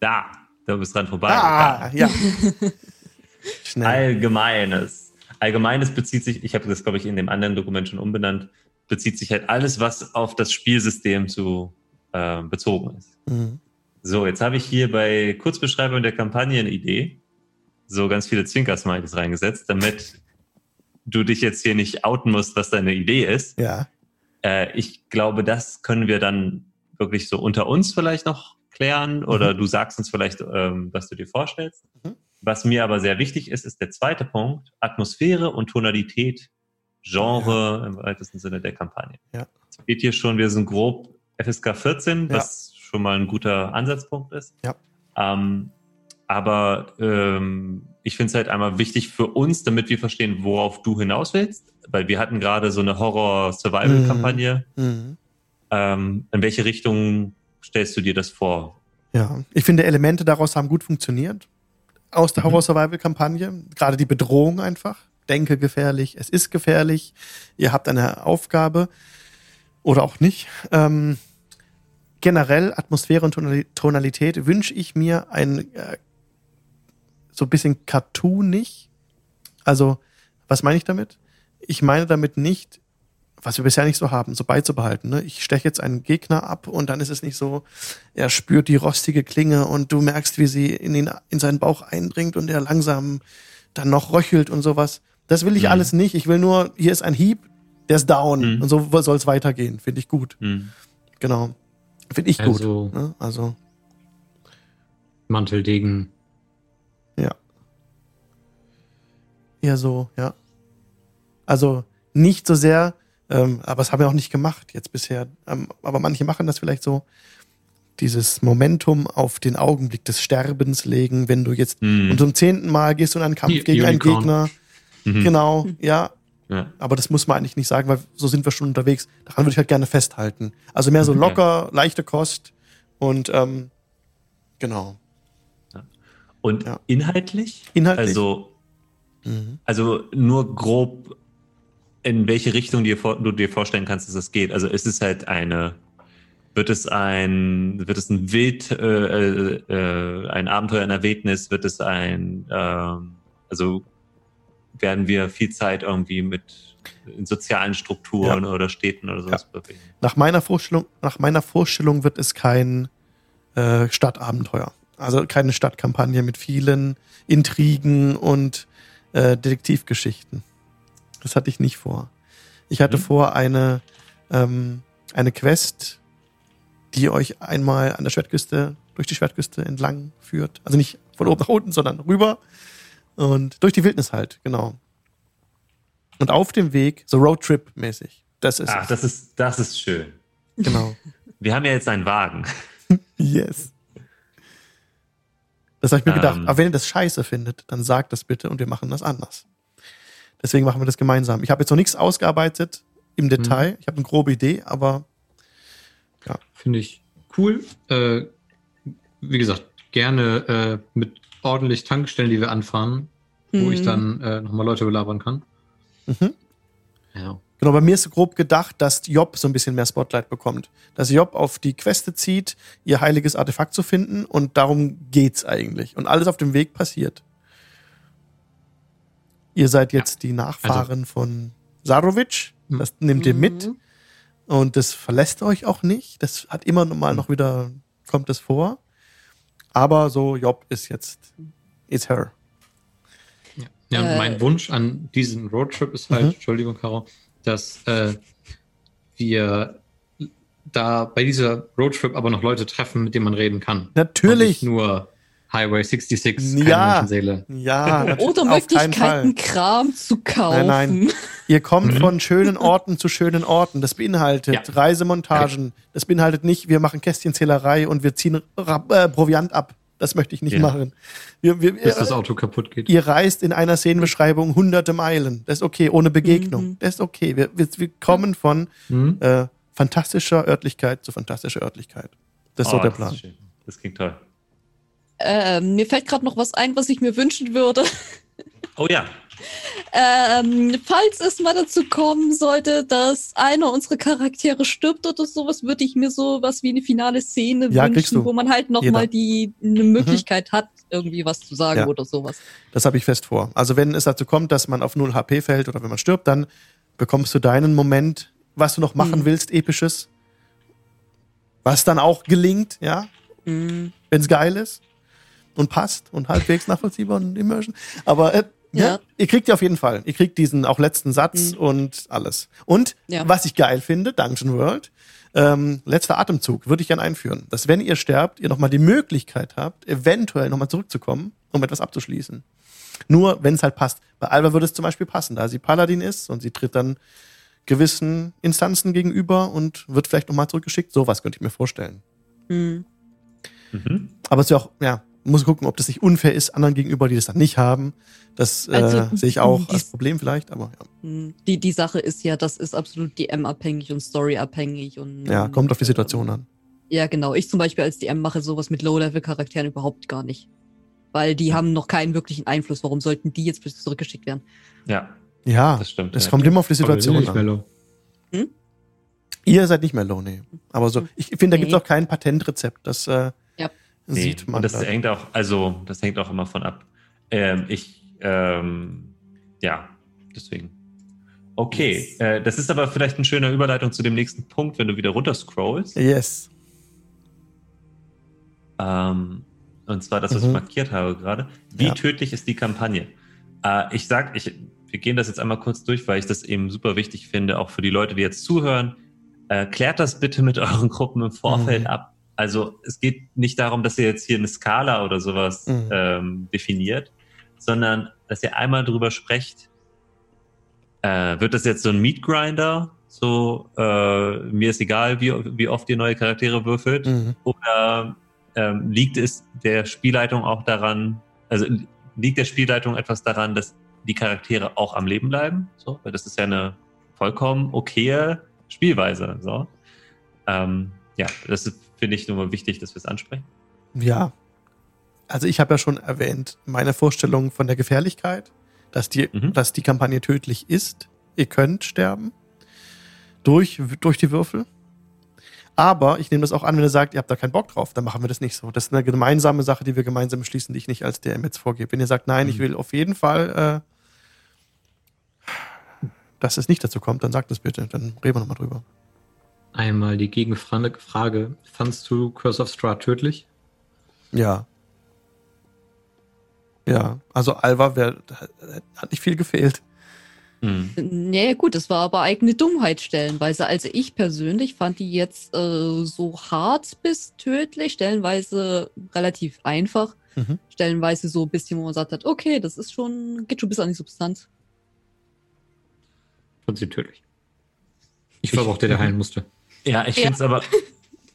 Da, da bist dran vorbei. Ah, ja. Schnell. Allgemeines. Allgemeines bezieht sich, ich habe das, glaube ich, in dem anderen Dokument schon umbenannt, bezieht sich halt alles, was auf das Spielsystem zu äh, bezogen ist. Mhm. So, jetzt habe ich hier bei Kurzbeschreibung der Kampagne eine Idee. So ganz viele Zwinkersmileys reingesetzt, damit du dich jetzt hier nicht outen musst, was deine Idee ist. Ja. Äh, ich glaube, das können wir dann wirklich so unter uns vielleicht noch klären oder du sagst uns vielleicht, ähm, was du dir vorstellst. Mhm. Was mir aber sehr wichtig ist, ist der zweite Punkt, Atmosphäre und Tonalität, Genre im weitesten Sinne der Kampagne. Ja. Steht hier schon, wir sind grob FSK 14, Ja. was schon mal ein guter Ansatzpunkt ist. Ja. Ähm, aber ähm, ich finde es halt einmal wichtig für uns, damit wir verstehen, worauf du hinaus willst. Weil wir hatten gerade so eine Horror-Survival-Kampagne. Mhm. Ähm, in welche Richtung stellst du dir das vor? Ja, ich finde, Elemente daraus haben gut funktioniert. Aus der Mhm. Horror-Survival-Kampagne. Gerade die Bedrohung einfach. Denke gefährlich, es ist gefährlich. Ihr habt eine Aufgabe. Oder auch nicht. Ähm, generell Atmosphäre und Tonali- Tonalität wünsche ich mir ein äh, so ein bisschen cartoonig. Also, was meine ich damit? Ich meine damit nicht, was wir bisher nicht so haben, so beizubehalten. Ne? Ich steche jetzt einen Gegner ab und dann ist es nicht so, er spürt die rostige Klinge und du merkst, wie sie in, ihn, in seinen Bauch eindringt und er langsam dann noch röchelt und sowas. Das will ich Mhm. alles nicht. Ich will nur, hier ist ein Hieb, der ist down Mhm. und so soll es weitergehen. Finde ich gut. Hm. Genau. Finde ich Also- gut. Ne? Also, Manteldegen. Ja. Eher so, ja. Also nicht so sehr, ähm, aber das haben wir auch nicht gemacht jetzt bisher. Ähm, aber manche machen das vielleicht so, dieses Momentum auf den Augenblick des Sterbens legen, wenn du jetzt Hm. und zum zehnten Mal gehst du in einen Kampf Die gegen einen Unicorn. Gegner. Mhm. Genau, ja. Ja. Aber das muss man eigentlich nicht sagen, weil so sind wir schon unterwegs. Daran würde ich halt gerne festhalten. Also mehr so Mhm. locker, leichte Kost und ähm, genau. Und Ja. inhaltlich? Inhaltlich? Also, Mhm. also nur grob, in welche Richtung dir du dir vorstellen kannst, dass es geht. Also ist es halt eine, wird es ein, wird es ein Wild, äh, äh, ein Abenteuer in der Wildnis, wird es ein, ähm, also werden wir viel Zeit irgendwie mit in sozialen Strukturen oder Städten oder sowas bewegen. Nach meiner Vorstellung, nach meiner Vorstellung wird es kein äh, Stadtabenteuer. Also keine Stadtkampagne mit vielen Intrigen und äh, Detektivgeschichten. Das hatte ich nicht vor. Ich hatte Mhm. vor eine, ähm, eine Quest, die euch einmal an der Schwertküste, durch die Schwertküste entlang führt. Also nicht von oben nach unten, sondern rüber. Und durch die Wildnis halt, genau. Und auf dem Weg, so Roadtrip-mäßig. Das ist Ach, es. das ist, das ist schön. Genau. Wir haben ja jetzt einen Wagen. Yes. Das habe ich mir gedacht. Ähm. Aber wenn ihr das scheiße findet, dann sagt das bitte und wir machen das anders. Deswegen machen wir das gemeinsam. Ich habe jetzt noch nichts ausgearbeitet im Detail. Ich habe eine grobe Idee, aber Finde ich cool. Äh, wie gesagt, gerne äh, mit ordentlich Tankstellen, die wir anfahren, wo ich Mhm. dann äh, nochmal Leute belabern kann. Mhm. Ja. Genau, bei mir ist grob gedacht, dass Job so ein bisschen mehr Spotlight bekommt. Dass Job auf die Queste zieht, ihr heiliges Artefakt zu finden und darum geht's eigentlich. Und alles auf dem Weg passiert. Ihr seid jetzt die Nachfahren von Sarovic. Mhm. Das nehmt ihr mit Mhm. und das verlässt euch auch nicht. Das hat immer noch mal noch wieder, kommt es vor. Aber so, Job ist jetzt, is her. Ja, ja Äh, mein Wunsch an diesen Roadtrip ist halt, Mhm. Entschuldigung, Caro, dass äh, wir da bei dieser Roadtrip aber noch Leute treffen, mit denen man reden kann. Und Natürlich. nicht nur Highway 66, keine Ja. Menschenseele. Ja, natürlich, Oder. Möglichkeiten, Kram zu kaufen. Nein, nein. Ihr kommt Mhm. von schönen Orten zu schönen Orten. Das beinhaltet Ja. Reisemontagen. Das beinhaltet nicht, wir machen Kästchenzählerei und wir ziehen äh, Proviant ab. Das möchte ich nicht Ja. machen. Wir, wir, Bis das ihr, Auto kaputt geht. ihr reist in einer Szenenbeschreibung hunderte Meilen. Das ist okay, ohne Begegnung. Mhm. Das ist okay. Wir, wir, wir kommen von Mhm. äh, fantastischer Örtlichkeit zu fantastischer Örtlichkeit. Das ist so Oh, der das Plan. Das klingt toll. Ähm, mir fällt gerade noch was ein, was ich mir wünschen würde. Oh ja. Ähm, falls es mal dazu kommen sollte, dass einer unserer Charaktere stirbt oder sowas, würde ich mir so was wie eine finale Szene Ja, wünschen, wo man halt nochmal die eine Möglichkeit hat, irgendwie was zu sagen Ja. oder sowas. Das habe ich fest vor. Also wenn es dazu kommt, dass man auf 0 HP fällt oder wenn man stirbt, dann bekommst du deinen Moment, was du noch machen Mhm. willst, episches. Was dann auch gelingt, ja, Mhm. wenn es geil ist und passt und halbwegs nachvollziehbar und immersion. Aber äh, ja. Ja. ihr kriegt ja auf jeden Fall. Ihr kriegt diesen auch letzten Satz Mhm. und alles. Und Ja. was ich geil finde, Dungeon World, ähm, letzter Atemzug, würde ich gern einführen, dass wenn ihr sterbt, ihr nochmal die Möglichkeit habt, eventuell nochmal zurückzukommen, um etwas abzuschließen. Nur wenn es halt passt. Bei Alba würde es zum Beispiel passen, da sie Paladin ist und sie tritt dann gewissen Instanzen gegenüber und wird vielleicht nochmal zurückgeschickt. Sowas könnte ich mir vorstellen. Mhm. Mhm. Aber es ist ja auch, ja, muss gucken, ob das nicht unfair ist, anderen gegenüber, die das dann nicht haben. Das äh, Also, sehe ich auch die- als Problem vielleicht, aber ja. Mhm. Die, die Sache ist ja, das ist absolut DM-abhängig und Story-abhängig. Und, ja, kommt auf die ähm, Situation an. Ja, genau. Ich zum Beispiel als DM mache sowas mit Low-Level-Charakteren überhaupt gar nicht. Weil die haben noch keinen wirklichen Einfluss. Warum sollten die jetzt plötzlich zurückgeschickt werden? Ja, Ja, das stimmt. es ja. kommt immer auf die Aber Situation nicht an. Mellow. Ihr seid nicht mehr low, nee. Aber so, ich finde, da gibt es Nee. auch kein Patentrezept. Das äh, Ja. Nee, sieht man. und das dann. hängt auch, also das hängt auch immer von ab. Ähm, ich, ähm, ja, deswegen. Okay, Yes. äh, das ist aber vielleicht eine schöne Überleitung zu dem nächsten Punkt, wenn du wieder runter scrollst. Yes. Ähm, und zwar das, was Mhm. ich markiert habe gerade. Wie Ja. tödlich ist die Kampagne? Äh, ich sag, ich, wir gehen das jetzt einmal kurz durch, weil ich das eben super wichtig finde, auch für die Leute, die jetzt zuhören. Äh, klärt das bitte mit euren Gruppen im Vorfeld Mhm. ab. Also es geht nicht darum, dass ihr jetzt hier eine Skala oder sowas Mhm. ähm, definiert, sondern dass ihr einmal drüber sprecht. Äh, wird das jetzt so ein Meat Grinder? So, äh, mir ist egal, wie, wie oft ihr neue Charaktere würfelt. Mhm. Oder ähm, liegt es der Spielleitung auch daran, also liegt der Spielleitung etwas daran, dass die Charaktere auch am Leben bleiben? So, weil das ist ja eine vollkommen okaye Spielweise. So. Ähm, ja, das ist, finde ich, nur mal wichtig, dass wir es ansprechen. Ja. Also ich habe ja schon erwähnt, meine Vorstellung von der Gefährlichkeit, dass die, Mhm. dass die Kampagne tödlich ist. Ihr könnt sterben durch, durch die Würfel. Aber ich nehme das auch an, wenn ihr sagt, ihr habt da keinen Bock drauf, dann machen wir das nicht so. Das ist eine gemeinsame Sache, die wir gemeinsam beschließen, die ich nicht als DM jetzt vorgebe. Wenn ihr sagt, nein, ich Mhm. will auf jeden Fall, äh, dass es nicht dazu kommt, dann sagt es bitte. Dann reden wir nochmal drüber. Einmal die Gegenfrage. Frage. Fandst du Curse of Strahd tödlich? Ja. Ja, also Alva wär, hat nicht viel gefehlt. Mhm. Nee, gut, das war aber eigene Dummheit stellenweise. Also ich persönlich fand die jetzt äh, so hart bis tödlich, stellenweise relativ einfach, Mhm. stellenweise so ein bisschen, wo man sagt hat, okay, das ist schon, geht schon bis an die Substanz. Fand sie tödlich. Ich war auch der, der heilen musste. Ja, ich Ja. finde es aber,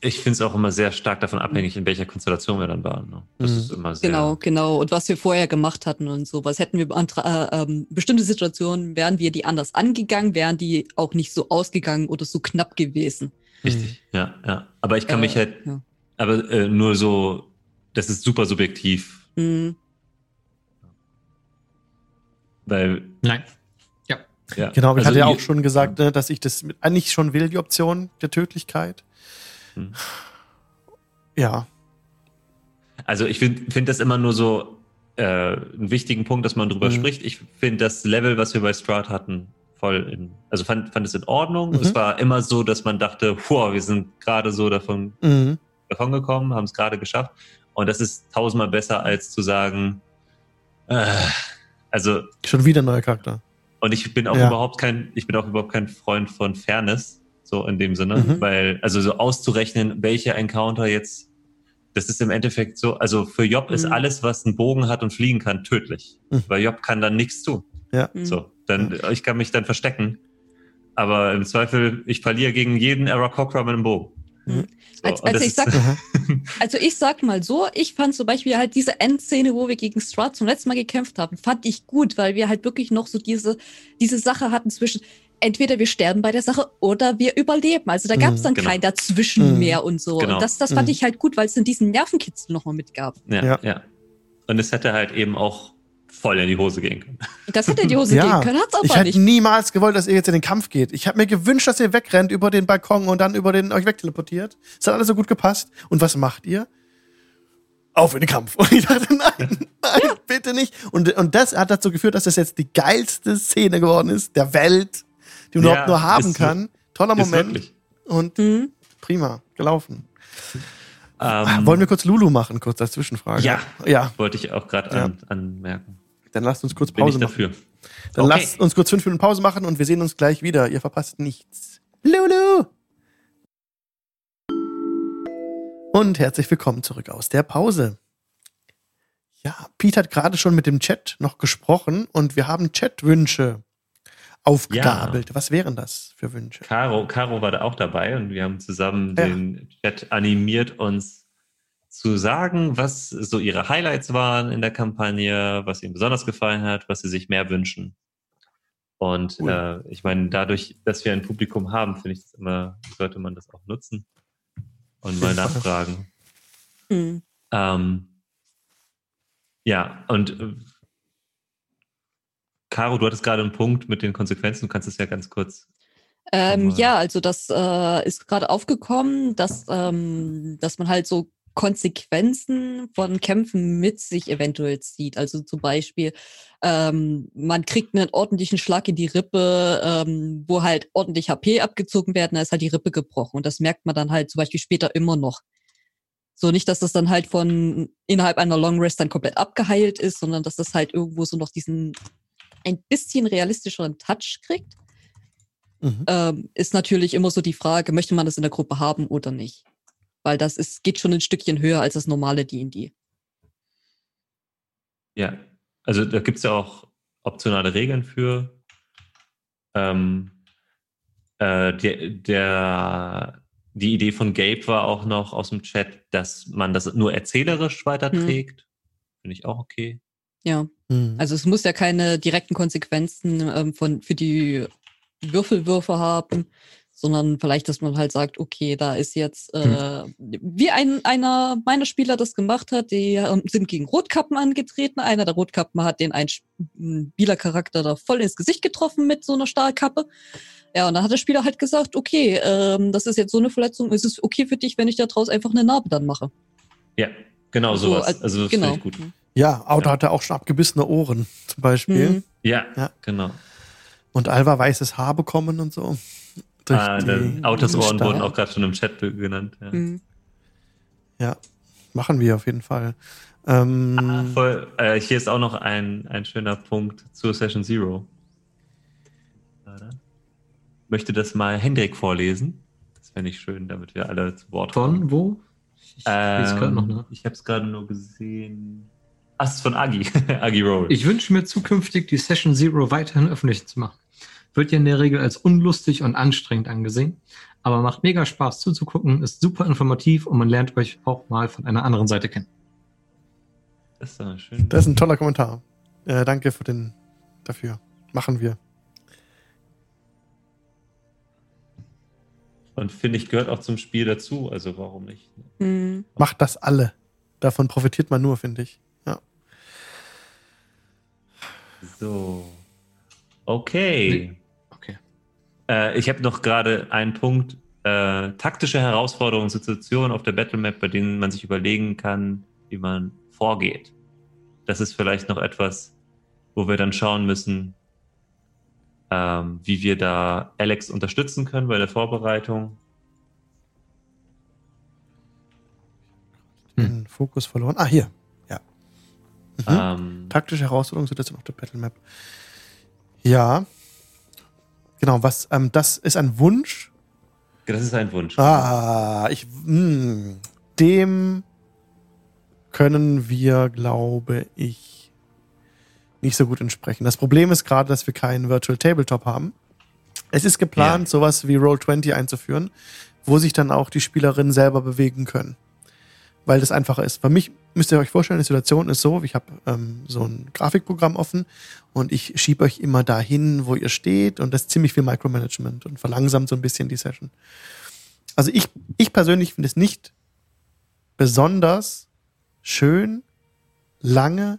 ich finde es auch immer sehr stark davon abhängig, in welcher Konstellation wir dann waren. Ne? Das Mhm. ist immer sehr. Genau, genau. Und was wir vorher gemacht hatten und sowas. Hätten wir andere, äh, ähm, bestimmte Situationen, wären wir die anders angegangen, wären die auch nicht so ausgegangen oder so knapp gewesen. Richtig, ja, ja. Aber ich kann Äh, mich halt, ja. aber äh, nur so, das ist super subjektiv, Mhm. weil, Nein. Ja. Genau, ich also hatte ja auch schon gesagt, ne, dass ich das mit, eigentlich schon will, die Option der Tödlichkeit. Hm. Ja. Also ich finde find das immer nur so äh, einen wichtigen Punkt, dass man drüber Mhm. spricht. Ich finde das Level, was wir bei Stroud hatten, voll in, also fand, fand es in Ordnung. Mhm. Es war immer so, dass man dachte, boah, wir sind gerade so davon, Mhm. davon gekommen, haben es gerade geschafft. Und das ist tausendmal besser, als zu sagen, äh, also Schon wieder ein neuer Charakter. Und ich bin auch Ja. überhaupt kein, ich bin auch überhaupt kein Freund von Fairness, so in dem Sinne, Mhm. weil, also so auszurechnen, welcher Encounter jetzt, das ist im Endeffekt so, also für Job ist Mhm. alles, was einen Bogen hat und fliegen kann, tödlich. Mhm. Weil Job kann dann nichts tun. Mhm. So, dann, ich kann mich dann verstecken. Aber im Zweifel, ich verliere gegen jeden Error Cockrum mit einem Bogen. Mhm. So, Als- und als das ich sag- Mhm. Also ich sag mal so, ich fand zum Beispiel halt diese Endszene, wo wir gegen Strahd zum letzten Mal gekämpft haben, fand ich gut, weil wir halt wirklich noch so diese, diese Sache hatten zwischen, entweder wir sterben bei der Sache oder wir überleben. Also da gab es Mhm, dann genau. kein Dazwischen Mhm. mehr und so. Genau. Und das, das fand Mhm. ich halt gut, weil es dann diesen Nervenkitzel nochmal mitgab. ja, Ja. ja. Und es hätte halt eben auch voll in die Hose gehen können. Das hätte in die Hose Ja, gehen können, hat's Ich aber hätte nicht. niemals gewollt, dass ihr jetzt in den Kampf geht. Ich habe mir gewünscht, dass ihr wegrennt über den Balkon und dann über den euch wegteleportiert. Es hat alles so gut gepasst. Und was macht ihr? Auf in den Kampf. Und ich dachte, nein, nein, bitte nicht. Und, und das hat dazu geführt, dass das jetzt die geilste Szene geworden ist der Welt, die man Ja, überhaupt nur haben ist kann. Toller Ist Moment. wirklich. Und Mhm. prima, gelaufen. Ähm, Wollen wir kurz Lulu machen, kurz als Zwischenfrage? Ja. Ja, Wollte ich auch gerade Ja. an, anmerken. Dann lasst uns kurz Bin ich Pause machen. dafür. Dann Okay. lasst uns kurz fünf Minuten Pause machen und wir sehen uns gleich wieder. Ihr verpasst nichts. Lulu! Und herzlich willkommen zurück aus der Pause. Ja, Pete hat gerade schon mit dem Chat noch gesprochen und wir haben Chatwünsche aufgegabelt. Was wären das für Wünsche? Caro, Caro war da auch dabei und wir haben zusammen Ja. den Chat animiert, uns zu sagen, was so ihre Highlights waren in der Kampagne, was ihnen besonders gefallen hat, was sie sich mehr wünschen. Und Cool. äh, ich meine, dadurch, dass wir ein Publikum haben, finde ich das immer, sollte man das auch nutzen und mal nachfragen. Mhm. Ähm, ja, und äh, Caro, du hattest gerade einen Punkt mit den Konsequenzen, du kannst es ja ganz kurz. Ähm, ja, also das äh, ist gerade aufgekommen, dass, ähm, dass man halt so Konsequenzen von Kämpfen mit sich eventuell zieht. Also zum Beispiel, ähm, man kriegt einen ordentlichen Schlag in die Rippe, ähm, wo halt ordentlich HP abgezogen werden, da ist halt die Rippe gebrochen. Und das merkt man dann halt zum Beispiel später immer noch. So nicht, dass das dann halt von innerhalb einer Long Rest dann komplett abgeheilt ist, sondern dass das halt irgendwo so noch diesen ein bisschen realistischeren Touch kriegt Mhm. ähm, ist natürlich immer so die Frage, möchte man das in der Gruppe haben oder nicht? Weil das ist, geht schon ein Stückchen höher als das normale D&D. Ja, also da gibt es ja auch optionale Regeln für. Ähm, äh, der, der, die Idee von Gabe war auch noch aus dem Chat, dass man das nur erzählerisch weiterträgt. Finde ich auch okay. Ja, Mhm. also es muss ja keine direkten Konsequenzen ähm, von, für die Würfelwürfe haben, sondern vielleicht, dass man halt sagt, okay, da ist jetzt, äh, wie ein, einer meiner Spieler das gemacht hat, die ähm, sind gegen Rotkappen angetreten. Einer der Rotkappen hat den einen Spielercharakter da voll ins Gesicht getroffen mit so einer Stahlkappe. Ja, und dann hat der Spieler halt gesagt, okay, ähm, das ist jetzt so eine Verletzung, ist es okay für dich, wenn ich da draus einfach eine Narbe dann mache? Ja, genau So, sowas. als- also das genau. finde ich gut. Ja, Auto hatte auch schon abgebissene Ohren zum Beispiel. Mhm. Ja, Ja. genau. Und Alva weißes Haar bekommen und so. Durch Ah, die- dann Autos den Ohren Stahl. wurden auch gerade schon im Chat genannt. Ja. Mhm. Ja, machen wir auf jeden Fall. Ähm, Ah, voll. Äh, hier ist auch noch ein, ein schöner Punkt zur Session Zero. Möchte das mal Hendrik vorlesen? Das fände ich schön, damit wir alle zu Wort kommen. Von wo? Ich Ähm, ich habe es gerade nur gesehen. Ach, es ist von Agi. Agi Roll. Ich wünsche mir zukünftig die Session Zero weiterhin öffentlich zu machen. Wird ja in der Regel als unlustig und anstrengend angesehen, aber macht mega Spaß zuzugucken, ist super informativ und man lernt euch auch mal von einer anderen Seite kennen. Das ist doch schön. Das ist ein toller Kommentar. Äh, danke für den dafür. Machen wir. Und finde ich, gehört auch zum Spiel dazu, also warum nicht? Mhm. Macht das alle. Davon profitiert man nur, finde ich. Ja. So. Okay. Okay. Äh, ich habe noch gerade einen Punkt. Äh, taktische Herausforderungen, Situationen auf der Battlemap, bei denen man sich überlegen kann, wie man vorgeht. Das ist vielleicht noch etwas, wo wir dann schauen müssen, ähm, wie wir da Alex unterstützen können bei der Vorbereitung. Den Fokus verloren. Ah, hier. Ja. Mhm. Ähm, Taktische Herausforderungen jetzt auf der Battle Map. Ja. Genau, was, ähm, das ist ein Wunsch. das ist ein Wunsch. Ah, ich, mh, dem können wir, glaube ich, nicht so gut entsprechen. Das Problem ist gerade, dass wir keinen Virtual Tabletop haben. Es ist geplant, Ja. sowas wie Roll20 einzuführen, wo sich dann auch die Spielerinnen selber bewegen können. Weil das einfacher ist. Bei mich müsst ihr euch vorstellen, die Situation ist so, ich habe ähm, so ein Grafikprogramm offen und ich schiebe euch immer dahin, wo ihr steht und das ist ziemlich viel Micromanagement und verlangsamt so ein bisschen die Session. Also ich, ich persönlich finde es nicht besonders schön, lange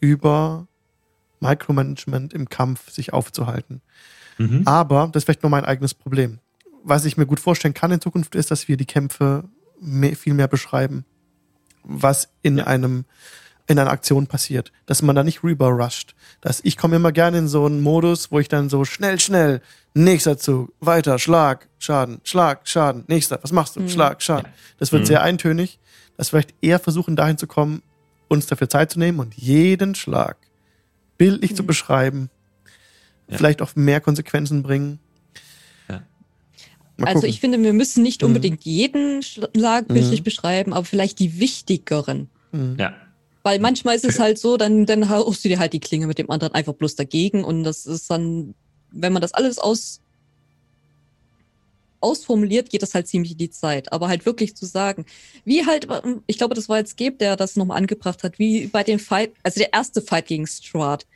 über Micromanagement im Kampf sich aufzuhalten. Mhm. Aber das ist vielleicht nur mein eigenes Problem. Was ich mir gut vorstellen kann in Zukunft ist, dass wir die Kämpfe mehr, viel mehr beschreiben, was in einem in einer Aktion passiert, dass man da nicht rüber rusht. Dass ich komme immer gerne in so einen Modus, wo ich dann so schnell, schnell, nächster Zug, weiter, Schlag, Schaden, Schlag, Schaden, nächster, was machst du? Mhm. Schlag, Schaden. Das wird Mhm. sehr eintönig, dass wir vielleicht eher versuchen, dahin zu kommen, uns dafür Zeit zu nehmen und jeden Schlag bildlich zu Mhm. beschreiben, Ja. vielleicht auch mehr Konsequenzen bringen. Mal Also gucken. ich finde, wir müssen nicht Mhm. unbedingt jeden Schlag bildlich Mhm. beschreiben, aber vielleicht die wichtigeren. Mhm. Ja. Weil manchmal ist es halt so, dann, dann haust du dir halt die Klinge mit dem anderen einfach bloß dagegen und das ist dann, wenn man das alles aus, ausformuliert, geht das halt ziemlich in die Zeit. Aber halt wirklich zu sagen, wie halt, ich glaube, das war jetzt Geb, der das nochmal angebracht hat, wie bei dem Fight, also der erste Fight gegen Strahd,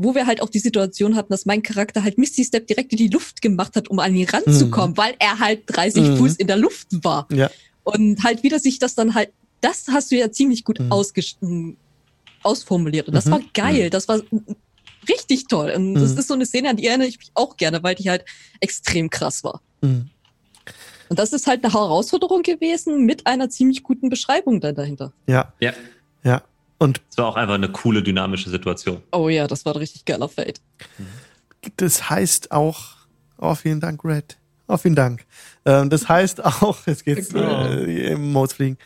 wo wir halt auch die Situation hatten, dass mein Charakter halt Misty Step direkt in die Luft gemacht hat, um an ihn ranzukommen, weil er halt 30 Mhm. Fuß in der Luft war. Ja. Und halt wieder sich das dann halt, das hast du ja ziemlich gut Mhm. ausges m, ausformuliert. Und das Mhm. war geil. Das war richtig toll. Und das Mhm. ist so eine Szene, an die erinnere ich mich auch gerne, weil die halt extrem krass war. Mhm. Und das ist halt eine Herausforderung gewesen mit einer ziemlich guten Beschreibung dann dahinter. Ja, Ja. ja. Und Es war auch einfach eine coole, dynamische Situation. Oh ja, das war ein richtig geiler Fade. das heißt auch, oh, vielen Dank, Red. Oh, vielen Dank. Ähm, das heißt auch, jetzt geht's äh, im Modes fliegen.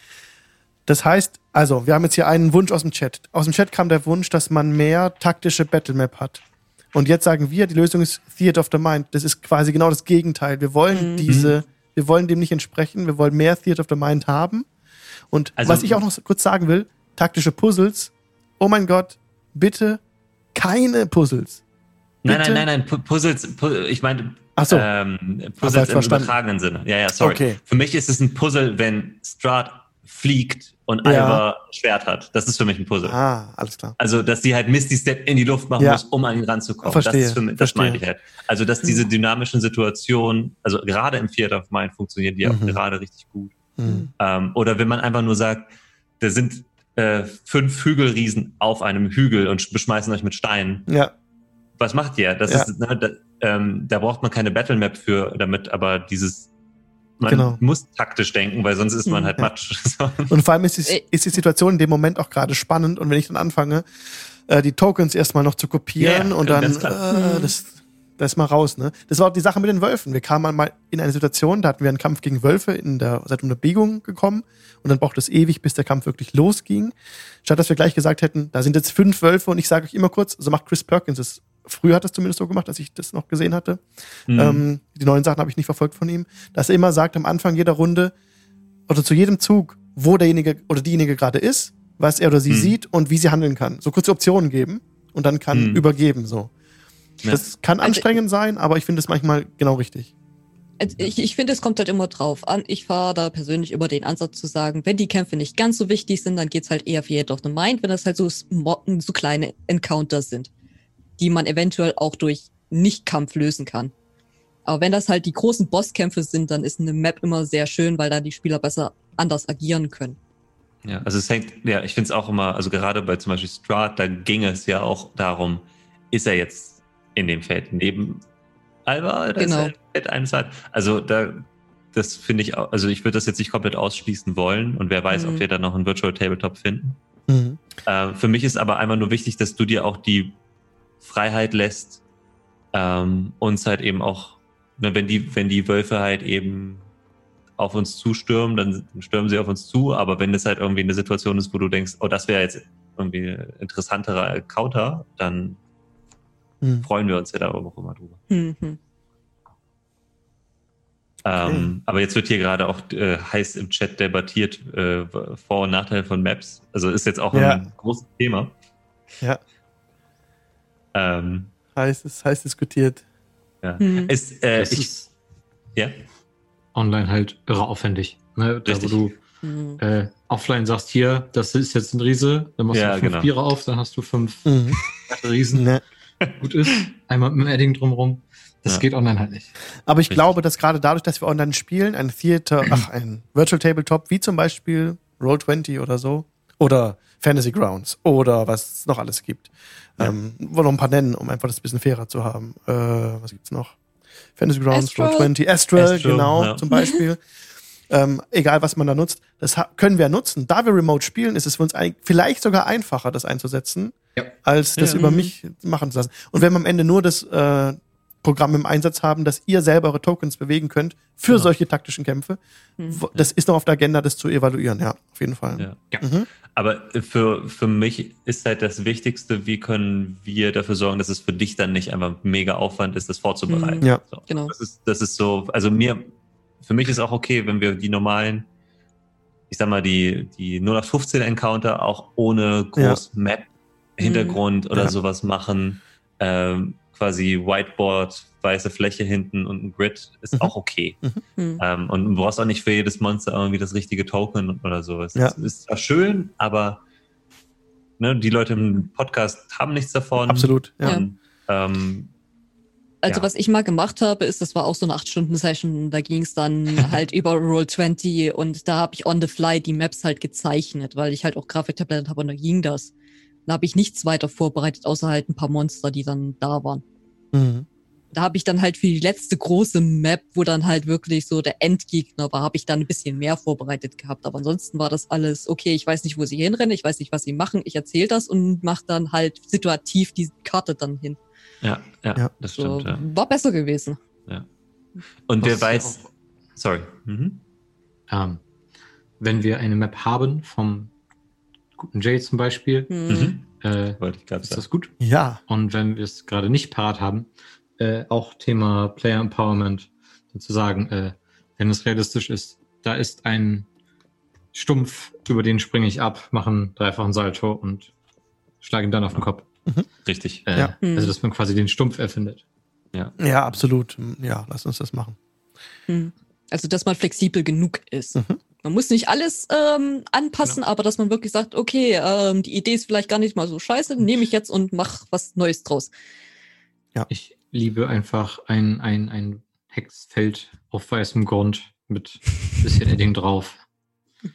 Das heißt, also, wir haben jetzt hier einen Wunsch aus dem Chat. Aus dem Chat kam der Wunsch, dass man mehr taktische Battlemap hat. Und jetzt sagen wir, die Lösung ist Theater of the Mind. Das ist quasi genau das Gegenteil. Wir wollen Mhm. diese, wir wollen dem nicht entsprechen. Wir wollen mehr Theater of the Mind haben. Und Also- was ich auch noch kurz sagen will, taktische Puzzles. Oh mein Gott, bitte keine Puzzles. Nein, Bitte? nein, nein, nein, Pu- Puzzles, Pu- ich meine, Ach so. ähm, Puzzles im verstanden. übertragenen Sinne. Ja, ja, sorry. Okay. Für mich ist es ein Puzzle, wenn Strahd fliegt und Ja. Alva Schwert hat. Das ist für mich ein Puzzle. Ah, alles klar. Also, dass sie halt Misty Step in die Luft machen Ja. muss, um an ihn ranzukommen. Verstehe, das ist für mich, das verstehe. meine ich halt. Also, dass diese dynamischen Situationen, also gerade im Theater of Mind funktionieren die auch Mhm. gerade richtig gut. Mhm. Ähm, oder wenn man einfach nur sagt, da sind äh, fünf Hügelriesen auf einem Hügel und sch- beschmeißen euch mit Steinen. Ja, Was macht ihr? Das Ja. ist, ne, da, ähm, da braucht man keine Battle Map für, damit aber dieses, man Genau. muss taktisch denken, weil sonst ist man Mhm. halt Ja. Matsch. Und vor allem ist die, ist die Situation in dem Moment auch gerade spannend. Und wenn ich dann anfange, äh, die Tokens erstmal noch zu kopieren Ja, und dann, äh, das, das ist mal raus, ne? Das war auch die Sache mit den Wölfen. Wir kamen mal in eine Situation, da hatten wir einen Kampf gegen Wölfe in der, seit um eine Biegung gekommen. Und dann brauchte es ewig, bis der Kampf wirklich losging. Statt dass wir gleich gesagt hätten, da sind jetzt fünf Wölfe und ich sage euch immer kurz, so macht Chris Perkins es. Früher hat es zumindest so gemacht, dass ich das noch gesehen hatte. Mhm. Ähm, die neuen Sachen habe ich nicht verfolgt von ihm, dass er immer sagt am Anfang jeder Runde oder zu jedem Zug, wo derjenige oder diejenige gerade ist, was er oder sie Mhm. sieht und wie sie handeln kann. So kurze Optionen geben und dann kann Mhm. übergeben so. Ja. Das kann Also- anstrengend sein, aber ich finde es manchmal genau richtig. Also Ich, ich finde, es kommt halt immer drauf an. Ich fahre da persönlich immer den Ansatz zu sagen, wenn die Kämpfe nicht ganz so wichtig sind, dann geht's halt eher für Head of the Mind, wenn das halt so, so kleine Encounters sind, die man eventuell auch durch Nicht-Kampf lösen kann. Aber wenn das halt die großen Bosskämpfe sind, dann ist eine Map immer sehr schön, weil da die Spieler besser anders agieren können. Ja, also es hängt, ja, ich finde es auch immer, also gerade bei zum Beispiel Strat, da ging es ja auch darum, ist er jetzt in dem Feld neben Alba oder Genau. ist Feld 21? Also da, das finde ich auch, also ich würde das jetzt nicht komplett ausschließen wollen und wer weiß, Mhm. ob wir da noch einen Virtual Tabletop finden. Mhm. Äh, für mich ist aber einfach nur wichtig, dass du dir auch die Freiheit lässt, ähm, uns halt eben auch, ne, wenn die, wenn die Wölfe halt eben auf uns zustürmen, dann stürmen sie auf uns zu, aber wenn es halt irgendwie eine Situation ist, wo du denkst, oh, das wäre jetzt irgendwie ein interessanterer Counter, dann Mhm. freuen wir uns ja da auch immer drüber. Mhm. Ähm, aber jetzt wird hier gerade auch äh, heiß im Chat debattiert, äh, Vor- und Nachteile von Maps. Also ist jetzt auch Ja. ein großes Thema. Ja. Ähm, Heiß, ist heiß diskutiert. ja. Mhm. Ist, äh, ich, ist ja, online halt irre aufwendig. Ne? Da, wo Richtig. du Mhm. äh, offline sagst, hier, das ist jetzt ein Riese, dann machst Ja, du fünf genau. Biere auf, dann hast du fünf Mhm. Riesen. Ne. Gut ist. Einmal mit dem Edding drumherum. Das Ja. geht online halt nicht. Aber ich Richtig. glaube, dass gerade dadurch, dass wir online spielen, ein Theater, ach, ein Virtual Tabletop, wie zum Beispiel Roll20 oder so, oder Fantasy Grounds oder was es noch alles gibt. Ja. Ähm, wollen noch ein paar nennen, um einfach das ein bisschen fairer zu haben. Äh, was gibt's noch? Fantasy Grounds, Astral. Roll20, Astral, Astral, genau, ja. zum Beispiel. ähm, egal, was man da nutzt, das können wir nutzen. Da wir remote spielen, ist es für uns vielleicht sogar einfacher, das einzusetzen, Ja. als das Ja. über Mhm. mich machen zu lassen. Und wenn wir am Ende nur das äh, Programm im Einsatz haben, dass ihr selber eure Tokens bewegen könnt für Genau. solche taktischen Kämpfe, Mhm. das ist noch auf der Agenda, das zu evaluieren, ja, auf jeden Fall. ja. Mhm. Aber für, für mich ist halt das Wichtigste, wie können wir dafür sorgen, dass es für dich dann nicht einfach mega Aufwand ist, das vorzubereiten. Mhm. Ja. So. Genau. Das ist, das ist so, also mir, für mich ist auch okay, wenn wir die normalen, ich sag mal, die, die 0815 Encounter auch ohne groß Map-Hintergrund oder Ja. sowas machen. Ähm, quasi Whiteboard, weiße Fläche hinten und ein Grid ist Mhm. auch okay. Mhm. Ähm, und du brauchst auch nicht für jedes Monster irgendwie das richtige Token oder sowas. Ja. Das ist zwar schön, aber ne, die Leute im Podcast haben nichts davon. Absolut, ja. Und, ähm, Also Ja. was ich mal gemacht habe, ist, das war auch so eine 8-Stunden-Session, da ging es dann halt über Roll20 und da habe ich on the fly die Maps halt gezeichnet, weil ich halt auch Grafiktabletten habe und da ging das. Da habe ich nichts weiter vorbereitet, außer halt ein paar Monster, die dann da waren. Mhm. Da habe ich dann halt für die letzte große Map, wo dann halt wirklich so der Endgegner war, habe ich dann ein bisschen mehr vorbereitet gehabt. Aber ansonsten war das alles, okay, ich weiß nicht, wo sie hinrennen, ich weiß nicht, was sie machen, ich erzähle das und mache dann halt situativ die Karte dann hin. ja, ja, Ja. das So, stimmt. Ja. War besser gewesen. Und wer Was ja weiß, sorry. Mhm. Ähm, wenn wir eine Map haben vom guten Jay zum Beispiel, Hm. Mhm. äh, Wollte ich gerade ist sagen. das gut. Ja, Und wenn wir es gerade nicht parat haben, äh, auch Thema Player Empowerment, zu sagen, äh, wenn es realistisch ist, da ist ein Stumpf, über den springe ich ab, mache einen dreifachen Salto und schlage ihn dann auf den Kopf. Richtig. Äh, Ja. Mhm. Also, dass man quasi den Stumpf erfindet. ja, absolut. Ja, lass uns das machen. Hm. Also, dass man flexibel genug ist. Mhm. Man muss nicht alles ähm, anpassen, aber dass man wirklich sagt, okay, ähm, die Idee ist vielleicht gar nicht mal so scheiße, nehme ich jetzt und mach was Neues draus. Ich liebe einfach ein, ein, ein Hexfeld auf weißem Grund mit bisschen Edding drauf.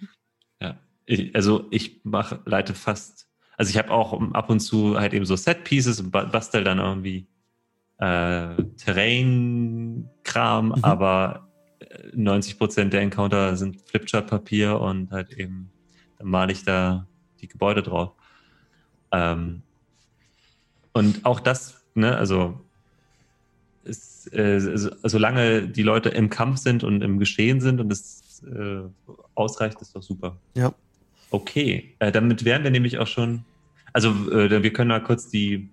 Ja. Ich, also ich mache, leite fast, also ich habe auch ab und zu halt eben so Set-Pieces und ba- bastel dann irgendwie äh, Terrain-Kram, Mhm. aber äh, 90% der Encounter sind Flipchart-Papier und halt eben, dann male ich da die Gebäude drauf. Ähm, und auch das, ne, also ist, äh, so, solange die Leute im Kampf sind und im Geschehen sind und es äh, ausreicht, ist doch super. Ja. Okay, äh, damit wären wir nämlich auch schon, also äh, wir können mal kurz die,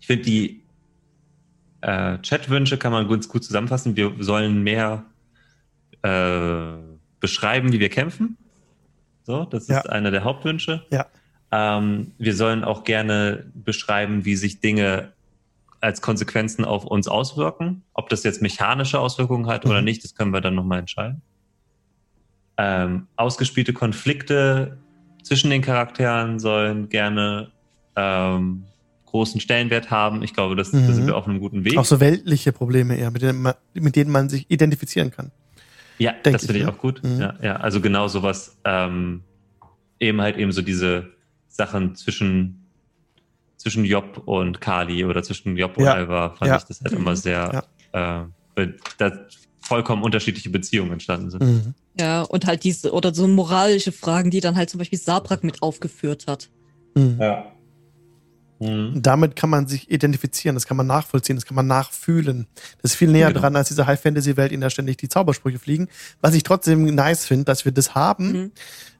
ich finde die äh, Chatwünsche kann man ganz gut zusammenfassen. Wir sollen mehr äh, beschreiben, wie wir kämpfen. So, das Ja. ist einer der Hauptwünsche. Ja. Ähm, wir sollen auch gerne beschreiben, wie sich Dinge als Konsequenzen auf uns auswirken. Ob das jetzt mechanische Auswirkungen hat oder Mhm. nicht, das können wir dann nochmal entscheiden. Ähm, ausgespielte Konflikte zwischen den Charakteren sollen gerne ähm, großen Stellenwert haben. Ich glaube, das, da Mhm. sind wir auf einem guten Weg. Auch so weltliche Probleme eher, mit denen man, mit denen man sich identifizieren kann. Ja, Denk das finde ich, ich ne? auch gut. Mhm. Ja, ja, also genau sowas, ähm, eben halt eben so diese Sachen zwischen, zwischen Job und Kali oder zwischen Job und Ja. Alva fand Ja. ich das halt immer sehr, Ja. äh, weil da vollkommen unterschiedliche Beziehungen entstanden sind. Mhm. Ja, und halt diese, oder so moralische Fragen, die dann halt zum Beispiel Sabrak mit aufgeführt hat. Mhm. Ja. Mhm. Damit kann man sich identifizieren, das kann man nachvollziehen, das kann man nachfühlen. Das ist viel näher Genau. dran als diese High-Fantasy-Welt, in der ständig die Zaubersprüche fliegen. Was ich trotzdem nice finde, dass wir das haben, Mhm.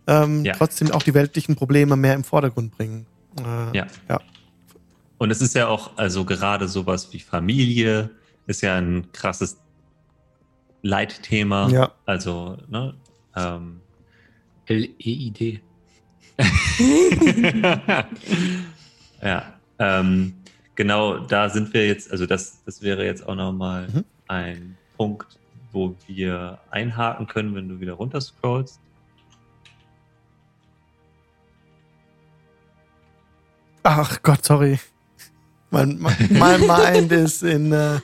ähm, Ja. trotzdem auch die weltlichen Probleme mehr im Vordergrund bringen. Äh, Ja. ja. Und es ist ja auch, also gerade sowas wie Familie ist ja ein krasses Leitthema. Ja. Also, ne? Ähm, L-E-I-D. ja, ähm, genau da sind wir jetzt, also das, das wäre jetzt auch nochmal Mhm. ein Punkt, wo wir einhaken können, wenn du wieder runter scrollst. Ach Gott, sorry. Mein, mein, Mind ist in äh,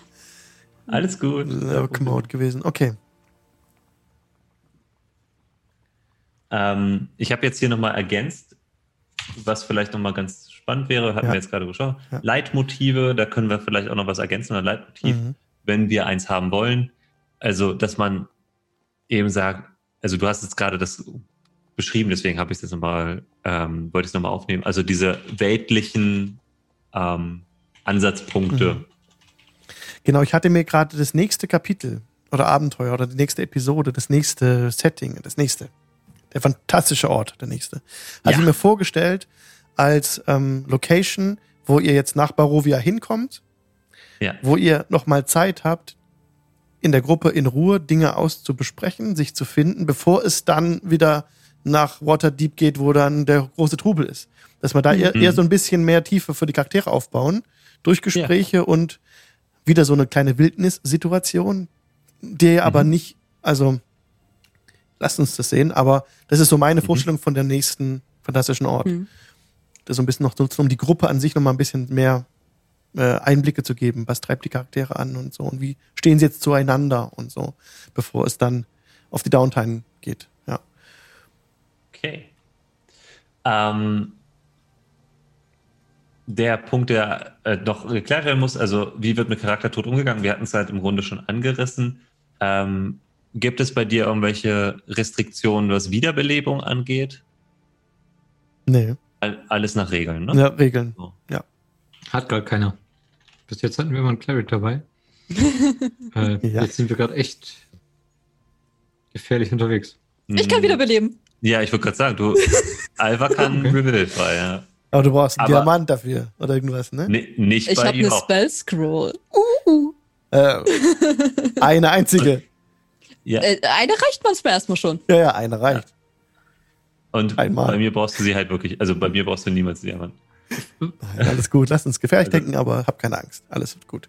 Alles gut. Lock-Mode gewesen. Okay. Ähm, ich habe jetzt hier nochmal ergänzt, was vielleicht nochmal ganz spannend wäre, hatten Ja. wir jetzt gerade geschaut. Ja. Leitmotive, da können wir vielleicht auch noch was ergänzen, ein Leitmotiv, Mhm. wenn wir eins haben wollen. Also, dass man eben sagt, also du hast jetzt gerade das beschrieben, deswegen habe ich es jetzt nochmal, ähm, wollte ich es nochmal aufnehmen. Also diese weltlichen ähm, Ansatzpunkte. Mhm. Genau, ich hatte mir gerade das nächste Kapitel oder Abenteuer oder die nächste Episode, das nächste Setting, das nächste, der fantastische Ort, der nächste, hatte Ja. ich mir vorgestellt als ähm, Location, wo ihr jetzt nach Barovia hinkommt, Ja. wo ihr nochmal Zeit habt, in der Gruppe in Ruhe Dinge auszubesprechen, sich zu finden, bevor es dann wieder nach Waterdeep geht, wo dann der große Trubel ist. Dass wir da eher, Mhm. eher so ein bisschen mehr Tiefe für die Charaktere aufbauen, durch Gespräche und wieder so eine kleine Wildnis-Situation, die aber Mhm. nicht, also lasst uns das sehen, aber das ist so meine Mhm. Vorstellung von dem nächsten fantastischen Ort. Das so ein bisschen noch nutzen, um die Gruppe an sich noch mal ein bisschen mehr äh, Einblicke zu geben. Was treibt die Charaktere an und so und wie stehen sie jetzt zueinander und so, bevor es dann auf die Downtime geht. Ja. Okay. Ähm, der Punkt, der äh, noch geklärt werden muss, also wie wird mit Charaktertod umgegangen? Wir hatten es halt im Grunde schon angerissen. Ähm, gibt es bei dir irgendwelche Restriktionen, was Wiederbelebung angeht? Nee. All, alles nach Regeln, ne? Ja, Regeln. So. Hat gar keiner. Bis jetzt hatten wir immer einen Cleric dabei. äh, Ja. Jetzt sind wir gerade echt gefährlich unterwegs. Ich kann Hm, wiederbeleben. Ja, ich würde gerade sagen, du, Alva kann Okay. Reveal frei, ja. Aber du brauchst einen Aber- Diamant dafür oder irgendwas, ne? Nee, nicht Ich bei habe eine. Spell Scroll. Äh, eine einzige. Ja, Äh, eine reicht manchmal erstmal schon. Ja, ja, eine reicht. Und einmal. bei mir brauchst du sie halt wirklich, also bei mir brauchst du niemals Diamant. Nein, alles gut. Lass uns gefährlich Also- denken, aber hab keine Angst. Alles wird gut.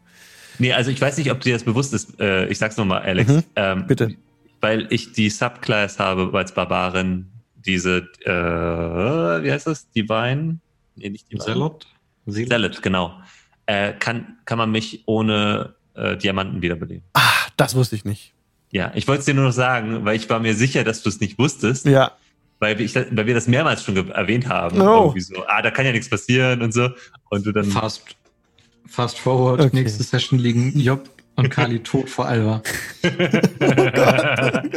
Nee, also ich weiß nicht, ob dir das bewusst ist. Äh, ich sag's nochmal, Alex. Mhm, ähm, bitte. Weil ich die Subclass habe als Barbarin, diese, äh, wie heißt das? Divine? Nee, nicht Divine. Zelot? Zealot? Zealot, genau. Äh, kann, kann man mich ohne äh, Diamanten wiederbeleben. Ah, das wusste ich nicht. Ja, ich wollte es dir nur noch sagen, weil ich war mir sicher, dass du es nicht wusstest, Ja. Weil, ich, weil wir das mehrmals schon erwähnt haben. Oh. Irgendwie so, ah, da kann ja nichts passieren und so. Und du dann. Fast, fast forward, Okay. nächste Session liegen Job und Kali tot vor Alva.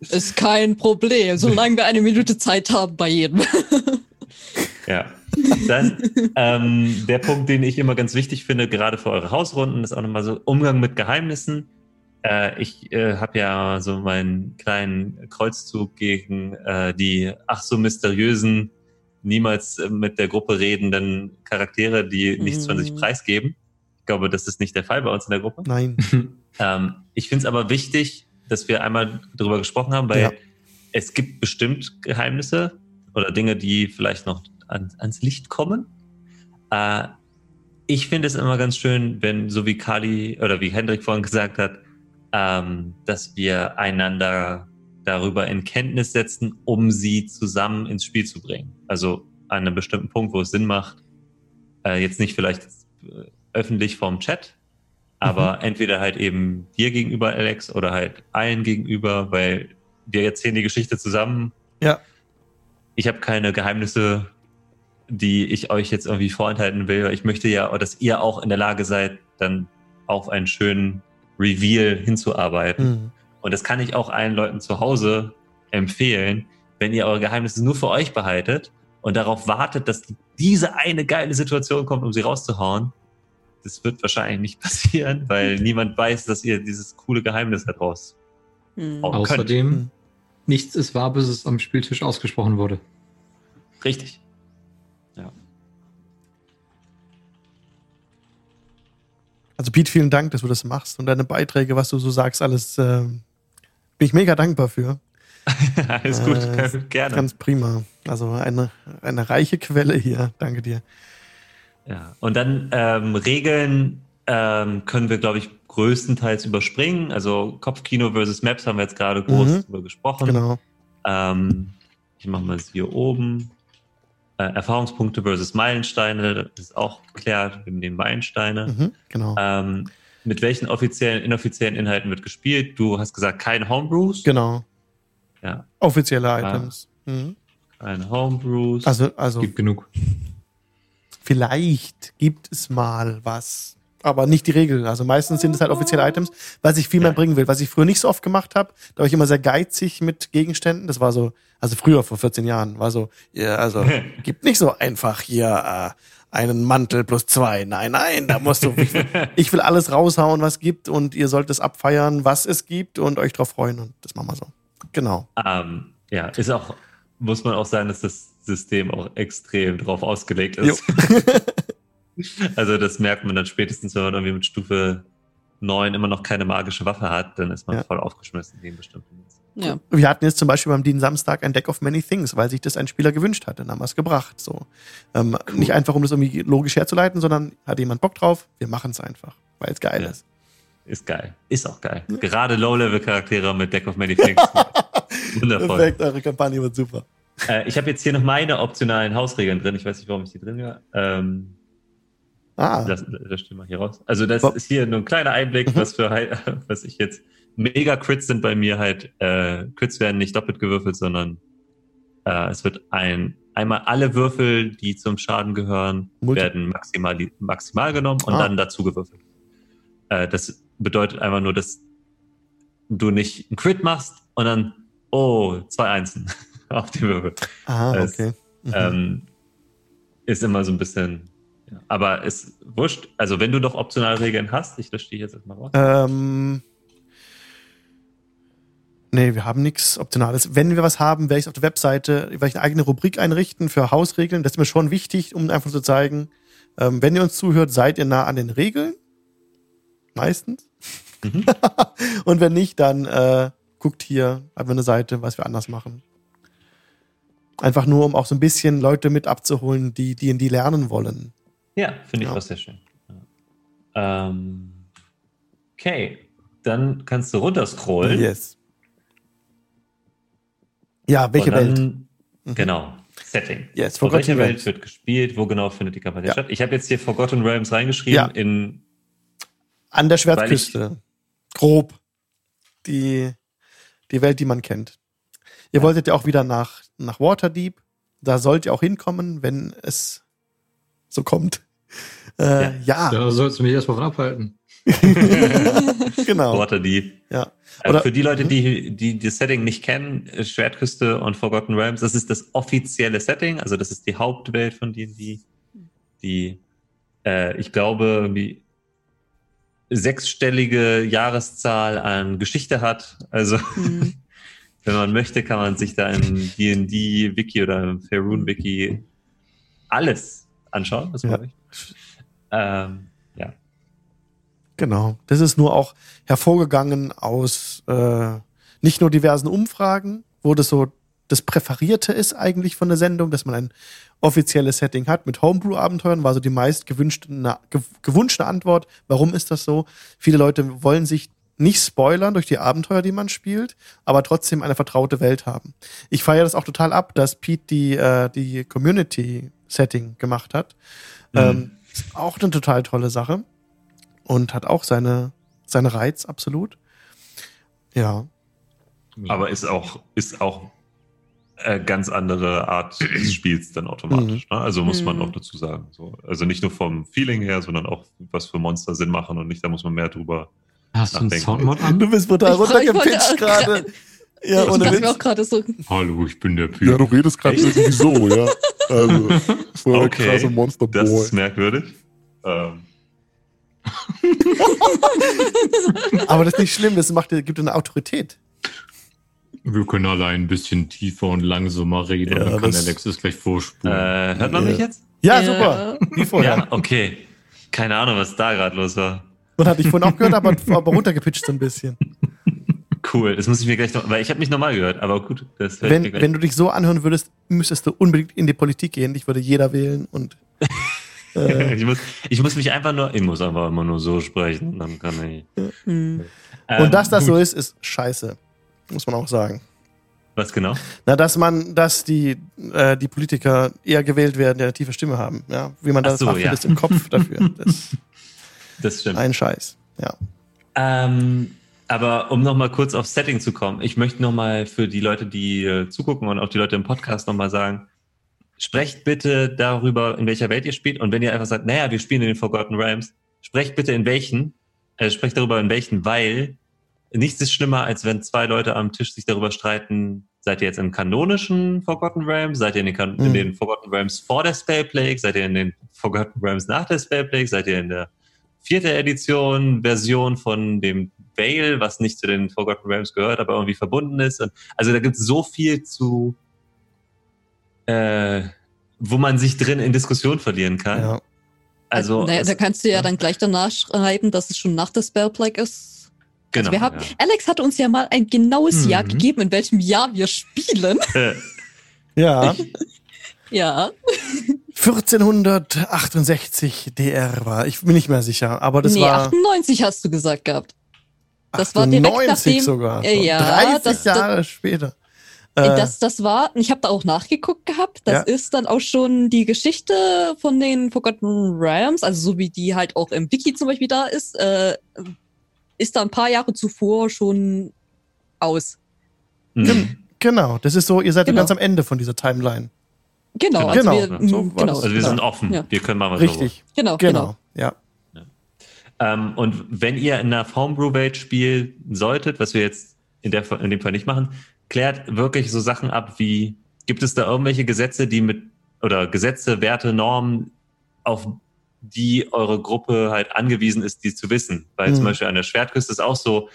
Ist kein Problem, solange wir eine Minute Zeit haben bei jedem. Ja. Dann ähm, der Punkt, den ich immer ganz wichtig finde, gerade für eure Hausrunden, ist auch nochmal so Umgang mit Geheimnissen. Äh, ich äh, habe ja so meinen kleinen Kreuzzug gegen äh, die ach so mysteriösen, niemals äh, mit der Gruppe redenden Charaktere, die nichts von sich Mhm. preisgeben. Ich glaube, das ist nicht der Fall bei uns in der Gruppe. Nein. Ähm, ich finde es aber wichtig, dass wir einmal darüber gesprochen haben, weil Ja. es gibt bestimmt Geheimnisse oder Dinge, die vielleicht noch an, ans Licht kommen. Äh, ich finde es immer ganz schön, wenn, so wie Kali oder wie Hendrik vorhin gesagt hat, ähm, dass wir einander darüber in Kenntnis setzen, um sie zusammen ins Spiel zu bringen. Also an einem bestimmten Punkt, wo es Sinn macht, äh, jetzt nicht vielleicht öffentlich vorm Chat, aber mhm. entweder halt eben dir gegenüber, Alex, oder halt allen gegenüber, weil wir erzählen die Geschichte zusammen. Ja. Ich habe keine Geheimnisse die ich euch jetzt irgendwie vorenthalten will. Ich möchte ja, dass ihr auch in der Lage seid, dann auf einen schönen Reveal hinzuarbeiten. Mhm. Und das kann ich auch allen Leuten zu Hause empfehlen, wenn ihr eure Geheimnisse nur für euch behaltet und darauf wartet, dass diese eine geile Situation kommt, um sie rauszuhauen. Das wird wahrscheinlich nicht passieren, weil niemand weiß, dass ihr dieses coole Geheimnis daraus mhm. Außerdem, könnt. nichts ist wahr, bis es am Spieltisch ausgesprochen wurde. Richtig. Also Pete, vielen Dank, dass du das machst und deine Beiträge, was du so sagst, alles äh, bin ich mega dankbar für. alles gut, äh, gerne. Ganz prima. Also eine, eine reiche Quelle hier. Danke dir. Ja, und dann ähm, Regeln ähm, können wir, glaube ich, größtenteils überspringen. Also Kopfkino versus Maps haben wir jetzt gerade groß mhm. drüber gesprochen. Genau. Ähm, ich mache mal es hier oben. Äh, Erfahrungspunkte versus Meilensteine, das ist auch geklärt, wir nehmen Meilensteine. Mhm, genau. Ähm, mit welchen offiziellen, inoffiziellen Inhalten wird gespielt? Du hast gesagt, kein Homebrews. Genau. Ja. Offizielle Items. Ah, mhm. Keine Homebrews. Also, also. Gibt genug. Vielleicht gibt es mal was aber nicht die Regel. Also meistens sind es halt offizielle Items, was ich viel mehr bringen will. Was ich früher nicht so oft gemacht habe, da war ich immer sehr geizig mit Gegenständen. Das war so, also früher vor 14 Jahren, war so, ja, also gibt nicht so einfach hier äh, einen Mantel plus zwei. Nein, nein, da musst du, ich will, ich will alles raushauen, was gibt und ihr sollt es abfeiern, was es gibt und euch drauf freuen und das machen wir so. Genau. Um, ähm, ja, ist auch, muss man auch sagen, dass das System auch extrem drauf ausgelegt ist. Also das merkt man dann spätestens, wenn man irgendwie mit Stufe 9 immer noch keine magische Waffe hat, dann ist man ja. voll aufgeschmissen gegen bestimmte ja. Wir hatten jetzt zum Beispiel beim Dean Samstag ein Deck of Many Things, weil sich das ein Spieler gewünscht hat. Dann haben wir es gebracht. So. Ähm, cool. Nicht einfach, um das irgendwie logisch herzuleiten, sondern hat jemand Bock drauf, wir machen es einfach, weil es geil ja. ist. Ist geil. Ist auch geil. Ja. Gerade Low-Level-Charaktere mit Deck of Many Things. Wundervoll. Perfekt, eure Kampagne wird super. Äh, ich habe jetzt hier noch meine optionalen Hausregeln drin. Ich weiß nicht, warum ich die drin habe. Ähm, Ah. Das, das stimmt mal hier raus. Also das ist hier nur ein kleiner Einblick, mhm. was für was ich jetzt mega Crits sind bei mir halt. Äh, Crits werden nicht doppelt gewürfelt, sondern äh, es wird ein einmal alle Würfel, die zum Schaden gehören, Multi werden maximal maximal genommen und ah. dann dazu gewürfelt. Äh, das bedeutet einfach nur, dass du nicht einen Crit machst und dann oh zwei Einsen auf die Würfel. Ah, okay. Mhm. Ähm, ist immer so ein bisschen aber ist wurscht. Also wenn du doch Optionalregeln hast, ich lösche die jetzt erstmal raus. Ähm, nee, wir haben nichts Optionales. Wenn wir was haben, werde ich auf der Webseite, werde ich eine eigene Rubrik einrichten für Hausregeln. Das ist mir schon wichtig, um einfach zu zeigen, ähm, wenn ihr uns zuhört, seid ihr nah an den Regeln. Meistens. Mhm. Und wenn nicht, dann äh, guckt hier einfach eine Seite, was wir anders machen. Einfach nur, um auch so ein bisschen Leute mit abzuholen, die die in die lernen wollen. Ja, finde ich ja. auch sehr schön. Ja. Ähm, okay, dann kannst du runterscrollen. Yes. Ja, welche dann, Welt? Mhm. Genau, Setting. Yes, Vor welcher Welt wird gespielt? Wo genau findet die Kampagne ja. statt? Ich habe jetzt hier Forgotten Realms reingeschrieben ja. in an der Schwertküste. Grob. Die, die Welt, die man kennt. Ihr wolltet ja auch wieder nach, nach Waterdeep. Da sollt ihr auch hinkommen, wenn es so kommt. Äh, ja. ja. Da sollst du mich erstmal von abhalten. genau. Worte, die. Ja. Äh, Oder, für die Leute, die, die das Setting nicht kennen, Schwertküste und Forgotten Realms, das ist das offizielle Setting, also das ist die Hauptwelt von D&D, die, äh, ich glaube, irgendwie sechsstellige Jahreszahl an Geschichte hat. Also, mhm. wenn man möchte, kann man sich da im D&D-Wiki oder im Faerun-Wiki alles anschauen. Das ja. Ähm, ja. Genau. Das ist nur auch hervorgegangen aus äh, nicht nur diversen Umfragen, wo das so das Präferierte ist eigentlich von der Sendung, dass man ein offizielles Setting hat mit Homebrew-Abenteuern, war so die meist gewünschte, na, gew- gewünschte Antwort. Warum ist das so? Viele Leute wollen sich nicht spoilern durch die Abenteuer, die man spielt, aber trotzdem eine vertraute Welt haben. Ich feiere das auch total ab, dass Pete die, äh, die Community-Setting gemacht hat. Mhm. Ähm, ist auch eine total tolle Sache und hat auch seine, seine Reiz, absolut. Ja. Aber ist auch, ist auch äh, ganz andere Art des Spiels dann automatisch. Ne? Also muss man Mhm. auch dazu sagen. So. Also nicht nur vom Feeling her, sondern auch, was für Monster Sinn machen und nicht, da muss man mehr drüber. Hast du einen Nachdenken. Soundmod an? Du bist brutal runtergepitcht gerade. Ja, ich dachte mir auch gerade so, Hallo, ich bin der Pyro. Ja, du redest gerade irgendwie so, ja. Also, so eine Okay, krasse Monster Das Boy. ist merkwürdig. Ähm, Aber das ist nicht schlimm, das macht, gibt dir eine Autorität. Wir können alle ein bisschen tiefer und langsamer reden. Ja, und dann kann das- Alexis gleich äh, vorspulen. hört man mich Ja. jetzt? Ja, Ja. super. Wie vorher. Ja, okay. Keine Ahnung, was da gerade los war. Man hat dich vorhin auch gehört, aber, aber runtergepitcht so ein bisschen. Cool, das muss ich mir gleich noch, weil ich habe mich normal gehört, aber gut, das Wenn, mir gleich. wenn du dich so anhören würdest, müsstest du unbedingt in die Politik gehen. Ich würde jeder wählen und äh, ich, muss, ich muss mich einfach nur, ich muss einfach immer nur so sprechen, dann kann ich. hm. Ähm, und dass das gut. so ist, ist scheiße. Muss man auch sagen. Was genau? Na, dass man, dass die, äh, die Politiker eher gewählt werden, die eine tiefe Stimme haben. Ja, wie man das so, macht, ja. ist im Kopf dafür. Das ist Das stimmt. ein Scheiß. Ja. Ähm, aber um nochmal kurz aufs Setting zu kommen, ich möchte nochmal für die Leute, die äh, zugucken und auch die Leute im Podcast nochmal sagen, sprecht bitte darüber, in welcher Welt ihr spielt. Und wenn ihr einfach sagt, naja, wir spielen in den Forgotten Realms, sprecht bitte in welchen, äh, sprecht darüber in welchen, weil nichts ist schlimmer, als wenn zwei Leute am Tisch sich darüber streiten, seid ihr jetzt im kanonischen Forgotten Realms, seid ihr in den, kan in Mhm. den Forgotten Realms vor der Spellplague, seid ihr in den Forgotten Realms nach der Spellplague, seid ihr in der vierte Edition Version von dem Veil, was nicht zu den Forgotten Realms gehört, aber irgendwie verbunden ist. Und also da gibt es so viel zu, äh, wo man sich drin in Diskussion verlieren kann. ja. Also naja, es- da kannst du ja ja. dann gleich danach schreiben, dass es schon nach der Spellplague ist. genau. Also wir haben, ja. Alex hat uns ja mal ein genaues Mhm. Jahr gegeben, in welchem Jahr wir spielen. Ja. ja. 1468 DR war. Ich bin nicht mehr sicher, aber das nee, war 98 hast du gesagt gehabt. Das war direkt 98 nachdem- sogar. Äh, schon. ja, 30 das- Jahre später. Äh, Das, das war, ich habe da auch nachgeguckt gehabt, das Ja. ist dann auch schon die Geschichte von den Forgotten Realms, also so wie die halt auch im Wiki zum Beispiel da ist, äh, ist da ein paar Jahre zuvor schon aus. mhm. genau, das ist so, ihr seid ja Genau. ganz am Ende von dieser Timeline. Genau, Genau. also Genau, wir, so mm, war genau, das. Also wir sind offen. Ja. Wir können mal was. Richtig, genau, genau. genau, ja. Ähm, und wenn ihr in einer Homebrew-Welt spielen solltet, was wir jetzt in, der, in dem Fall nicht machen, klärt wirklich so Sachen ab wie, gibt es da irgendwelche Gesetze, die mit, oder Gesetze, Werte, Normen, auf die eure Gruppe halt angewiesen ist, die zu wissen? Weil Mhm. zum Beispiel an der Schwertküste ist auch so,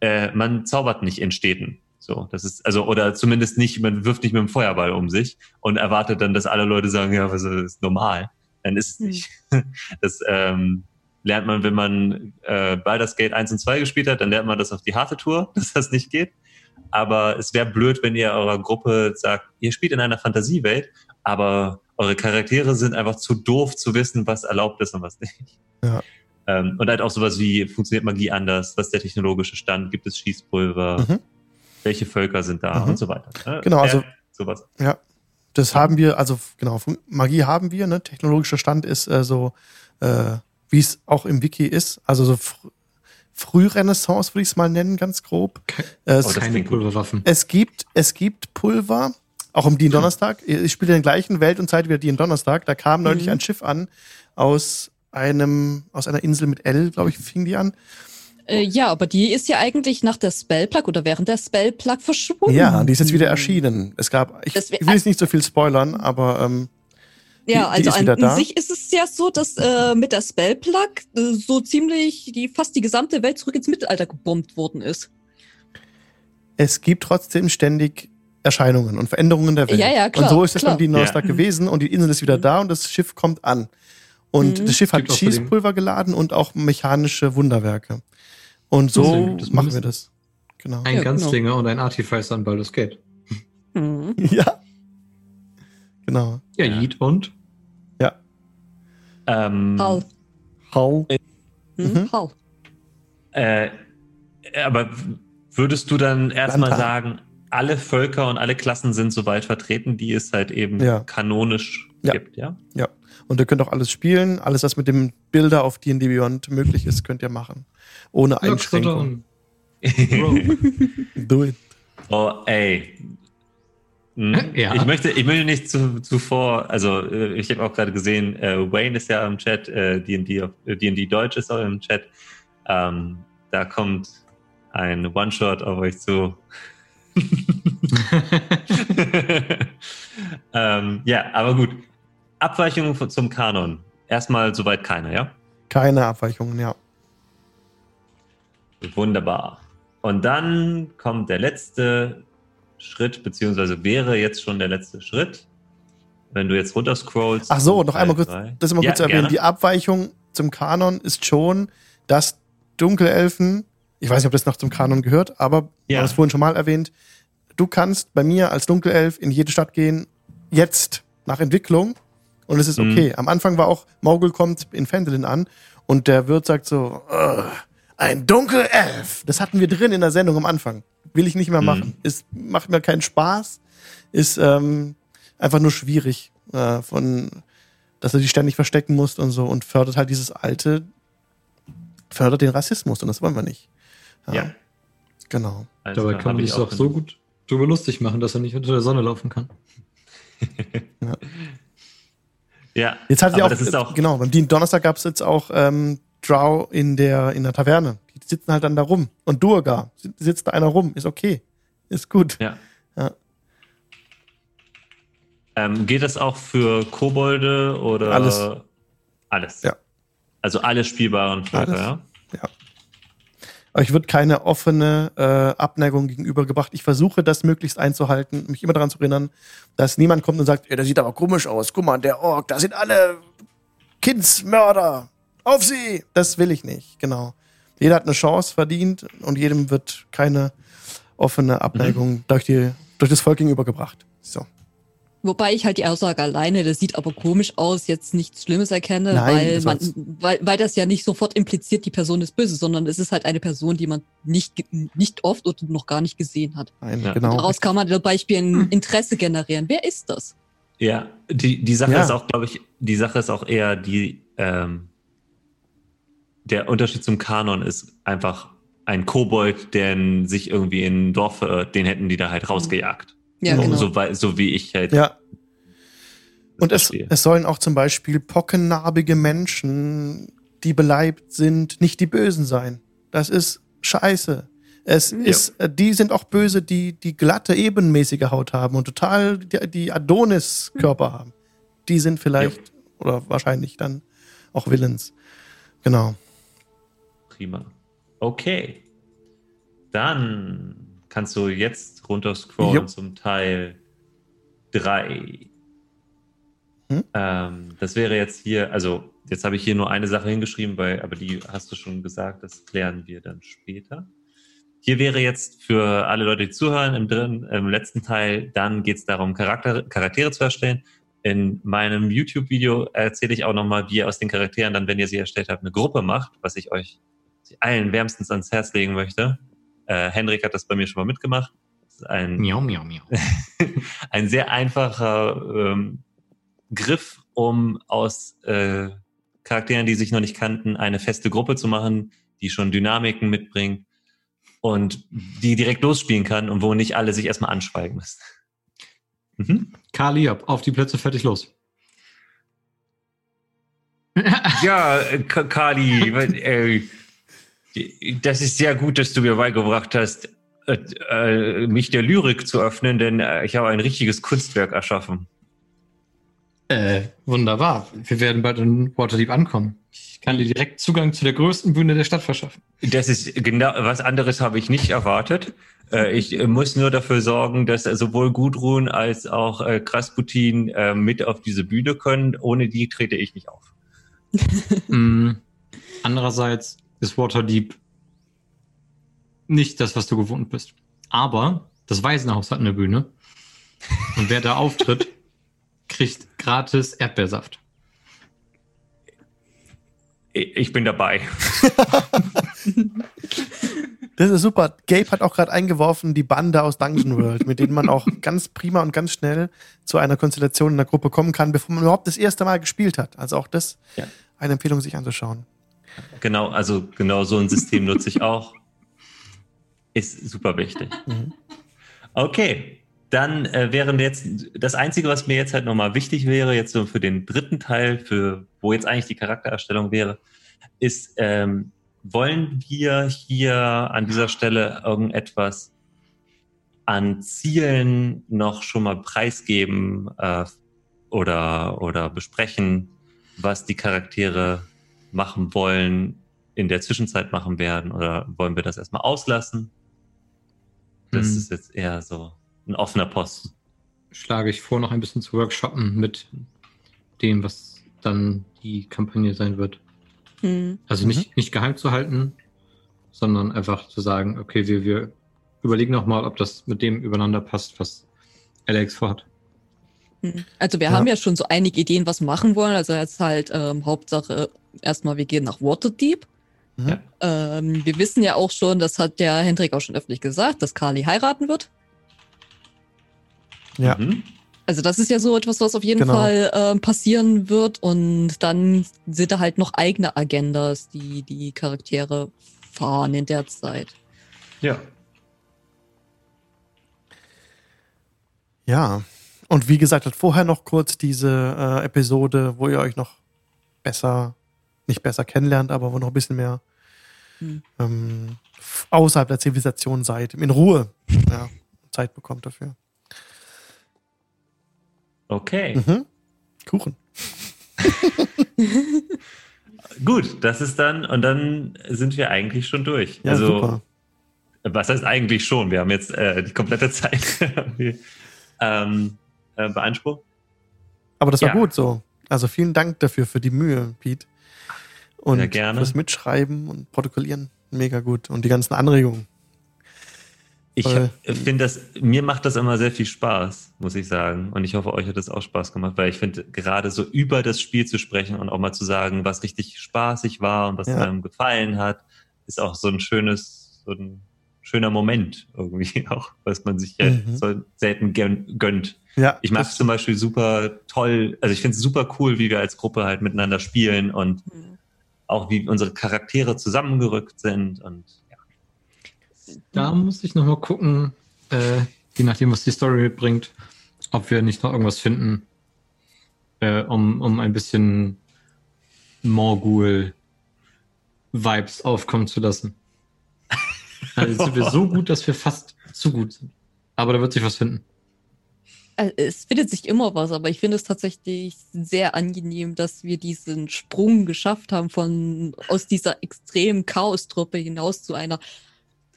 äh, man zaubert nicht in Städten. So, das ist, also, oder zumindest nicht, man wirft nicht mit dem Feuerball um sich und erwartet dann, dass alle Leute sagen, ja, was ist normal. Dann ist es Hm. nicht. Das, ähm, lernt man, wenn man äh, Baldur's Gate 1 und 2 gespielt hat, dann lernt man das auf die harte Tour, dass das nicht geht. Aber es wäre blöd, wenn ihr eurer Gruppe sagt, ihr spielt in einer Fantasiewelt, aber eure Charaktere sind einfach zu doof zu wissen, was erlaubt ist und was nicht. Ja. Ähm, und halt auch sowas wie, funktioniert Magie anders? Was ist der technologische Stand? Gibt es Schießpulver? Mhm. Welche Völker sind da? Mhm. Und so weiter. Ne? Genau, also- Ja, sowas. Das haben wir, also genau, Magie haben wir, ne? Technologischer Stand ist äh, so, äh, wie es auch im Wiki ist, also so fr Frührenaissance würde ich es mal nennen, ganz grob. Ke- Äh, es, Oh, das Keine. Pulverwaffen. es gibt, es gibt Pulver, auch im DIN Donnerstag. Ich spiele in der gleichen Welt und Zeit wie der DIN Donnerstag. Da kam neulich Mhm. ein Schiff an aus einem, aus einer Insel mit L, glaube ich, fing die an. Äh, ja, aber die ist ja eigentlich nach der Spellplug oder während der Spellplug verschwunden. Ja, die ist jetzt wieder erschienen. Es gab, ich, ich will jetzt nicht so viel spoilern, aber ähm, Ja, Die- die also ist an, an sich ist es ja so, dass äh, mit der Spellplug äh, so ziemlich die fast die gesamte Welt zurück ins Mittelalter gebombt worden ist. es gibt trotzdem ständig Erscheinungen und Veränderungen der Welt. Ja, ja, klar, Und so ist es beim DIN Donnerstag Ja. gewesen und die Insel ist wieder da und das Schiff kommt an. Und Mhm. das Schiff hat Schießpulver geladen und auch mechanische Wunderwerke. Und so das machen wir das. Genau. Ein Ja, Ganzlinger und ein Artificer an Baldur's Gate. Mhm. ja. Genau. Ja, Ja. Yeet und? Ähm, Hall. Hall. Hm? Mhm. Hall. Äh, aber würdest du dann erstmal sagen, alle Völker und alle Klassen sind so weit vertreten, die es halt eben Ja. kanonisch Ja. gibt, ja? Und ihr könnt auch alles spielen. Alles, was mit dem Bilder auf D&D Beyond möglich ist, könnt ihr machen. Ohne Einschränkung. Do it. Oh, ey. Hm, Ja. Ich möchte, ich möchte nicht zu, zuvor, also äh, ich habe auch gerade gesehen, äh, Wayne ist ja im Chat, äh, D&D äh, D&D Deutsch ist auch im Chat. Ähm, da kommt ein One-Shot auf euch zu. ähm, ja, aber gut. Abweichungen von- zum Kanon. Erstmal soweit keine, ja? Keine Abweichungen, ja. Wunderbar. Und dann kommt der letzte Schritt, beziehungsweise wäre jetzt schon der letzte Schritt. Wenn du jetzt runterscrollst. Ach so, noch einmal kurz, das immer Ja, kurz zu erwähnen. gerne. Die Abweichung zum Kanon ist schon, dass Dunkelelfen, ich weiß nicht, ob das noch zum Kanon gehört, aber wir Ja. haben es vorhin schon mal erwähnt, du kannst bei mir als Dunkelelf in jede Stadt gehen, jetzt nach Entwicklung und es ist Mhm. okay. Am Anfang war auch, Morgul kommt in Fendelin an und der Wirt sagt so, "Ugh, ein Dunkelelf. Das hatten wir drin in der Sendung am Anfang. Will ich nicht mehr Mhm. machen. Es macht mir keinen Spaß. Ist ähm, einfach nur schwierig, äh, von, dass du dich ständig verstecken musst und so und fördert halt dieses alte, fördert den Rassismus und das wollen wir nicht. Ja. Genau. Alles Dabei kann man sich auch doch so gut drüber lustig machen, dass er nicht unter der Sonne laufen kann. Ja, Jetzt hat ja auch, das ist auch genau, beim Dienst Donnerstag gab es jetzt auch ähm, Drow in der, in der Taverne. Sitzen halt dann da rum. Und Durga, sitzt da einer rum. Ist okay. Ist gut. Ja. Ja. Ähm, geht das auch für Kobolde oder Alles. Alles. Ja. Also alle spielbaren Völker, Alles. ja? Aber ich wird keine offene äh, Abneigung gegenübergebracht. Ich versuche das möglichst einzuhalten, mich immer daran zu erinnern, dass niemand kommt und sagt, ja, der sieht aber komisch aus. Guck mal, der Ork, da sind alle Kindsmörder. Auf sie! Das will ich nicht, genau. Jeder hat eine Chance verdient und jedem wird keine offene Abneigung durch, die, durch das Volk gegenübergebracht. So. Wobei ich halt die Aussage alleine, das sieht aber komisch aus, jetzt nichts Schlimmes erkenne, Nein, weil, das man, weil, weil das ja nicht sofort impliziert, die Person ist böse, sondern es ist halt eine Person, die man nicht, nicht oft oder noch gar nicht gesehen hat. Nein, Ja. genau. Daraus kann man zum Beispiel ein Interesse generieren. Wer ist das? Ja, die, die Sache Ja. ist auch, glaube ich, die Sache ist auch eher die, ähm, der Unterschied zum Kanon ist einfach ein Kobold, der sich irgendwie in ein Dorf verirrt, den hätten die da halt rausgejagt. Ja, so, genau. so, so wie ich halt. Ja, Und es, es sollen auch zum Beispiel pockennarbige Menschen, die beleibt sind, nicht die Bösen sein. Das ist scheiße. Es Ja. ist, äh, die sind auch böse, die die glatte, ebenmäßige Haut haben und total die, die Adonis-Körper haben. Die sind vielleicht oder wahrscheinlich dann auch Villains. Genau. Prima. Okay. Dann kannst du jetzt runterscrollen Jo. zum Teil 3. Hm? Ähm, das wäre jetzt hier, also jetzt habe ich hier nur eine Sache hingeschrieben, weil, aber die hast du schon gesagt, das klären wir dann später. Hier wäre jetzt für alle Leute, die zuhören, im, drin, im letzten Teil, dann geht es darum, Charakter, Charaktere zu erstellen. In meinem YouTube-Video erzähle ich auch nochmal, wie ihr aus den Charakteren dann, wenn ihr sie erstellt habt, eine Gruppe macht, was ich euch allen wärmstens ans Herz legen möchte. Äh, Henrik hat das bei mir schon mal mitgemacht. Ein, Miau, miau, miau. ein sehr einfacher ähm, Griff, um aus äh, Charakteren, die sich noch nicht kannten, eine feste Gruppe zu machen, die schon Dynamiken mitbringt und die direkt losspielen kann und wo nicht alle sich erstmal anschweigen müssen. Mhm. Kali auf die Plätze, fertig, los. Ja, Ka- Kali, äh, das ist sehr gut, dass du mir beigebracht hast, äh, äh, mich der Lyrik zu öffnen, denn äh, ich habe ein richtiges Kunstwerk erschaffen. Äh, wunderbar. Wir werden bald in Waterdeep ankommen. Ich kann dir direkt Zugang zu der größten Bühne der Stadt verschaffen. Das ist genau was anderes habe ich nicht erwartet. Äh, ich muss nur dafür sorgen, dass sowohl Gudrun als auch äh, Krasputin äh, mit auf diese Bühne können. Ohne die trete ich nicht auf. Mm, Andererseits ist Waterdeep nicht das, was du gewohnt bist. Aber das Waisenhaus hat eine Bühne. Und wer da auftritt, kriegt gratis Erdbeersaft. Ich bin dabei. Das ist super. Gabe hat auch gerade eingeworfen, die Bande aus Dungeon World, mit denen man auch ganz prima und ganz schnell zu einer Konstellation in der Gruppe kommen kann, bevor man überhaupt das erste Mal gespielt hat. Also auch das Ja. eine Empfehlung, sich anzuschauen. Genau, also genau so ein System nutze ich auch. Ist super wichtig. Mhm. Okay, dann äh, wäre jetzt das Einzige, was mir jetzt halt nochmal wichtig wäre, jetzt so für den dritten Teil, für wo jetzt eigentlich die Charaktererstellung wäre, ist, ähm, wollen wir hier an dieser Stelle irgendetwas an Zielen noch schon mal preisgeben äh, oder, oder besprechen, was die Charaktere machen wollen, in der Zwischenzeit machen werden, oder wollen wir das erstmal auslassen? Das Hm. ist jetzt eher so ein offener Posten. Schlage ich vor, noch ein bisschen zu workshoppen mit dem, was dann die Kampagne sein wird. Hm. Also Mhm. nicht, nicht geheim zu halten, sondern einfach zu sagen, okay, wir, wir überlegen nochmal, ob das mit dem übereinander passt, was Alex vorhat. Hm. Also wir Ja. haben ja schon so einige Ideen, was wir machen wollen. Also jetzt halt ähm, Hauptsache erstmal, wir gehen nach Waterdeep. Mhm. Ja. Ähm, wir wissen ja auch schon, das hat der Hendrik auch schon öffentlich gesagt, dass Carly heiraten wird. Ja. Mhm. Also das ist ja so etwas, was auf jeden Genau. Fall ähm, passieren wird. Und dann sind da halt noch eigene Agendas, die die Charaktere fahren in der Zeit. Ja. Ja. Und wie gesagt, hat vorher noch kurz diese äh, Episode, wo ihr euch noch besser, nicht besser kennenlernt, aber wo noch ein bisschen mehr Hm. ähm, außerhalb der Zivilisation seid, in Ruhe ja, Zeit bekommt dafür. Okay. Mhm. Kuchen. Gut, das ist dann, und dann sind wir eigentlich schon durch. Ja, also, super. was heißt eigentlich schon? Wir haben jetzt äh, die komplette Zeit ähm, äh, beansprucht. Aber das war Ja. gut so. Also vielen Dank dafür, für die Mühe, Pete. Und Sehr gerne. fürs Mitschreiben und Protokollieren. Mega gut. Und die ganzen Anregungen. Ich finde das, mir macht das immer sehr viel Spaß, muss ich sagen. Und ich hoffe, euch hat das auch Spaß gemacht, weil ich finde, gerade so über das Spiel zu sprechen und auch mal zu sagen, was richtig spaßig war und was Ja. einem gefallen hat, ist auch so ein schönes, so ein schöner Moment irgendwie auch, was man sich ja Mhm. so selten gön- gönnt. Ja, Ich mag das- zum Beispiel super toll, also ich finde es super cool, wie wir als Gruppe halt miteinander spielen und Hm. auch wie unsere Charaktere zusammengerückt sind und ja. Da muss ich nochmal gucken, äh, je nachdem, was die Story mitbringt, ob wir nicht noch irgendwas finden, äh, um, um ein bisschen Morgul-Vibes aufkommen zu lassen. Also sind wir so gut, dass wir fast zu gut sind. Aber da wird sich was finden. Also, Es findet sich immer was, aber ich finde es tatsächlich sehr angenehm, dass wir diesen Sprung geschafft haben von aus dieser extremen Chaostruppe hinaus zu einer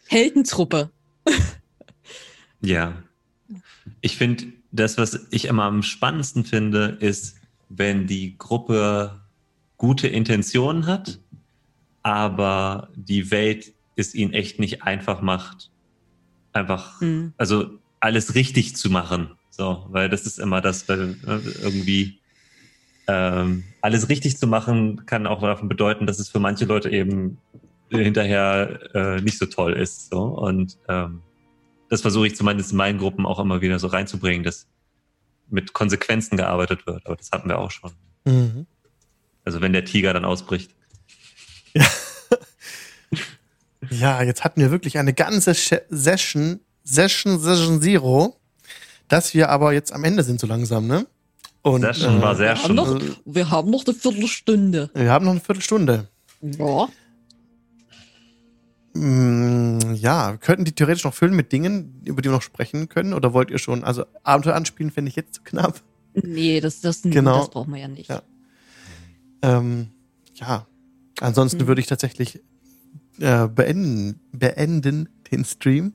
Heldentruppe. Ja. Ich finde, das, was ich immer am spannendsten finde, ist, wenn die Gruppe gute Intentionen hat, aber die Welt es ihnen echt nicht einfach macht, einfach, Hm. also alles richtig zu machen. So, weil das ist immer das, weil äh, irgendwie ähm, alles richtig zu machen kann auch davon bedeuten, dass es für manche Leute eben hinterher äh, nicht so toll ist. So. Und ähm, das versuche ich zumindest in meinen Gruppen auch immer wieder so reinzubringen, dass mit Konsequenzen gearbeitet wird. Aber das hatten wir auch schon. Mhm. Also wenn der Tiger dann ausbricht. Ja, jetzt hatten wir wirklich eine ganze Session, Session, Session Zero, dass wir aber jetzt am Ende sind so langsam, ne? Und, Session war äh, sehr Wir haben, schon. noch, wir haben noch eine Viertelstunde. Wir haben noch eine Viertelstunde. Ja. Mm, ja, wir könnten die theoretisch noch füllen mit Dingen, über die wir noch sprechen können. Oder wollt ihr schon? Also Abenteuer anspielen fände ich jetzt zu knapp. Nee, das, das, Genau. das brauchen wir ja nicht. Ja. Ähm, ja, ansonsten Hm. würde ich tatsächlich äh, beenden, beenden den Stream.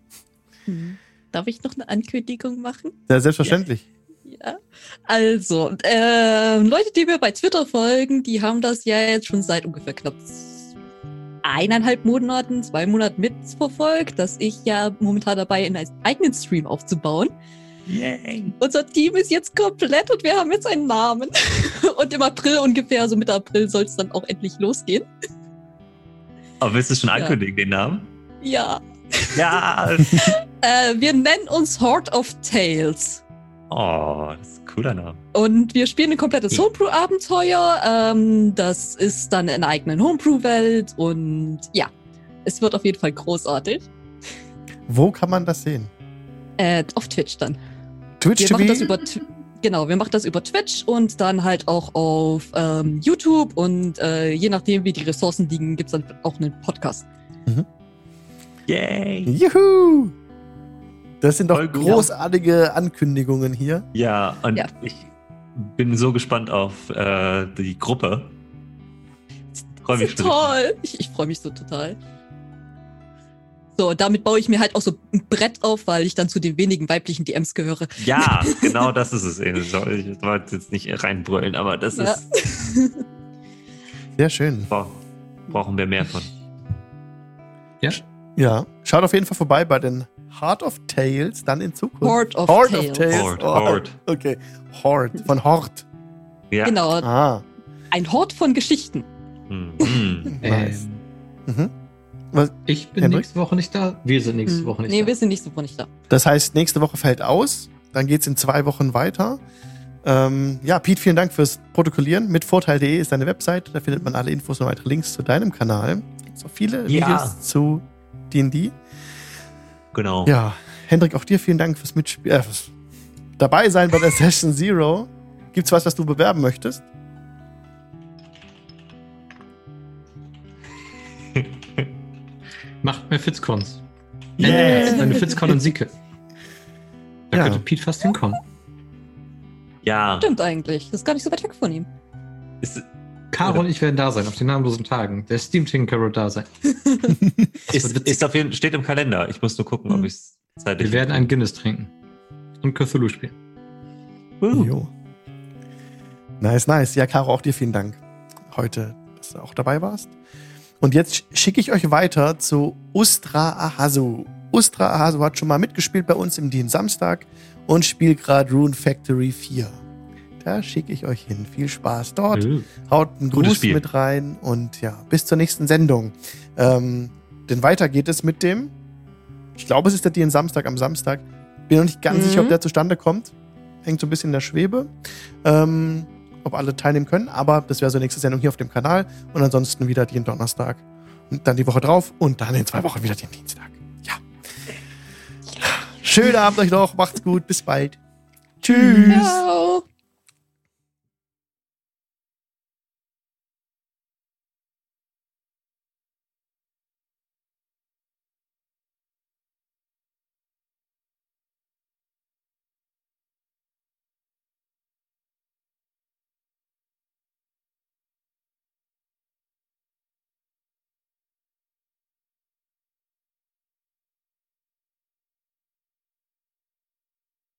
Hm. Darf ich noch eine Ankündigung machen? Ja, selbstverständlich. Ja. Also, äh, Leute, die mir bei Twitter folgen, die haben das ja jetzt schon seit ungefähr knapp eineinhalb Monaten, zwei Monaten mitverfolgt, dass ich ja momentan dabei bin, einen eigenen Stream aufzubauen. Yay! Unser Team ist jetzt komplett und wir haben jetzt einen Namen. Und im April ungefähr, also Mitte April, soll es dann auch endlich losgehen. Aber willst du schon Ja. ankündigen, den Namen? Ja. Ja! Äh, wir nennen uns Horde of Tales. oh, das ist ein cooler Name. Und wir spielen ein komplettes Homebrew-Abenteuer. Ähm, das ist dann in einer eigenen Homebrew-Welt. Und ja, es wird auf jeden Fall großartig. Wo kann man das sehen? Äh, auf Twitch dann. Twitch Wir TV? machen das über Tw- Genau, wir machen das über Twitch und dann halt auch auf ähm, YouTube und äh, je nachdem, wie die Ressourcen liegen, gibt's dann auch einen Podcast. Yay! Juhu! Das sind doch Voll großartige Ankündigungen hier. Ja, und Ja. ich bin so gespannt auf äh, die Gruppe. Freue mich toll. Ich, ich freue mich so total. So, damit baue ich mir halt auch so ein Brett auf, weil ich dann zu den wenigen weiblichen DMs gehöre. Ja, genau das ist es eben. Ich wollte jetzt nicht reinbrüllen, aber das Ja. ist. Sehr schön. Boah, brauchen wir mehr von. Ja, schaut auf jeden Fall vorbei bei den Heart of Tales dann in Zukunft. Horde of Horde Tales. of Tales. Horde, Oh, Horde. Okay, Horde, von Hort. Ja. Genau, Ah, ein Hort von Geschichten. Mhm. nice. Ähm, Mhm. ich bin Hendrik? nächste Woche nicht da. Wir sind nächste Hm. Woche nicht nee, da. wir sind nächste Woche nicht da. Das heißt, nächste Woche fällt aus, dann geht's in zwei Wochen weiter. Ähm, ja, Pete, vielen Dank fürs Protokollieren. Mit Vorteil.de ist deine Website, da findet man alle Infos und weitere Links zu deinem Kanal. So viele Ja. Videos zu D&D. Genau. Ja, Hendrik, auch dir vielen Dank fürs Mitspiel, äh, dabei sein bei der Session Zero. Gibt's was, was du bewerben möchtest? Macht mehr Fitzcons. Yeah. Yeah. Eine Fitzcon in Sieke. Da Ja. könnte Pete fast hinkommen. Ja. Stimmt eigentlich. Das ist gar nicht so weit weg von ihm. Ist, Caro und ich werden da sein, auf den namenlosen Tagen. Der Steam Tinker wird da sein. ist, ist auf jeden, steht im Kalender. Ich muss nur gucken, ob Mhm. ich es zeitlich. Wir werden ein Guinness trinken. Und Cthulhu spielen. Uh. Jo. Nice, nice. Ja, Caro, auch dir vielen Dank heute, dass du auch dabei warst. Und jetzt schicke ich euch weiter zu Ustra Ahasu. Ustra Ahasu hat schon mal mitgespielt bei uns im Dien Samstag und spielt gerade Rune Factory 4. Da schicke ich euch hin. Viel Spaß dort. Uh. Haut einen Gutes Gruß Spiel. mit rein und ja, bis zur nächsten Sendung. Ähm, denn weiter geht es mit dem, ich glaube, es ist der Dien Samstag am Samstag. Bin noch nicht ganz Mhm. sicher, ob der zustande kommt. Hängt so ein bisschen in der Schwebe. Ähm, ob alle teilnehmen können, aber das wäre so nächste Sendung hier auf dem Kanal und ansonsten wieder den Donnerstag und dann die Woche drauf und dann in zwei Wochen wieder den Dienstag. Ja. Schönen Abend euch noch, macht's gut, bis bald. Tschüss. Ciao.